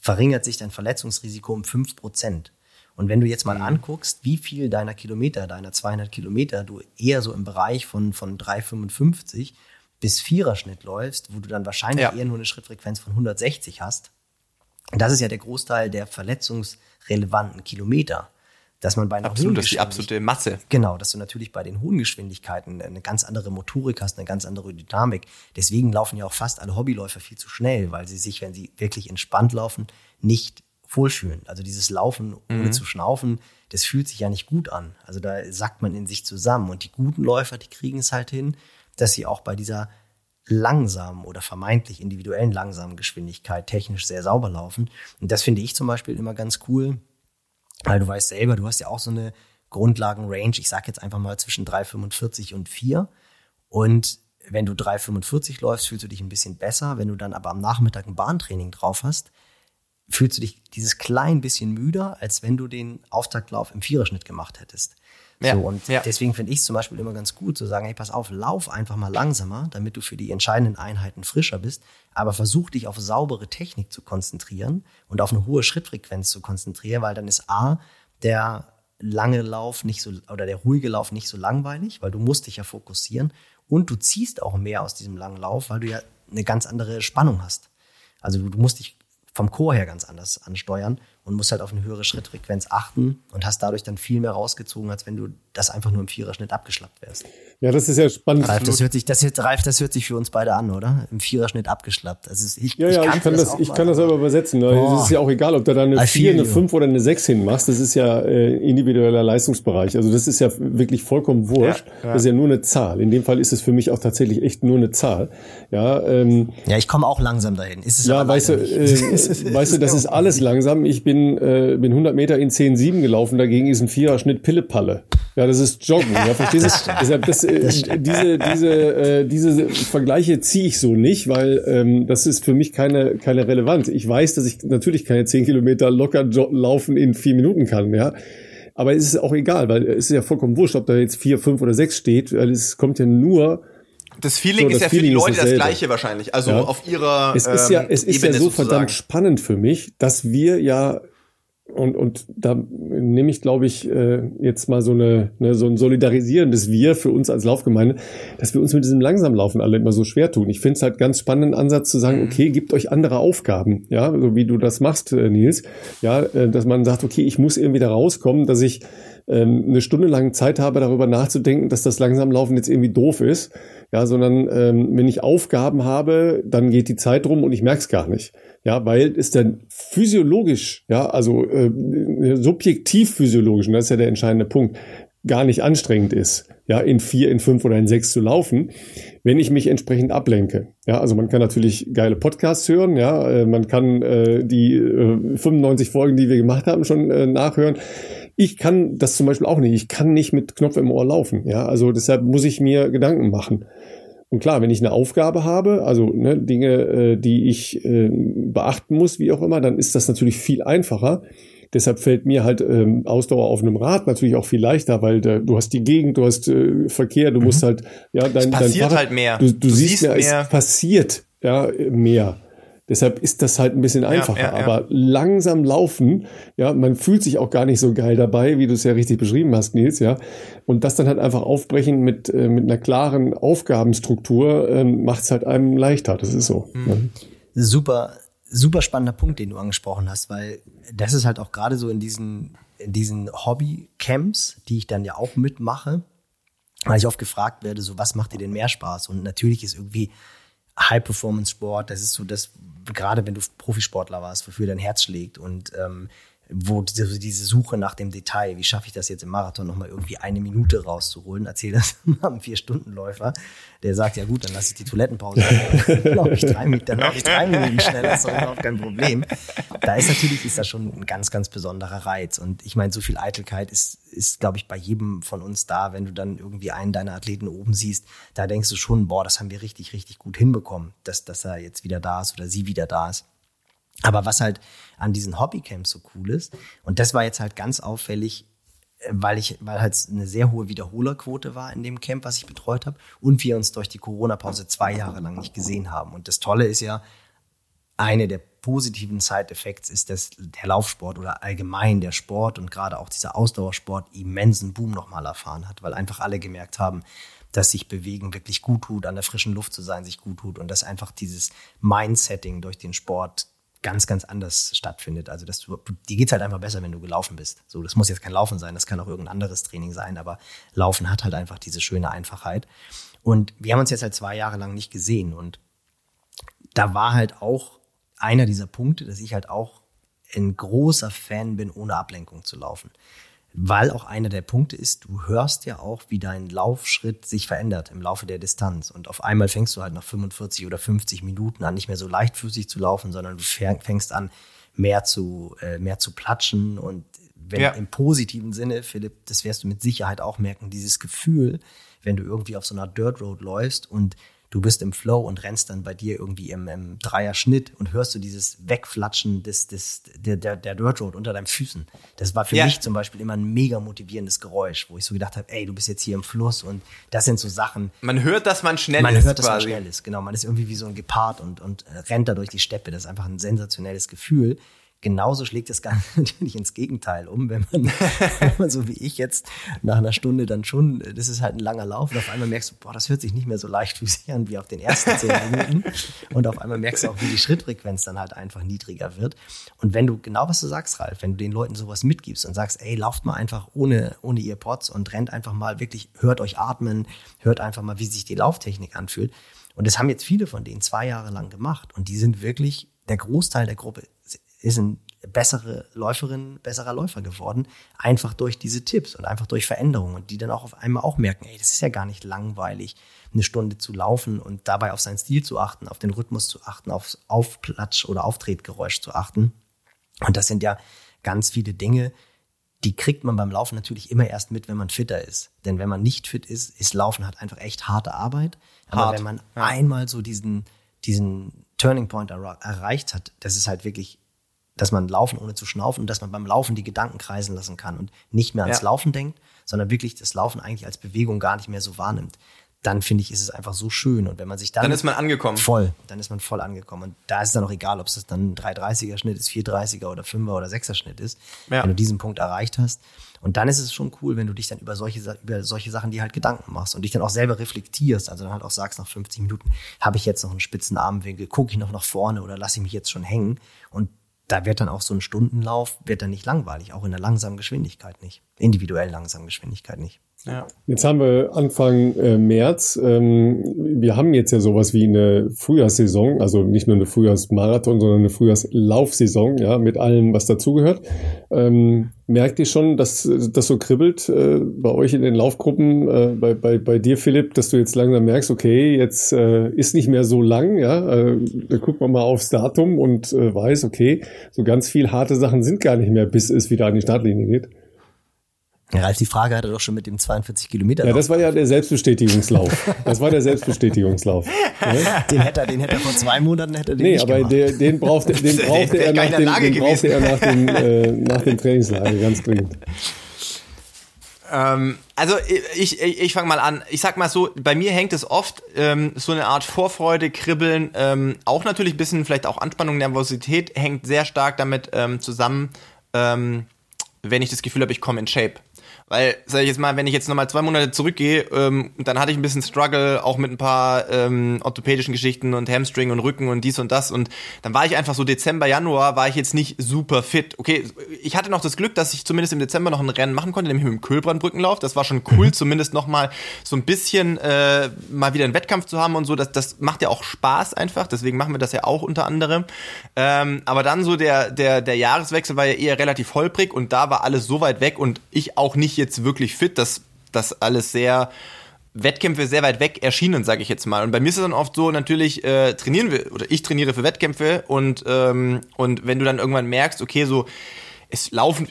verringert sich dein Verletzungsrisiko um fünf Prozent. Und wenn du jetzt mal mhm. anguckst, wie viel deiner Kilometer, deiner 200 Kilometer, du eher so im Bereich von, von 3,55 bis 4er Schnitt läufst, wo du dann wahrscheinlich ja. eher nur eine Schrittfrequenz von 160 hast. das ist ja der Großteil der verletzungsrelevanten Kilometer dass man bei einer Absolut, das ist die absolute Masse. Genau, dass du natürlich bei den hohen Geschwindigkeiten eine ganz andere Motorik hast, eine ganz andere Dynamik. Deswegen laufen ja auch fast alle Hobbyläufer viel zu schnell, weil sie sich, wenn sie wirklich entspannt laufen, nicht wohlfühlen. Also dieses Laufen ohne mhm. zu schnaufen, das fühlt sich ja nicht gut an. Also da sackt man in sich zusammen. Und die guten Läufer, die kriegen es halt hin, dass sie auch bei dieser langsamen oder vermeintlich individuellen langsamen Geschwindigkeit technisch sehr sauber laufen. Und das finde ich zum Beispiel immer ganz cool weil du weißt selber, du hast ja auch so eine Grundlagenrange, ich sag jetzt einfach mal zwischen 3,45 und 4. Und wenn du 3,45 läufst, fühlst du dich ein bisschen besser. Wenn du dann aber am Nachmittag ein Bahntraining drauf hast, fühlst du dich dieses klein bisschen müder, als wenn du den Auftaktlauf im Viererschnitt gemacht hättest. Ja, so, und ja. deswegen finde ich es zum Beispiel immer ganz gut zu sagen, hey, pass auf, lauf einfach mal langsamer, damit du für die entscheidenden Einheiten frischer bist, aber versuch dich auf saubere Technik zu konzentrieren und auf eine hohe Schrittfrequenz zu konzentrieren, weil dann ist A, der lange Lauf nicht so, oder der ruhige Lauf nicht so langweilig, weil du musst dich ja fokussieren und du ziehst auch mehr aus diesem langen Lauf, weil du ja eine ganz andere Spannung hast. Also du, du musst dich vom Chor her ganz anders ansteuern und musst halt auf eine höhere Schrittfrequenz achten und hast dadurch dann viel mehr rausgezogen, als wenn du das einfach nur im Viererschnitt abgeschlappt wärst. Ja, das ist ja spannend. Ralf, das hört sich, das, Ralf, das hört sich für uns beide an, oder? Im Viererschnitt abgeschlappt. Ist, ich, ja, ja, ich kann, ich kann das, das ich kann das selber übersetzen. Es ist ja auch egal, ob du da eine 4, eine 5 oder eine 6 hinmachst. Das ist ja äh, individueller Leistungsbereich. Also das ist ja wirklich vollkommen wurscht. Ja, ja. Das ist ja nur eine Zahl. In dem Fall ist es für mich auch tatsächlich echt nur eine Zahl. Ja, ähm, ja ich komme auch langsam dahin. Ist es ja, weißt du, äh, weißt du, das ist alles langsam. Ich bin, äh, bin 100 Meter in 10,7 gelaufen, dagegen ist ein Viererschnitt Pillepalle. Ja, das ist Joggen. Ja, verstehst du? Deshalb, das, äh, diese, diese, äh, diese Vergleiche ziehe ich so nicht, weil ähm, das ist für mich keine, keine Relevanz. Ich weiß, dass ich natürlich keine 10 Kilometer locker laufen in vier Minuten kann, ja. Aber es ist auch egal, weil es ist ja vollkommen wurscht, ob da jetzt vier, fünf oder sechs steht, weil es kommt ja nur das Feeling so, ist ja Feeling für die Leute das gleiche wahrscheinlich, also ja. auf ihrer Es ist ja, es ist Ebene ja so sozusagen. verdammt spannend für mich, dass wir ja und, und da nehme ich, glaube ich, äh, jetzt mal so, eine, ne, so ein solidarisierendes Wir für uns als Laufgemeinde, dass wir uns mit diesem Langsamlaufen alle immer so schwer tun. Ich finde es halt ganz spannenden Ansatz zu sagen, mhm. okay, gebt euch andere Aufgaben, ja, so wie du das machst, äh, Nils, ja, äh, dass man sagt, okay, ich muss irgendwie da rauskommen, dass ich ähm, eine Stunde lang Zeit habe, darüber nachzudenken, dass das Langsamlaufen jetzt irgendwie doof ist, ja, sondern ähm, wenn ich Aufgaben habe, dann geht die Zeit rum und ich merke es gar nicht. Ja, weil es dann physiologisch, ja, also äh, subjektiv physiologisch, und das ist ja der entscheidende Punkt, gar nicht anstrengend ist, ja, in vier, in fünf oder in sechs zu laufen, wenn ich mich entsprechend ablenke. Ja, also man kann natürlich geile Podcasts hören, ja, äh, man kann äh, die äh, 95 Folgen, die wir gemacht haben, schon äh, nachhören. Ich kann das zum Beispiel auch nicht. Ich kann nicht mit Knopf im Ohr laufen. Ja, also deshalb muss ich mir Gedanken machen. Und klar, wenn ich eine Aufgabe habe, also ne, Dinge, äh, die ich äh, beachten muss, wie auch immer, dann ist das natürlich viel einfacher. Deshalb fällt mir halt ähm, Ausdauer auf einem Rad natürlich auch viel leichter, weil da, du hast die Gegend, du hast äh, Verkehr, du mhm. musst halt, ja, dein, es passiert dein Fahrrad, halt mehr. Du, du, du siehst, siehst mehr, es passiert ja mehr. Deshalb ist das halt ein bisschen einfacher. Ja, ja, ja. Aber langsam laufen, ja, man fühlt sich auch gar nicht so geil dabei, wie du es ja richtig beschrieben hast, Nils, ja. Und das dann halt einfach aufbrechen mit, äh, mit einer klaren Aufgabenstruktur äh, macht es halt einem leichter. Das ist so. Mhm. Super, super spannender Punkt, den du angesprochen hast, weil das ist halt auch gerade so in diesen, in diesen Hobby-Camps, die ich dann ja auch mitmache, weil ich oft gefragt werde, so was macht dir denn mehr Spaß? Und natürlich ist irgendwie High-Performance-Sport, das ist so das, gerade wenn du Profisportler warst, wofür dein Herz schlägt und ähm, wo diese, diese Suche nach dem Detail, wie schaffe ich das jetzt im Marathon nochmal irgendwie eine Minute rauszuholen, erzähl das mal einem Vier-Stunden-Läufer, der sagt, ja gut, dann lasse ich die Toilettenpause, dann laufe ich drei, dann laufe ich drei Minuten schneller, ist doch überhaupt kein Problem. Da ist natürlich, ist das schon ein ganz, ganz besonderer Reiz und ich meine, so viel Eitelkeit ist, ist glaube ich, bei jedem von uns da, wenn du dann irgendwie einen deiner Athleten oben siehst, da denkst du schon, boah, das haben wir richtig, richtig gut hinbekommen, dass, dass er jetzt wieder da ist oder sie wieder da ist. Aber was halt an diesen Hobbycamps so cool ist, und das war jetzt halt ganz auffällig, äh, weil ich, weil halt eine sehr hohe Wiederholerquote war in dem Camp, was ich betreut habe, und wir uns durch die Corona-Pause zwei Jahre lang nicht gesehen haben. Und das Tolle ist ja, eine der positiven Side-Effects ist, dass der Laufsport oder allgemein der Sport und gerade auch dieser Ausdauersport immensen Boom nochmal erfahren hat, weil einfach alle gemerkt haben, dass sich Bewegen wirklich gut tut, an der frischen Luft zu sein sich gut tut und dass einfach dieses Mindsetting durch den Sport ganz, ganz anders stattfindet. Also das, dir geht's halt einfach besser, wenn du gelaufen bist. So, das muss jetzt kein Laufen sein, das kann auch irgendein anderes Training sein, aber Laufen hat halt einfach diese schöne Einfachheit. Und wir haben uns jetzt halt zwei Jahre lang nicht gesehen und da war halt auch einer dieser Punkte, dass ich halt auch ein großer Fan bin, ohne Ablenkung zu laufen. Weil auch einer der Punkte ist, du hörst ja auch, wie dein Laufschritt sich verändert im Laufe der Distanz. Und auf einmal fängst du halt nach 45 oder 50 Minuten an, nicht mehr so leichtfüßig zu laufen, sondern du fängst an, mehr zu, äh, mehr zu platschen. Und wenn ja. im positiven Sinne, Philipp, das wirst du mit Sicherheit auch merken, dieses Gefühl, wenn du irgendwie auf so einer Dirt Road läufst und du bist im Flow und rennst dann bei dir irgendwie im, im Dreier-Schnitt und hörst du dieses Wegflatschen des, des, der, der, der Dirt Road unter deinen Füßen. Das war für ja. mich zum Beispiel immer ein mega motivierendes Geräusch, wo ich so gedacht habe, ey, du bist jetzt hier im Fluss und das sind so Sachen. Man hört, dass man schnell man ist. Man hört, dass man schnell ist, genau. Man ist irgendwie wie so ein Gepard und, und rennt da durch die Steppe. Das ist einfach ein sensationelles Gefühl. Genauso schlägt das Ganze natürlich ins Gegenteil um, wenn man, wenn man so wie ich jetzt nach einer Stunde dann schon, das ist halt ein langer Lauf und auf einmal merkst du, boah, das hört sich nicht mehr so leichtfüßig an wie auf den ersten zehn Minuten. Und auf einmal merkst du auch, wie die Schrittfrequenz dann halt einfach niedriger wird. Und wenn du, genau was du sagst, Ralf, wenn du den Leuten sowas mitgibst und sagst, ey, lauft mal einfach ohne, ohne Earpods und rennt einfach mal wirklich, hört euch atmen, hört einfach mal, wie sich die Lauftechnik anfühlt. Und das haben jetzt viele von denen zwei Jahre lang gemacht. Und die sind wirklich, der Großteil der Gruppe ist ein bessere Läuferin, besserer Läufer geworden, einfach durch diese Tipps und einfach durch Veränderungen und die dann auch auf einmal auch merken, ey, das ist ja gar nicht langweilig, eine Stunde zu laufen und dabei auf seinen Stil zu achten, auf den Rhythmus zu achten, aufs Aufplatsch oder Auftretgeräusch zu achten. Und das sind ja ganz viele Dinge, die kriegt man beim Laufen natürlich immer erst mit, wenn man fitter ist. Denn wenn man nicht fit ist, ist Laufen halt einfach echt harte Arbeit. Aber Hart. wenn man ja. einmal so diesen, diesen Turning Point er erreicht hat, das ist halt wirklich dass man laufen ohne zu schnaufen und dass man beim Laufen die Gedanken kreisen lassen kann und nicht mehr ans ja. Laufen denkt, sondern wirklich das Laufen eigentlich als Bewegung gar nicht mehr so wahrnimmt. Dann finde ich, ist es einfach so schön. Und wenn man sich dann. Dann ist man angekommen. Voll. Dann ist man voll angekommen. Und da ist es dann auch egal, ob es dann ein 330er Schnitt ist, 430er oder 5er oder 6er Schnitt ist. Ja. Wenn du diesen Punkt erreicht hast. Und dann ist es schon cool, wenn du dich dann über solche, über solche Sachen die halt Gedanken machst und dich dann auch selber reflektierst. Also dann halt auch sagst nach 50 Minuten, habe ich jetzt noch einen spitzen Armwinkel, gucke ich noch nach vorne oder lasse ich mich jetzt schon hängen? Und da wird dann auch so ein Stundenlauf, wird dann nicht langweilig, auch in der langsamen Geschwindigkeit nicht. Individuell langsamen Geschwindigkeit nicht. Ja. Jetzt haben wir Anfang äh, März. Ähm, wir haben jetzt ja sowas wie eine Frühjahrssaison, also nicht nur eine Frühjahrsmarathon, sondern eine Frühjahrslaufsaison, ja, mit allem, was dazugehört. Ähm, merkt ihr schon, dass das so kribbelt äh, bei euch in den Laufgruppen, äh, bei, bei, bei dir, Philipp, dass du jetzt langsam merkst, okay, jetzt äh, ist nicht mehr so lang, ja, äh, da guckt man mal aufs Datum und äh, weiß, okay, so ganz viel harte Sachen sind gar nicht mehr, bis es wieder an die Startlinie geht. Ralf, die Frage hatte doch schon mit dem 42 Kilometer. Ja, das war ja der Selbstbestätigungslauf. Das war der Selbstbestätigungslauf. Den hätte er, den hätte er vor zwei Monaten hätte er den Nee, aber der, den brauchte, den brauchte er nach dem, den brauchte er nach dem, äh, nach dem Trainingslager ganz dringend. Ähm, also ich, ich, ich fange mal an. Ich sag mal so, bei mir hängt es oft ähm, so eine Art Vorfreude, Kribbeln, ähm, auch natürlich ein bisschen vielleicht auch Anspannung, Nervosität hängt sehr stark damit ähm, zusammen, ähm, wenn ich das Gefühl habe, ich komme in Shape. Weil, sag ich jetzt mal, wenn ich jetzt nochmal zwei Monate zurückgehe, ähm, dann hatte ich ein bisschen Struggle, auch mit ein paar ähm, orthopädischen Geschichten und Hamstring und Rücken und dies und das. Und dann war ich einfach so Dezember, Januar, war ich jetzt nicht super fit. Okay, ich hatte noch das Glück, dass ich zumindest im Dezember noch ein Rennen machen konnte, nämlich mit dem Kölbrandbrückenlauf. Das war schon cool, mhm. zumindest nochmal so ein bisschen äh, mal wieder einen Wettkampf zu haben und so. Das, das macht ja auch Spaß einfach, deswegen machen wir das ja auch unter anderem. Ähm, aber dann so der, der, der Jahreswechsel war ja eher relativ holprig und da war alles so weit weg und ich auch nicht jetzt wirklich fit, dass das alles sehr Wettkämpfe sehr weit weg erschienen, sage ich jetzt mal. Und bei mir ist es dann oft so, natürlich äh, trainieren wir oder ich trainiere für Wettkämpfe und ähm, und wenn du dann irgendwann merkst, okay, so es laufen,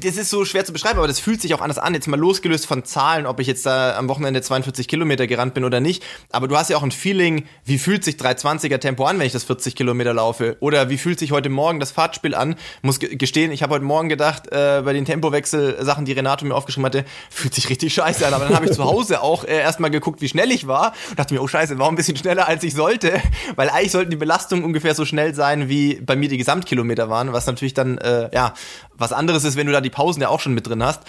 das ist so schwer zu beschreiben, aber das fühlt sich auch anders an. Jetzt mal losgelöst von Zahlen, ob ich jetzt da am Wochenende 42 Kilometer gerannt bin oder nicht. Aber du hast ja auch ein Feeling, wie fühlt sich 320er Tempo an, wenn ich das 40 Kilometer laufe? Oder wie fühlt sich heute Morgen das Fahrtspiel an? Muss gestehen, ich habe heute Morgen gedacht, äh, bei den Tempowechsel-Sachen, die Renato mir aufgeschrieben hatte, fühlt sich richtig scheiße an. Aber dann habe ich zu Hause auch äh, erstmal geguckt, wie schnell ich war und dachte mir, oh scheiße, war ein bisschen schneller, als ich sollte. Weil eigentlich sollten die Belastungen ungefähr so schnell sein, wie bei mir die Gesamtkilometer waren, was natürlich dann, äh, ja, was anderes ist, wenn du da die Pausen ja auch schon mit drin hast.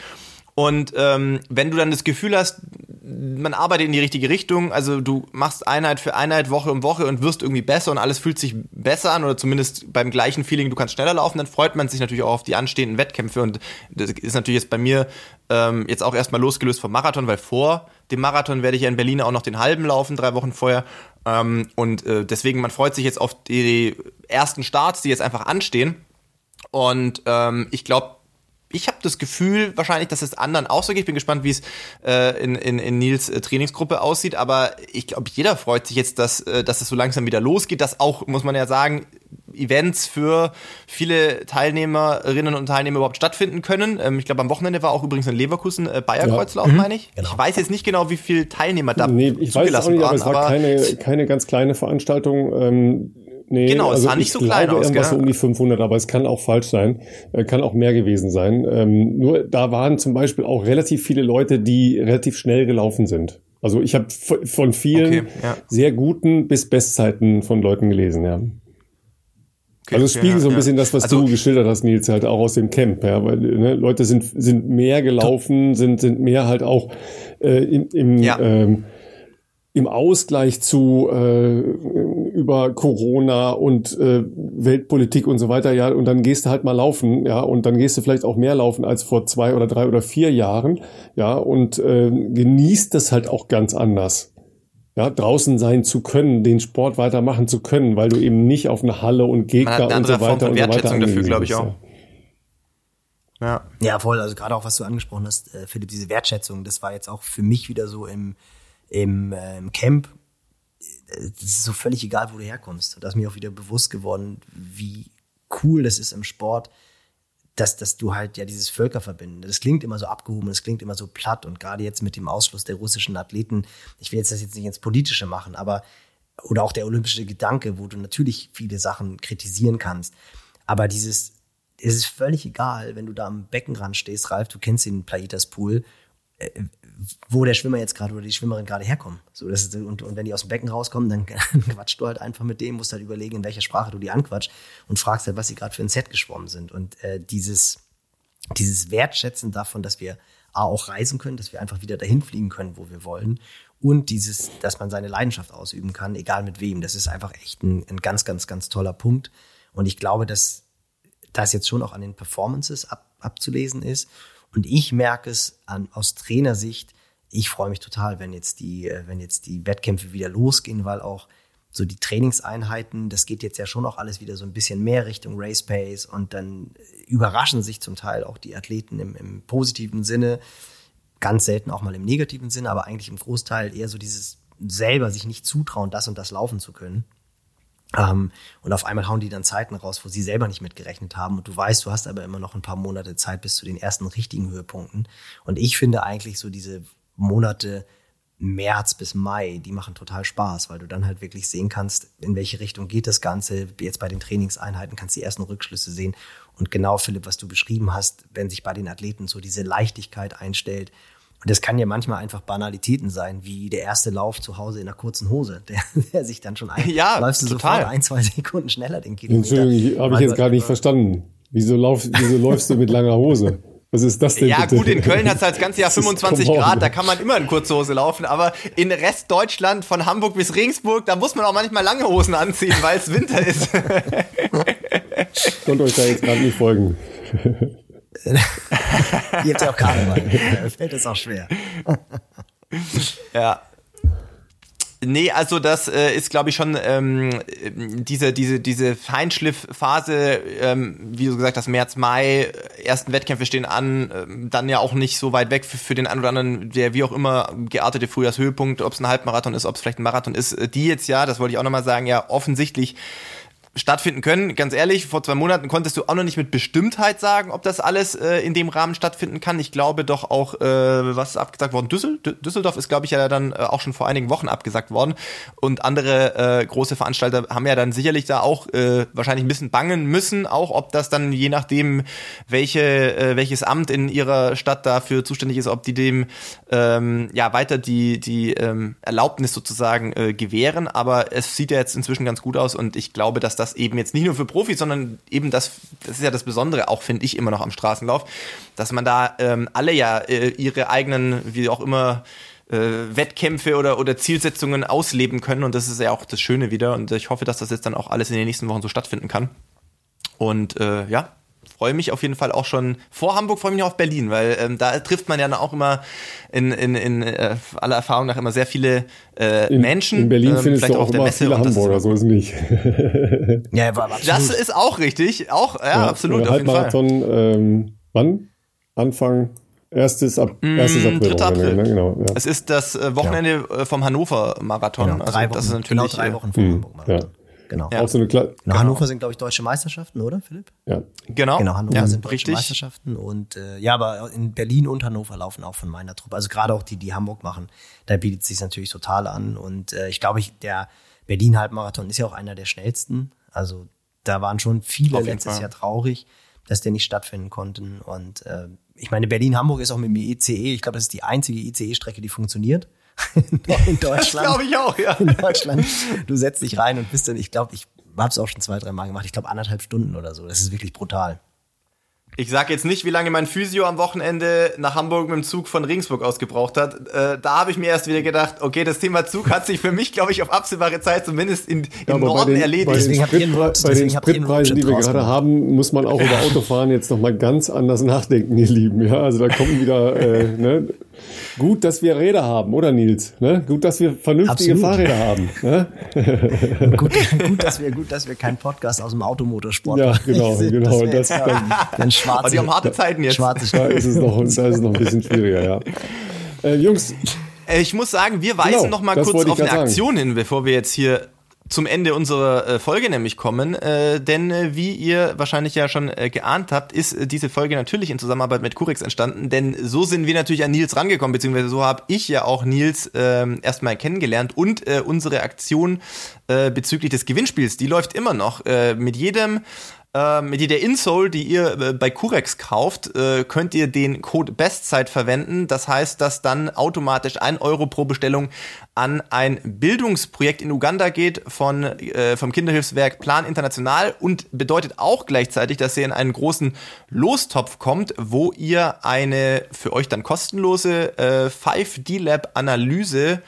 Und ähm, wenn du dann das Gefühl hast, man arbeitet in die richtige Richtung, also du machst Einheit für Einheit, Woche um Woche und wirst irgendwie besser und alles fühlt sich besser an oder zumindest beim gleichen Feeling, du kannst schneller laufen, dann freut man sich natürlich auch auf die anstehenden Wettkämpfe. Und das ist natürlich jetzt bei mir ähm, jetzt auch erstmal losgelöst vom Marathon, weil vor dem Marathon werde ich ja in Berlin auch noch den halben laufen, drei Wochen vorher. Ähm, und äh, deswegen, man freut sich jetzt auf die ersten Starts, die jetzt einfach anstehen und ähm, ich glaube, ich habe das Gefühl wahrscheinlich, dass es anderen auch so geht. Ich bin gespannt, wie es äh, in, in, in Nils äh, Trainingsgruppe aussieht. Aber ich glaube, jeder freut sich jetzt, dass, äh, dass es so langsam wieder losgeht. Dass auch, muss man ja sagen, Events für viele Teilnehmerinnen und Teilnehmer überhaupt stattfinden können. Ähm, ich glaube, am Wochenende war auch übrigens in Leverkusen äh, Bayerkreuzlauf, ja. meine ich. Genau. Ich weiß jetzt nicht genau, wie viele Teilnehmer da nee, ich weiß auch nicht, waren, aber es war keine, keine ganz kleine Veranstaltung. Ähm, Nee, genau, es also sah nicht so klein aus. Irgendwas so um die 500, aber es kann auch falsch sein, äh, kann auch mehr gewesen sein. Ähm, nur da waren zum Beispiel auch relativ viele Leute, die relativ schnell gelaufen sind. Also ich habe von vielen okay, ja. sehr guten bis Bestzeiten von Leuten gelesen, ja. Okay, also es spiegelt okay, so ein bisschen das, was also, du geschildert hast, Nils, halt auch aus dem Camp, ja, weil ne, Leute sind sind mehr gelaufen, sind sind mehr halt auch äh, im, im ja. ähm, im Ausgleich zu äh, über Corona und äh, Weltpolitik und so weiter, ja, und dann gehst du halt mal laufen, ja, und dann gehst du vielleicht auch mehr laufen als vor zwei oder drei oder vier Jahren, ja, und äh, genießt das halt auch ganz anders. Ja, draußen sein zu können, den Sport weitermachen zu können, weil du eben nicht auf eine Halle und Gegner und so weiter und so weiter dafür, glaube ich auch. Ja. ja, voll. Also gerade auch, was du angesprochen hast, äh, Philipp, diese Wertschätzung, das war jetzt auch für mich wieder so im im, äh, im Camp, es ist so völlig egal, wo du herkommst. Und da ist mir auch wieder bewusst geworden, wie cool das ist im Sport, dass, dass du halt ja dieses Völkerverbinden, das klingt immer so abgehoben, das klingt immer so platt. Und gerade jetzt mit dem Ausschluss der russischen Athleten, ich will jetzt das jetzt nicht ins Politische machen, aber oder auch der olympische Gedanke, wo du natürlich viele Sachen kritisieren kannst, aber dieses, es ist völlig egal, wenn du da am Beckenrand stehst, Ralf, du kennst den Plaitas Pool, äh, wo der Schwimmer jetzt gerade oder die Schwimmerin gerade herkommen. So, das ist, und, und wenn die aus dem Becken rauskommen, dann quatschst du halt einfach mit dem, musst halt überlegen, in welcher Sprache du die anquatscht und fragst halt, was sie gerade für ein Set geschwommen sind. Und äh, dieses, dieses Wertschätzen davon, dass wir A, auch reisen können, dass wir einfach wieder dahin fliegen können, wo wir wollen. Und dieses, dass man seine Leidenschaft ausüben kann, egal mit wem. Das ist einfach echt ein, ein ganz, ganz, ganz toller Punkt. Und ich glaube, dass das jetzt schon auch an den Performances ab, abzulesen ist. Und ich merke es an, aus Trainersicht, ich freue mich total, wenn jetzt die, äh, wenn jetzt die Wettkämpfe wieder losgehen, weil auch so die Trainingseinheiten, das geht jetzt ja schon auch alles wieder so ein bisschen mehr Richtung Race Pace und dann überraschen sich zum Teil auch die Athleten im, im positiven Sinne, ganz selten auch mal im negativen Sinne, aber eigentlich im Großteil eher so dieses selber sich nicht zutrauen, das und das laufen zu können. Ähm, und auf einmal hauen die dann Zeiten raus, wo sie selber nicht mitgerechnet haben. Und du weißt, du hast aber immer noch ein paar Monate Zeit bis zu den ersten richtigen Höhepunkten. Und ich finde eigentlich so diese Monate März bis Mai, die machen total Spaß, weil du dann halt wirklich sehen kannst, in welche Richtung geht das Ganze. Jetzt bei den Trainingseinheiten kannst du die ersten Rückschlüsse sehen. Und genau, Philipp, was du beschrieben hast, wenn sich bei den Athleten so diese Leichtigkeit einstellt und das kann ja manchmal einfach Banalitäten sein, wie der erste Lauf zu Hause in einer kurzen Hose, der, der sich dann schon ein, ja, läufst du total. sofort ein, zwei Sekunden schneller den Kilometer. Entschuldigung, habe ich jetzt gerade nicht verstanden. Wieso, lauf, wieso läufst du mit langer Hose? Was ist das denn? Ja, bitte? gut, in Köln hat es halt das ganze Jahr 25 Grad, da kann man immer in kurze Hose laufen, aber in Rest Deutschland von Hamburg bis Regensburg, da muss man auch manchmal lange Hosen anziehen, weil es Winter ist. Ich konnte euch da jetzt gerade nicht folgen. Ihr habt ja auch Karneval. Fällt es auch schwer. ja. Nee, also das äh, ist, glaube ich, schon ähm, diese, diese, diese Feinschliffphase, ähm, wie du gesagt hast, März, Mai, ersten Wettkämpfe stehen an, ähm, dann ja auch nicht so weit weg für, für den einen oder anderen, der wie auch immer geartete Frühjahrshöhepunkt, ob es ein Halbmarathon ist, ob es vielleicht ein Marathon ist, die jetzt ja, das wollte ich auch nochmal sagen, ja offensichtlich stattfinden können. Ganz ehrlich, vor zwei Monaten konntest du auch noch nicht mit Bestimmtheit sagen, ob das alles äh, in dem Rahmen stattfinden kann. Ich glaube doch auch, äh, was ist abgesagt worden? Düssel Düsseldorf ist, glaube ich, ja dann äh, auch schon vor einigen Wochen abgesagt worden. Und andere äh, große Veranstalter haben ja dann sicherlich da auch äh, wahrscheinlich ein bisschen bangen müssen, auch ob das dann je nachdem, welche, äh, welches Amt in ihrer Stadt dafür zuständig ist, ob die dem ähm, ja weiter die, die ähm, Erlaubnis sozusagen äh, gewähren. Aber es sieht ja jetzt inzwischen ganz gut aus und ich glaube, dass das eben jetzt nicht nur für Profis, sondern eben das, das ist ja das Besondere, auch finde ich immer noch am Straßenlauf, dass man da ähm, alle ja äh, ihre eigenen, wie auch immer, äh, Wettkämpfe oder, oder Zielsetzungen ausleben können und das ist ja auch das Schöne wieder und ich hoffe, dass das jetzt dann auch alles in den nächsten Wochen so stattfinden kann. Und äh, ja, freue mich auf jeden Fall auch schon vor Hamburg, freue mich auch auf Berlin, weil ähm, da trifft man ja dann auch immer in, in, in äh, aller Erfahrung nach immer sehr viele äh, in, Menschen. In Berlin ähm, findest du auch immer Messe viele Hamburger, so ist es nicht. ja, aber absolut. Das ist auch richtig, auch, ja, ja absolut. Halbmarathon, ähm, wann? Anfang Erstes, ab, mm, erstes April. 3. April. Ne? Genau, ja. Es ist das äh, Wochenende ja. Äh, vom Hannover Marathon. Genau, drei also, Wochen, das ist natürlich genau drei Wochen vom hm, Hamburg Marathon. Ja. Genau. Ja. Auch so eine Kla genau. Hannover sind, glaube ich, deutsche Meisterschaften, oder, Philipp? Ja. Genau. Genau, Hannover ja, sind deutsche richtig. Meisterschaften. Und äh, ja, aber in Berlin und Hannover laufen auch von meiner Truppe. Also gerade auch die, die Hamburg machen, da bietet es sich natürlich total an. Und äh, ich glaube, ich, der Berlin-Halbmarathon ist ja auch einer der schnellsten. Also da waren schon viele letztes Fall. Jahr traurig, dass der nicht stattfinden konnten. Und äh, ich meine, Berlin-Hamburg ist auch mit dem ICE, ich glaube, das ist die einzige ICE-Strecke, die funktioniert. in Deutschland. Das glaube ich auch, ja. In Deutschland. Du setzt dich rein und bist dann, ich glaube, ich habe es auch schon zwei, drei Mal gemacht. Ich glaube, anderthalb Stunden oder so. Das ist wirklich brutal. Ich sag jetzt nicht, wie lange mein Physio am Wochenende nach Hamburg mit dem Zug von Regensburg aus gebraucht hat. Äh, da habe ich mir erst wieder gedacht, okay, das Thema Zug hat sich für mich, glaube ich, auf absehbare Zeit zumindest in, ja, im Norden den, erledigt. Bei den, Sprit, bei den Spritpreisen, die wir gerade haben, muss man auch über Autofahren jetzt nochmal ganz anders nachdenken, ihr Lieben. Ja, also da kommen wieder äh, ne, Gut, dass wir Räder haben, oder Nils? Ne? Gut, dass wir vernünftige Absolut. Fahrräder haben. Ne? gut, gut, dass wir, gut, dass wir keinen Podcast aus dem Automotorsport Ja, genau, sind. genau. Das, das dann, dann schwarze, Aber die haben harte Zeiten jetzt. Schwarze da ist es noch, da ist es noch ein bisschen schwieriger, ja. Äh, Jungs. Äh, ich muss sagen, wir weisen genau, noch mal kurz auf eine Aktion hin, bevor wir jetzt hier zum Ende unserer äh, Folge nämlich kommen, äh, denn äh, wie ihr wahrscheinlich ja schon geahnt habt, ist diese Folge natürlich in Zusammenarbeit mit Curex entstanden, denn so sind wir natürlich an Nils rangekommen, beziehungsweise so habe ich ja auch Nils äh, erstmal kennengelernt und unsere Aktion bezüglich des Gewinnspiels, die läuft immer noch. Mit jedem äh, mit jeder Insole, die ihr äh, bei Curex kauft, äh, könnt ihr den Code Bestzeit verwenden. Das heißt, dass dann automatisch ein Euro pro Bestellung an ein Bildungsprojekt in Uganda geht von, äh, vom Kinderhilfswerk Plan International und bedeutet auch gleichzeitig, dass ihr in einen großen Lostopf kommt, wo ihr eine für euch dann kostenlose äh, 5D-Lab-Analyse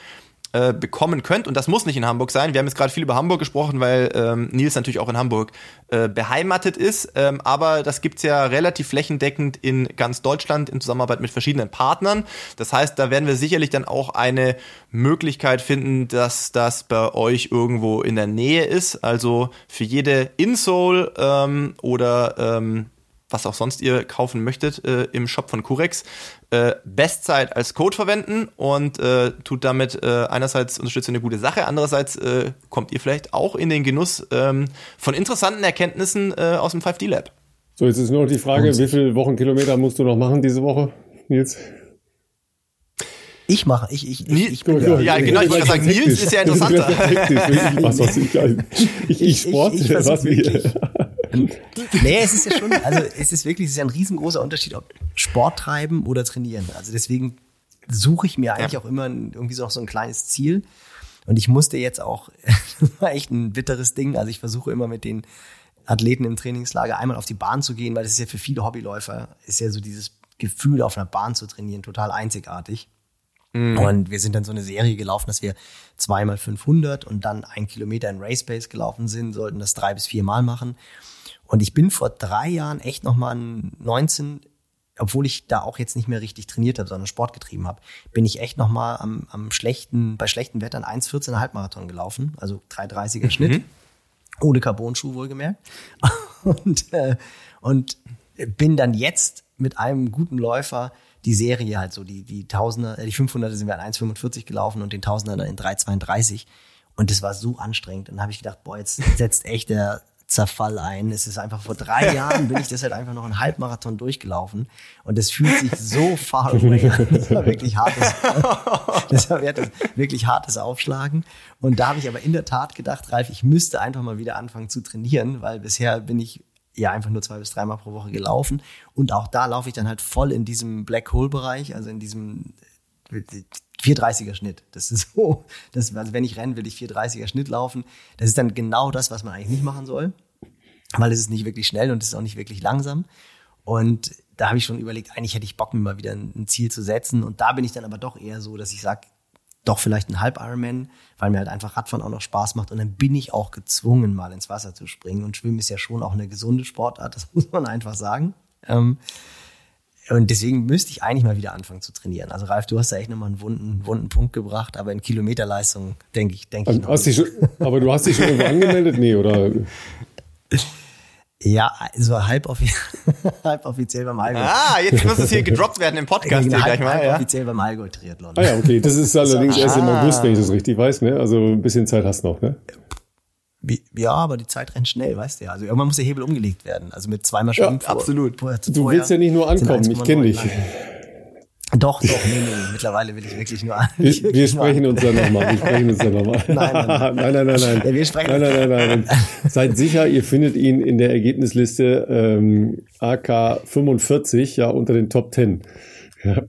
äh, bekommen könnt. Und das muss nicht in Hamburg sein. Wir haben jetzt gerade viel über Hamburg gesprochen, weil ähm, Nils natürlich auch in Hamburg äh, beheimatet ist. Ähm, aber das gibt's ja relativ flächendeckend in ganz Deutschland in Zusammenarbeit mit verschiedenen Partnern. Das heißt, da werden wir sicherlich dann auch eine Möglichkeit finden, dass das bei euch irgendwo in der Nähe ist. Also für jede Insole ähm, oder ähm, was auch sonst ihr kaufen möchtet äh, im Shop von Curex, äh, Bestzeit als Code verwenden und äh, tut damit äh, einerseits unterstützt eine gute Sache, andererseits äh, kommt ihr vielleicht auch in den Genuss ähm, von interessanten Erkenntnissen äh, aus dem 5D Lab. So, jetzt ist nur noch die Frage, und? wie viele Wochenkilometer musst du noch machen diese Woche, Nils? Ich mache, ich, ich, ich, ich bin ja, ja, genau, ich wollte sagen, Nils ist ja interessanter. was, was ich, ich, ich Sport, ich, ich, was wir nee, es ist ja schon, also es ist wirklich, es ist ja ein riesengroßer Unterschied, ob Sport treiben oder trainieren. Also deswegen suche ich mir eigentlich ja. auch immer irgendwie so, so ein kleines Ziel. Und ich musste jetzt auch, das war echt ein bitteres Ding. Also ich versuche immer mit den Athleten im Trainingslager einmal auf die Bahn zu gehen, weil das ist ja für viele Hobbyläufer, ist ja so dieses Gefühl, auf einer Bahn zu trainieren, total einzigartig. Mhm. Und wir sind dann so eine Serie gelaufen, dass wir zweimal 500 und dann ein Kilometer in Race Pace gelaufen sind, sollten das drei bis vier Mal machen. Und ich bin vor drei Jahren echt nochmal 19, obwohl ich da auch jetzt nicht mehr richtig trainiert habe, sondern Sport getrieben habe, bin ich echt nochmal am, am schlechten, bei schlechten Wettern 1,14 Halbmarathon gelaufen, also 3,30er mhm. Schnitt. Ohne Carbon-Schuh wohlgemerkt. Und, äh, und bin dann jetzt mit einem guten Läufer die Serie halt so, die, die Tausender, äh, die 500 sind wir an 1,45 gelaufen und den Tausender dann in 3,32. Und das war so anstrengend. Und dann habe ich gedacht, boah, jetzt setzt echt der Zerfall ein. Es ist einfach vor drei Jahren bin ich das halt einfach noch einen Halbmarathon durchgelaufen und es fühlt sich so far away an. Das war wirklich hartes, das war wirklich hartes Aufschlagen. Und da habe ich aber in der Tat gedacht, Ralf, ich müsste einfach mal wieder anfangen zu trainieren, weil bisher bin ich ja einfach nur zwei bis dreimal pro Woche gelaufen. Und auch da laufe ich dann halt voll in diesem Black Hole Bereich, also in diesem 430er Schnitt. Das ist so, das, also wenn ich renne, will ich 430er Schnitt laufen. Das ist dann genau das, was man eigentlich nicht machen soll, weil es ist nicht wirklich schnell und es ist auch nicht wirklich langsam. Und da habe ich schon überlegt, eigentlich hätte ich Bock, mir mal wieder ein Ziel zu setzen. Und da bin ich dann aber doch eher so, dass ich sage, doch vielleicht ein Halb Ironman, weil mir halt einfach Radfahren auch noch Spaß macht. Und dann bin ich auch gezwungen, mal ins Wasser zu springen. Und Schwimmen ist ja schon auch eine gesunde Sportart, das muss man einfach sagen. Ähm, und deswegen müsste ich eigentlich mal wieder anfangen zu trainieren. Also Ralf, du hast da echt nochmal einen wunden, wunden Punkt gebracht, aber in Kilometerleistung denke ich, denke ich. Noch hast schon, aber du hast dich schon irgendwo angemeldet? Nee, oder? Ja, so halb, offi halb offiziell beim Allgäu. Ah, jetzt muss es hier gedroppt werden im Podcast genau, hier gleich mal. Halb ja. offiziell beim Allgäu Triathlon. Ah ja, okay, das ist allerdings erst im August, wenn ich das richtig weiß, ne? Also ein bisschen Zeit hast du noch, ne? Ja, aber die Zeit rennt schnell, weißt du ja. Also irgendwann muss der Hebel umgelegt werden. Also mit zweimal Schwimmen. Ja, absolut. Vor, du vorher willst ja nicht nur ankommen, ich kenne dich. Doch, doch, nee, nee, mittlerweile will ich wirklich nur an. Wir, wir sprechen uns dann nochmal. Wir sprechen uns dann nochmal. Nein, nein, nein, nein, nein, nein. Ja, wir sprechen nein, nein, nein, nein. Seid sicher, ihr findet ihn in der Ergebnisliste ähm, AK 45, ja, unter den Top 10. Ja.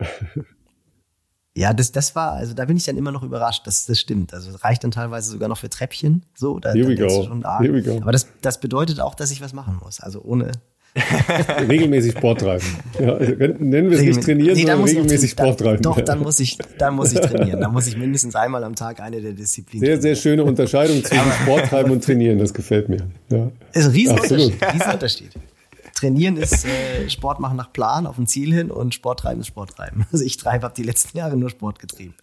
Ja, das, das war, also da bin ich dann immer noch überrascht, dass das stimmt. Also es reicht dann teilweise sogar noch für Treppchen. So, da, Here we go. Schon arg. Here we go. Aber das, das bedeutet auch, dass ich was machen muss. Also ohne. regelmäßig Sport treiben. Ja, nennen wir es nicht trainieren, Nee, sondern ich regelmäßig dann, Sport treiben. Doch, dann muss ich, dann muss ich trainieren. Dann muss ich mindestens einmal am Tag eine der Disziplinen. Sehr, sehr schöne Unterscheidung zwischen Sport treiben und trainieren. Das gefällt mir. Ja. ist ein Riesenunterschied. Riesenunterschied. Trainieren ist äh, Sport machen nach Plan auf ein Ziel hin und Sport treiben ist Sport treiben. Also ich treibe, habe die letzten Jahre nur Sport getrieben.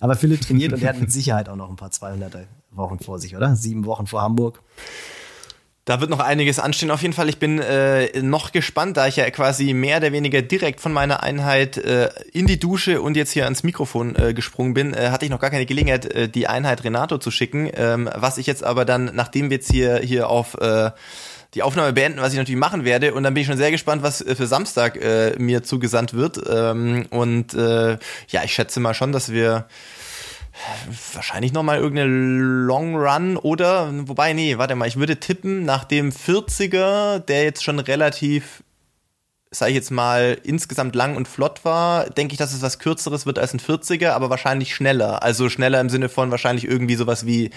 Aber Philipp trainiert und er hat mit Sicherheit auch noch ein paar 200er Wochen vor sich, oder? Sieben Wochen vor Hamburg. Da wird noch einiges anstehen. Auf jeden Fall, ich bin äh, noch gespannt, da ich ja quasi mehr oder weniger direkt von meiner Einheit äh, in die Dusche und jetzt hier ans Mikrofon äh, gesprungen bin, äh, hatte ich noch gar keine Gelegenheit, äh, die Einheit Renato zu schicken. Ähm, was ich jetzt aber dann, nachdem wir jetzt hier, hier auf äh, die Aufnahme beenden, was ich natürlich machen werde. Und dann bin ich schon sehr gespannt, was äh, für Samstag äh, mir zugesandt wird. Ähm, und äh, ja, ich schätze mal schon, dass wir wahrscheinlich noch mal irgendeine Long Run oder wobei nee, warte mal, ich würde tippen nach dem 40er, der jetzt schon relativ sage ich jetzt mal insgesamt lang und flott war, denke ich, dass es was kürzeres wird als ein 40er, aber wahrscheinlich schneller. Also schneller im Sinne von wahrscheinlich irgendwie sowas wie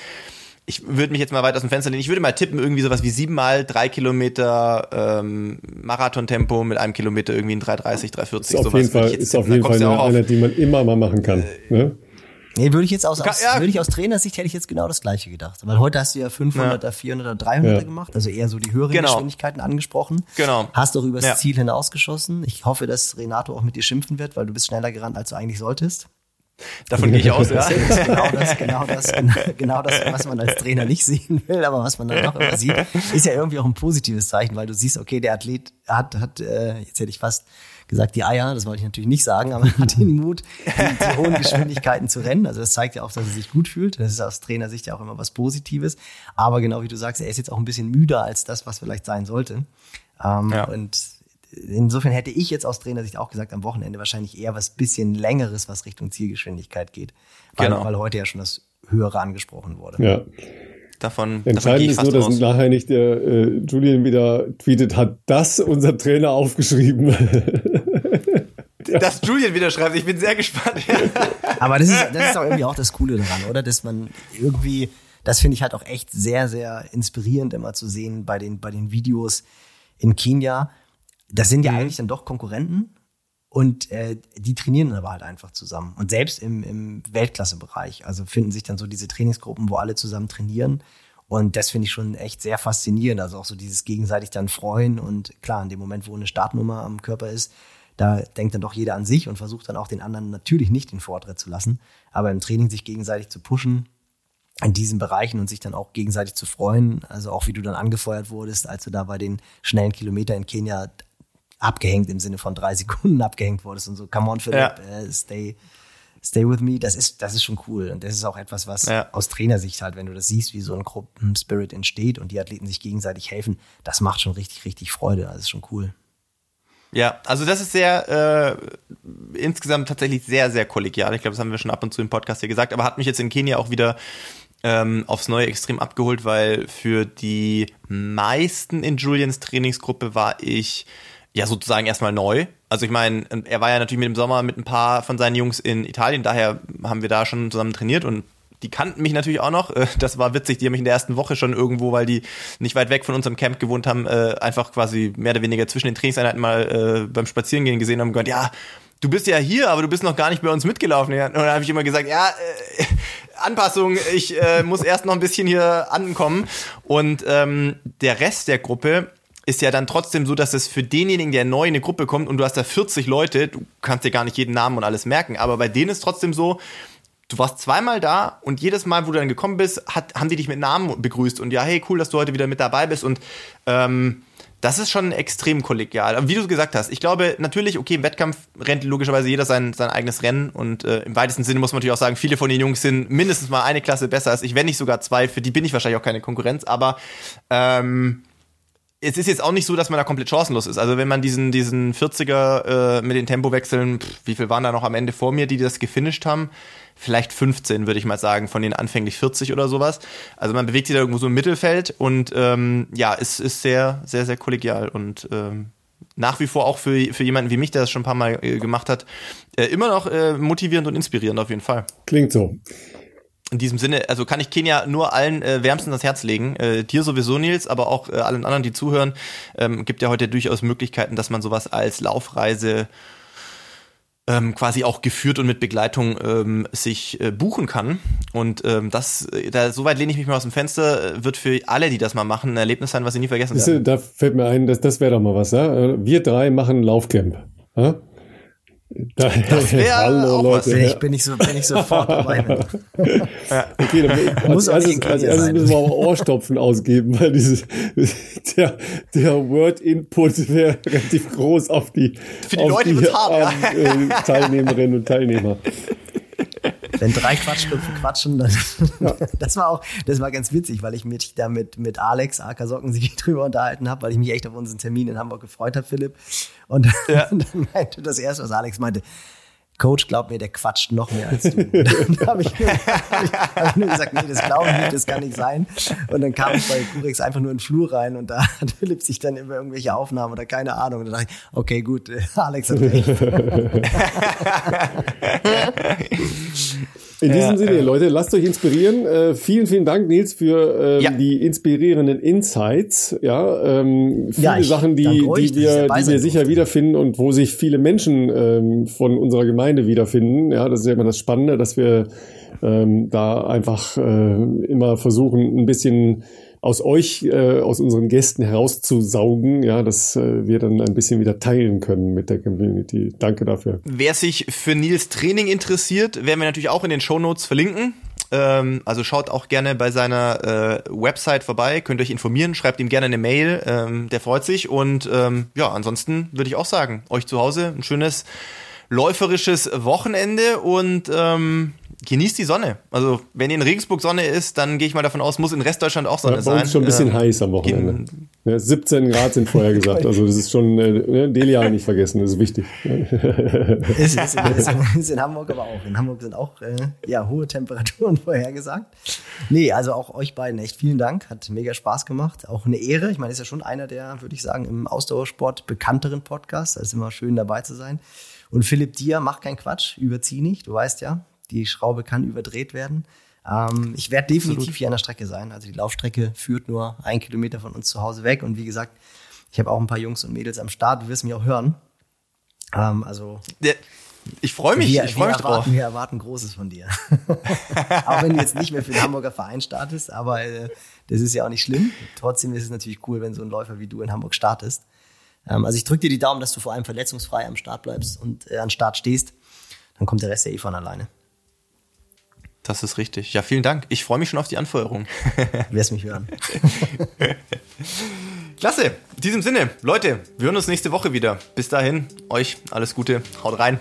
ich würde mich jetzt mal weit aus dem Fenster lehnen. Ich würde mal tippen, irgendwie sowas wie siebenmal drei Kilometer ähm, Marathontempo mit einem Kilometer irgendwie in 330, 340. Ist auf sowas jeden Fall, ist auf jeden Fall eine ja auf- Einheit, die man immer mal machen kann. Ne? Nee, würde ich jetzt aus, aus, ja. würde ich aus Trainersicht hätte ich jetzt genau das gleiche gedacht. Weil heute hast du ja 500er, 400er, 300er Ja. gemacht, also eher so die höheren Genau. Geschwindigkeiten angesprochen. Genau. Hast doch übers Ja. Ziel hinausgeschossen. Ich hoffe, dass Renato auch mit dir schimpfen wird, weil du bist schneller gerannt, als du eigentlich solltest. Davon gehe ich aus, ja. Das ist genau das, genau das, genau, genau das, was man als Trainer nicht sehen will, aber was man dann doch immer sieht, ist ja irgendwie auch ein positives Zeichen, weil du siehst, okay, der Athlet hat, hat, äh, jetzt hätte ich fast gesagt, die Eier, das wollte ich natürlich nicht sagen, aber hat den Mut, die, die hohen Geschwindigkeiten zu rennen. Also das zeigt ja auch, dass er sich gut fühlt. Das ist aus Trainersicht ja auch immer was Positives. Aber genau wie du sagst, er ist jetzt auch ein bisschen müder als das, was vielleicht sein sollte. Ähm, Ja. Und insofern hätte ich jetzt aus Trainersicht auch gesagt, am Wochenende wahrscheinlich eher was bisschen längeres, was Richtung Zielgeschwindigkeit geht. Weil, Genau. weil heute ja schon das Höhere angesprochen wurde. Ja. Davon, davon Entscheidend ich ist nur, dass nachher nicht der äh, Julian wieder tweetet, hat das unser Trainer aufgeschrieben. Dass Julian wieder schreibt, ich bin sehr gespannt. Aber das ist, das ist auch irgendwie auch das Coole daran, oder? Dass man irgendwie, das finde ich halt auch echt sehr, sehr inspirierend immer zu sehen bei den, bei den Videos in Kenia. Das sind ja eigentlich dann doch Konkurrenten und äh, die trainieren dann aber halt einfach zusammen. Und selbst im, im Weltklassebereich, also finden sich dann so diese Trainingsgruppen, wo alle zusammen trainieren. Und das finde ich schon echt sehr faszinierend. Also auch so dieses gegenseitig dann freuen und klar, in dem Moment, wo eine Startnummer am Körper ist, da denkt dann doch jeder an sich und versucht dann auch den anderen natürlich nicht den Vortritt zu lassen, aber im Training sich gegenseitig zu pushen in diesen Bereichen und sich dann auch gegenseitig zu freuen. Also auch wie du dann angefeuert wurdest, als du da bei den schnellen Kilometer in Kenia abgehängt im Sinne von drei Sekunden abgehängt wurdest und so, come on Philipp, Ja. äh, stay, Stay with me, das ist, das ist schon cool. Und das ist auch etwas, was ja. aus Trainersicht halt, wenn du das siehst, wie so ein Gruppenspirit entsteht und die Athleten sich gegenseitig helfen, das macht schon richtig, richtig Freude. Das ist schon cool. Ja, also das ist sehr äh, insgesamt tatsächlich sehr, sehr kollegial. Ich glaube, das haben wir schon ab und zu im Podcast hier gesagt, aber hat mich jetzt in Kenia auch wieder ähm, aufs Neue extrem abgeholt, weil für die meisten in Julians Trainingsgruppe war ich ja sozusagen erstmal neu. Also ich meine, er war ja natürlich mit dem Sommer mit ein paar von seinen Jungs in Italien, daher haben wir da schon zusammen trainiert und die kannten mich natürlich auch noch. Äh, das war witzig, die haben mich in der ersten Woche schon irgendwo, weil die nicht weit weg von unserem Camp gewohnt haben, äh, einfach quasi mehr oder weniger zwischen den Trainingseinheiten mal äh, beim Spazierengehen gesehen haben und gesagt, ja, du bist ja hier, aber du bist noch gar nicht bei uns mitgelaufen. Und dann habe ich immer gesagt, ja, äh, Anpassung, ich äh, muss erst noch ein bisschen hier ankommen. Und ähm, der Rest der Gruppe ist ja dann trotzdem so, dass es für denjenigen, der neu in eine Gruppe kommt und du hast da 40 Leute, du kannst dir gar nicht jeden Namen und alles merken, aber bei denen ist trotzdem so, du warst zweimal da und jedes Mal, wo du dann gekommen bist, hat, haben die dich mit Namen begrüßt und ja, hey, cool, dass du heute wieder mit dabei bist und ähm, das ist schon extrem kollegial. Wie du gesagt hast, ich glaube natürlich, okay, im Wettkampf rennt logischerweise jeder sein, sein eigenes Rennen und äh, im weitesten Sinne muss man natürlich auch sagen, viele von den Jungs sind mindestens mal eine Klasse besser als ich, wenn nicht sogar zwei. Für die bin ich wahrscheinlich auch keine Konkurrenz, aber ähm, es ist jetzt auch nicht so, dass man da komplett chancenlos ist. Also wenn man diesen, diesen 40er äh, mit den Tempowechseln, pff, wie viel waren da noch am Ende vor mir, die das gefinisht haben? Vielleicht 15, würde ich mal sagen, von den anfänglich 40 oder sowas. Also man bewegt sich da irgendwo so im Mittelfeld und ähm, ja, es ist sehr, sehr, sehr kollegial und ähm, nach wie vor auch für, für jemanden wie mich, der das schon ein paar Mal äh, gemacht hat, äh, immer noch äh, motivierend und inspirierend auf jeden Fall. Klingt so in diesem Sinne, also kann ich Kenia nur allen äh, wärmstens ans Herz legen. Äh, dir sowieso, Nils, aber auch äh, allen anderen, die zuhören. Ähm, gibt ja heute durchaus Möglichkeiten, dass man sowas als Laufreise ähm, quasi auch geführt und mit Begleitung ähm, sich äh, buchen kann. Und ähm, das, äh, da soweit lehne ich mich mal aus dem Fenster, äh, wird für alle, die das mal machen, ein Erlebnis sein, was sie nie vergessen werden. Da fällt mir ein, das, das wäre doch mal was, ja? Wir drei machen Laufcamp. Ja? Das wäre Hallo, auch Leute. was. Ich bin nicht so, bin ich sofort dabei. ja. Okay, dann muss als, erstes, als erstes müssen wir aber Ohrstopfen ausgeben, weil dieses, der, der Word-Input wäre relativ groß auf die, Für die Leute die, haben, ja. äh, Teilnehmerinnen und Teilnehmer wenn drei Quatschköpfe quatschen, dann, ja. das war auch, das war ganz witzig, weil ich mich da mit, mit Alex Acker sich drüber unterhalten habe, weil ich mich echt auf unseren Termin in Hamburg gefreut habe, Philipp. Und ja. dann meinte das erste, was Alex meinte, Coach, glaub mir, der quatscht noch mehr als du. dann habe ich, hab ich, hab ich, nur gesagt, nee, das glaube ich nicht, das kann nicht sein. Und dann kam ich bei Kurex einfach nur in den Flur rein und da hat Philipp sich dann über irgendwelche Aufnahmen oder keine Ahnung. Und dann dachte ich, okay, gut, Alex hat recht. In diesem ja, Sinne, äh, Leute, lasst euch inspirieren. Äh, vielen, vielen Dank, Nils, für äh, ja. die inspirierenden Insights. Ja, ähm, viele ja, ich, Sachen, die, die wir, die wir sicher wiederfinden und wo sich viele Menschen ähm, von unserer Gemeinde wiederfinden. Ja, das ist ja immer das Spannende, dass wir ähm, da einfach äh, immer versuchen, ein bisschen aus euch, äh, aus unseren Gästen herauszusaugen, ja, dass äh, wir dann ein bisschen wieder teilen können mit der Community. Danke dafür. Wer sich für Nils Training interessiert, werden wir natürlich auch in den Show Notes verlinken. Ähm, also schaut auch gerne bei seiner äh, Website vorbei, könnt euch informieren, schreibt ihm gerne eine Mail, ähm, der freut sich. Und ähm, ja, ansonsten würde ich auch sagen, euch zu Hause ein schönes läuferisches Wochenende und ähm, genießt die Sonne. Also, wenn in Regensburg Sonne ist, dann gehe ich mal davon aus, muss in Restdeutschland auch Sonne ja, bei sein. Uns schon ein bisschen ähm, heiß am Wochenende. Ja, 17 Grad sind vorher gesagt. Also, das ist schon, äh, ne, Delia nicht vergessen, das ist wichtig. ist, ist, ist, ist, in Hamburg aber auch. In Hamburg sind auch äh, ja, hohe Temperaturen vorhergesagt. Nee, also auch euch beiden echt vielen Dank. Hat mega Spaß gemacht. Auch eine Ehre. Ich meine, ist ja schon einer der, würde ich sagen, im Ausdauersport bekannteren Podcasts. Da ist immer schön dabei zu sein. Und Philipp Dier, mach keinen Quatsch, überzieh nicht. Du weißt ja, die Schraube kann überdreht werden. Ähm, ich werde definitiv Absolut. hier an der Strecke sein. Also die Laufstrecke führt nur ein Kilometer von uns zu Hause weg. Und wie gesagt, ich habe auch ein paar Jungs und Mädels am Start. Du wirst mich auch hören. Ähm, also. Ja, ich freue mich, wir, ich freue mich erwarten, drauf. Wir erwarten Großes von dir. auch wenn du jetzt nicht mehr für den Hamburger Verein startest, aber äh, das ist ja auch nicht schlimm. Trotzdem ist es natürlich cool, wenn so ein Läufer wie du in Hamburg startest. Ähm, also ich drücke dir die Daumen, dass du vor allem verletzungsfrei am Start bleibst und äh, an Start stehst. Dann kommt der Rest ja eh von alleine. Das ist richtig. Ja, vielen Dank. Ich freue mich schon auf die Anfeuerung. Wirst mich hören. Klasse. In diesem Sinne, Leute, wir hören uns nächste Woche wieder. Bis dahin, euch alles Gute. Haut rein.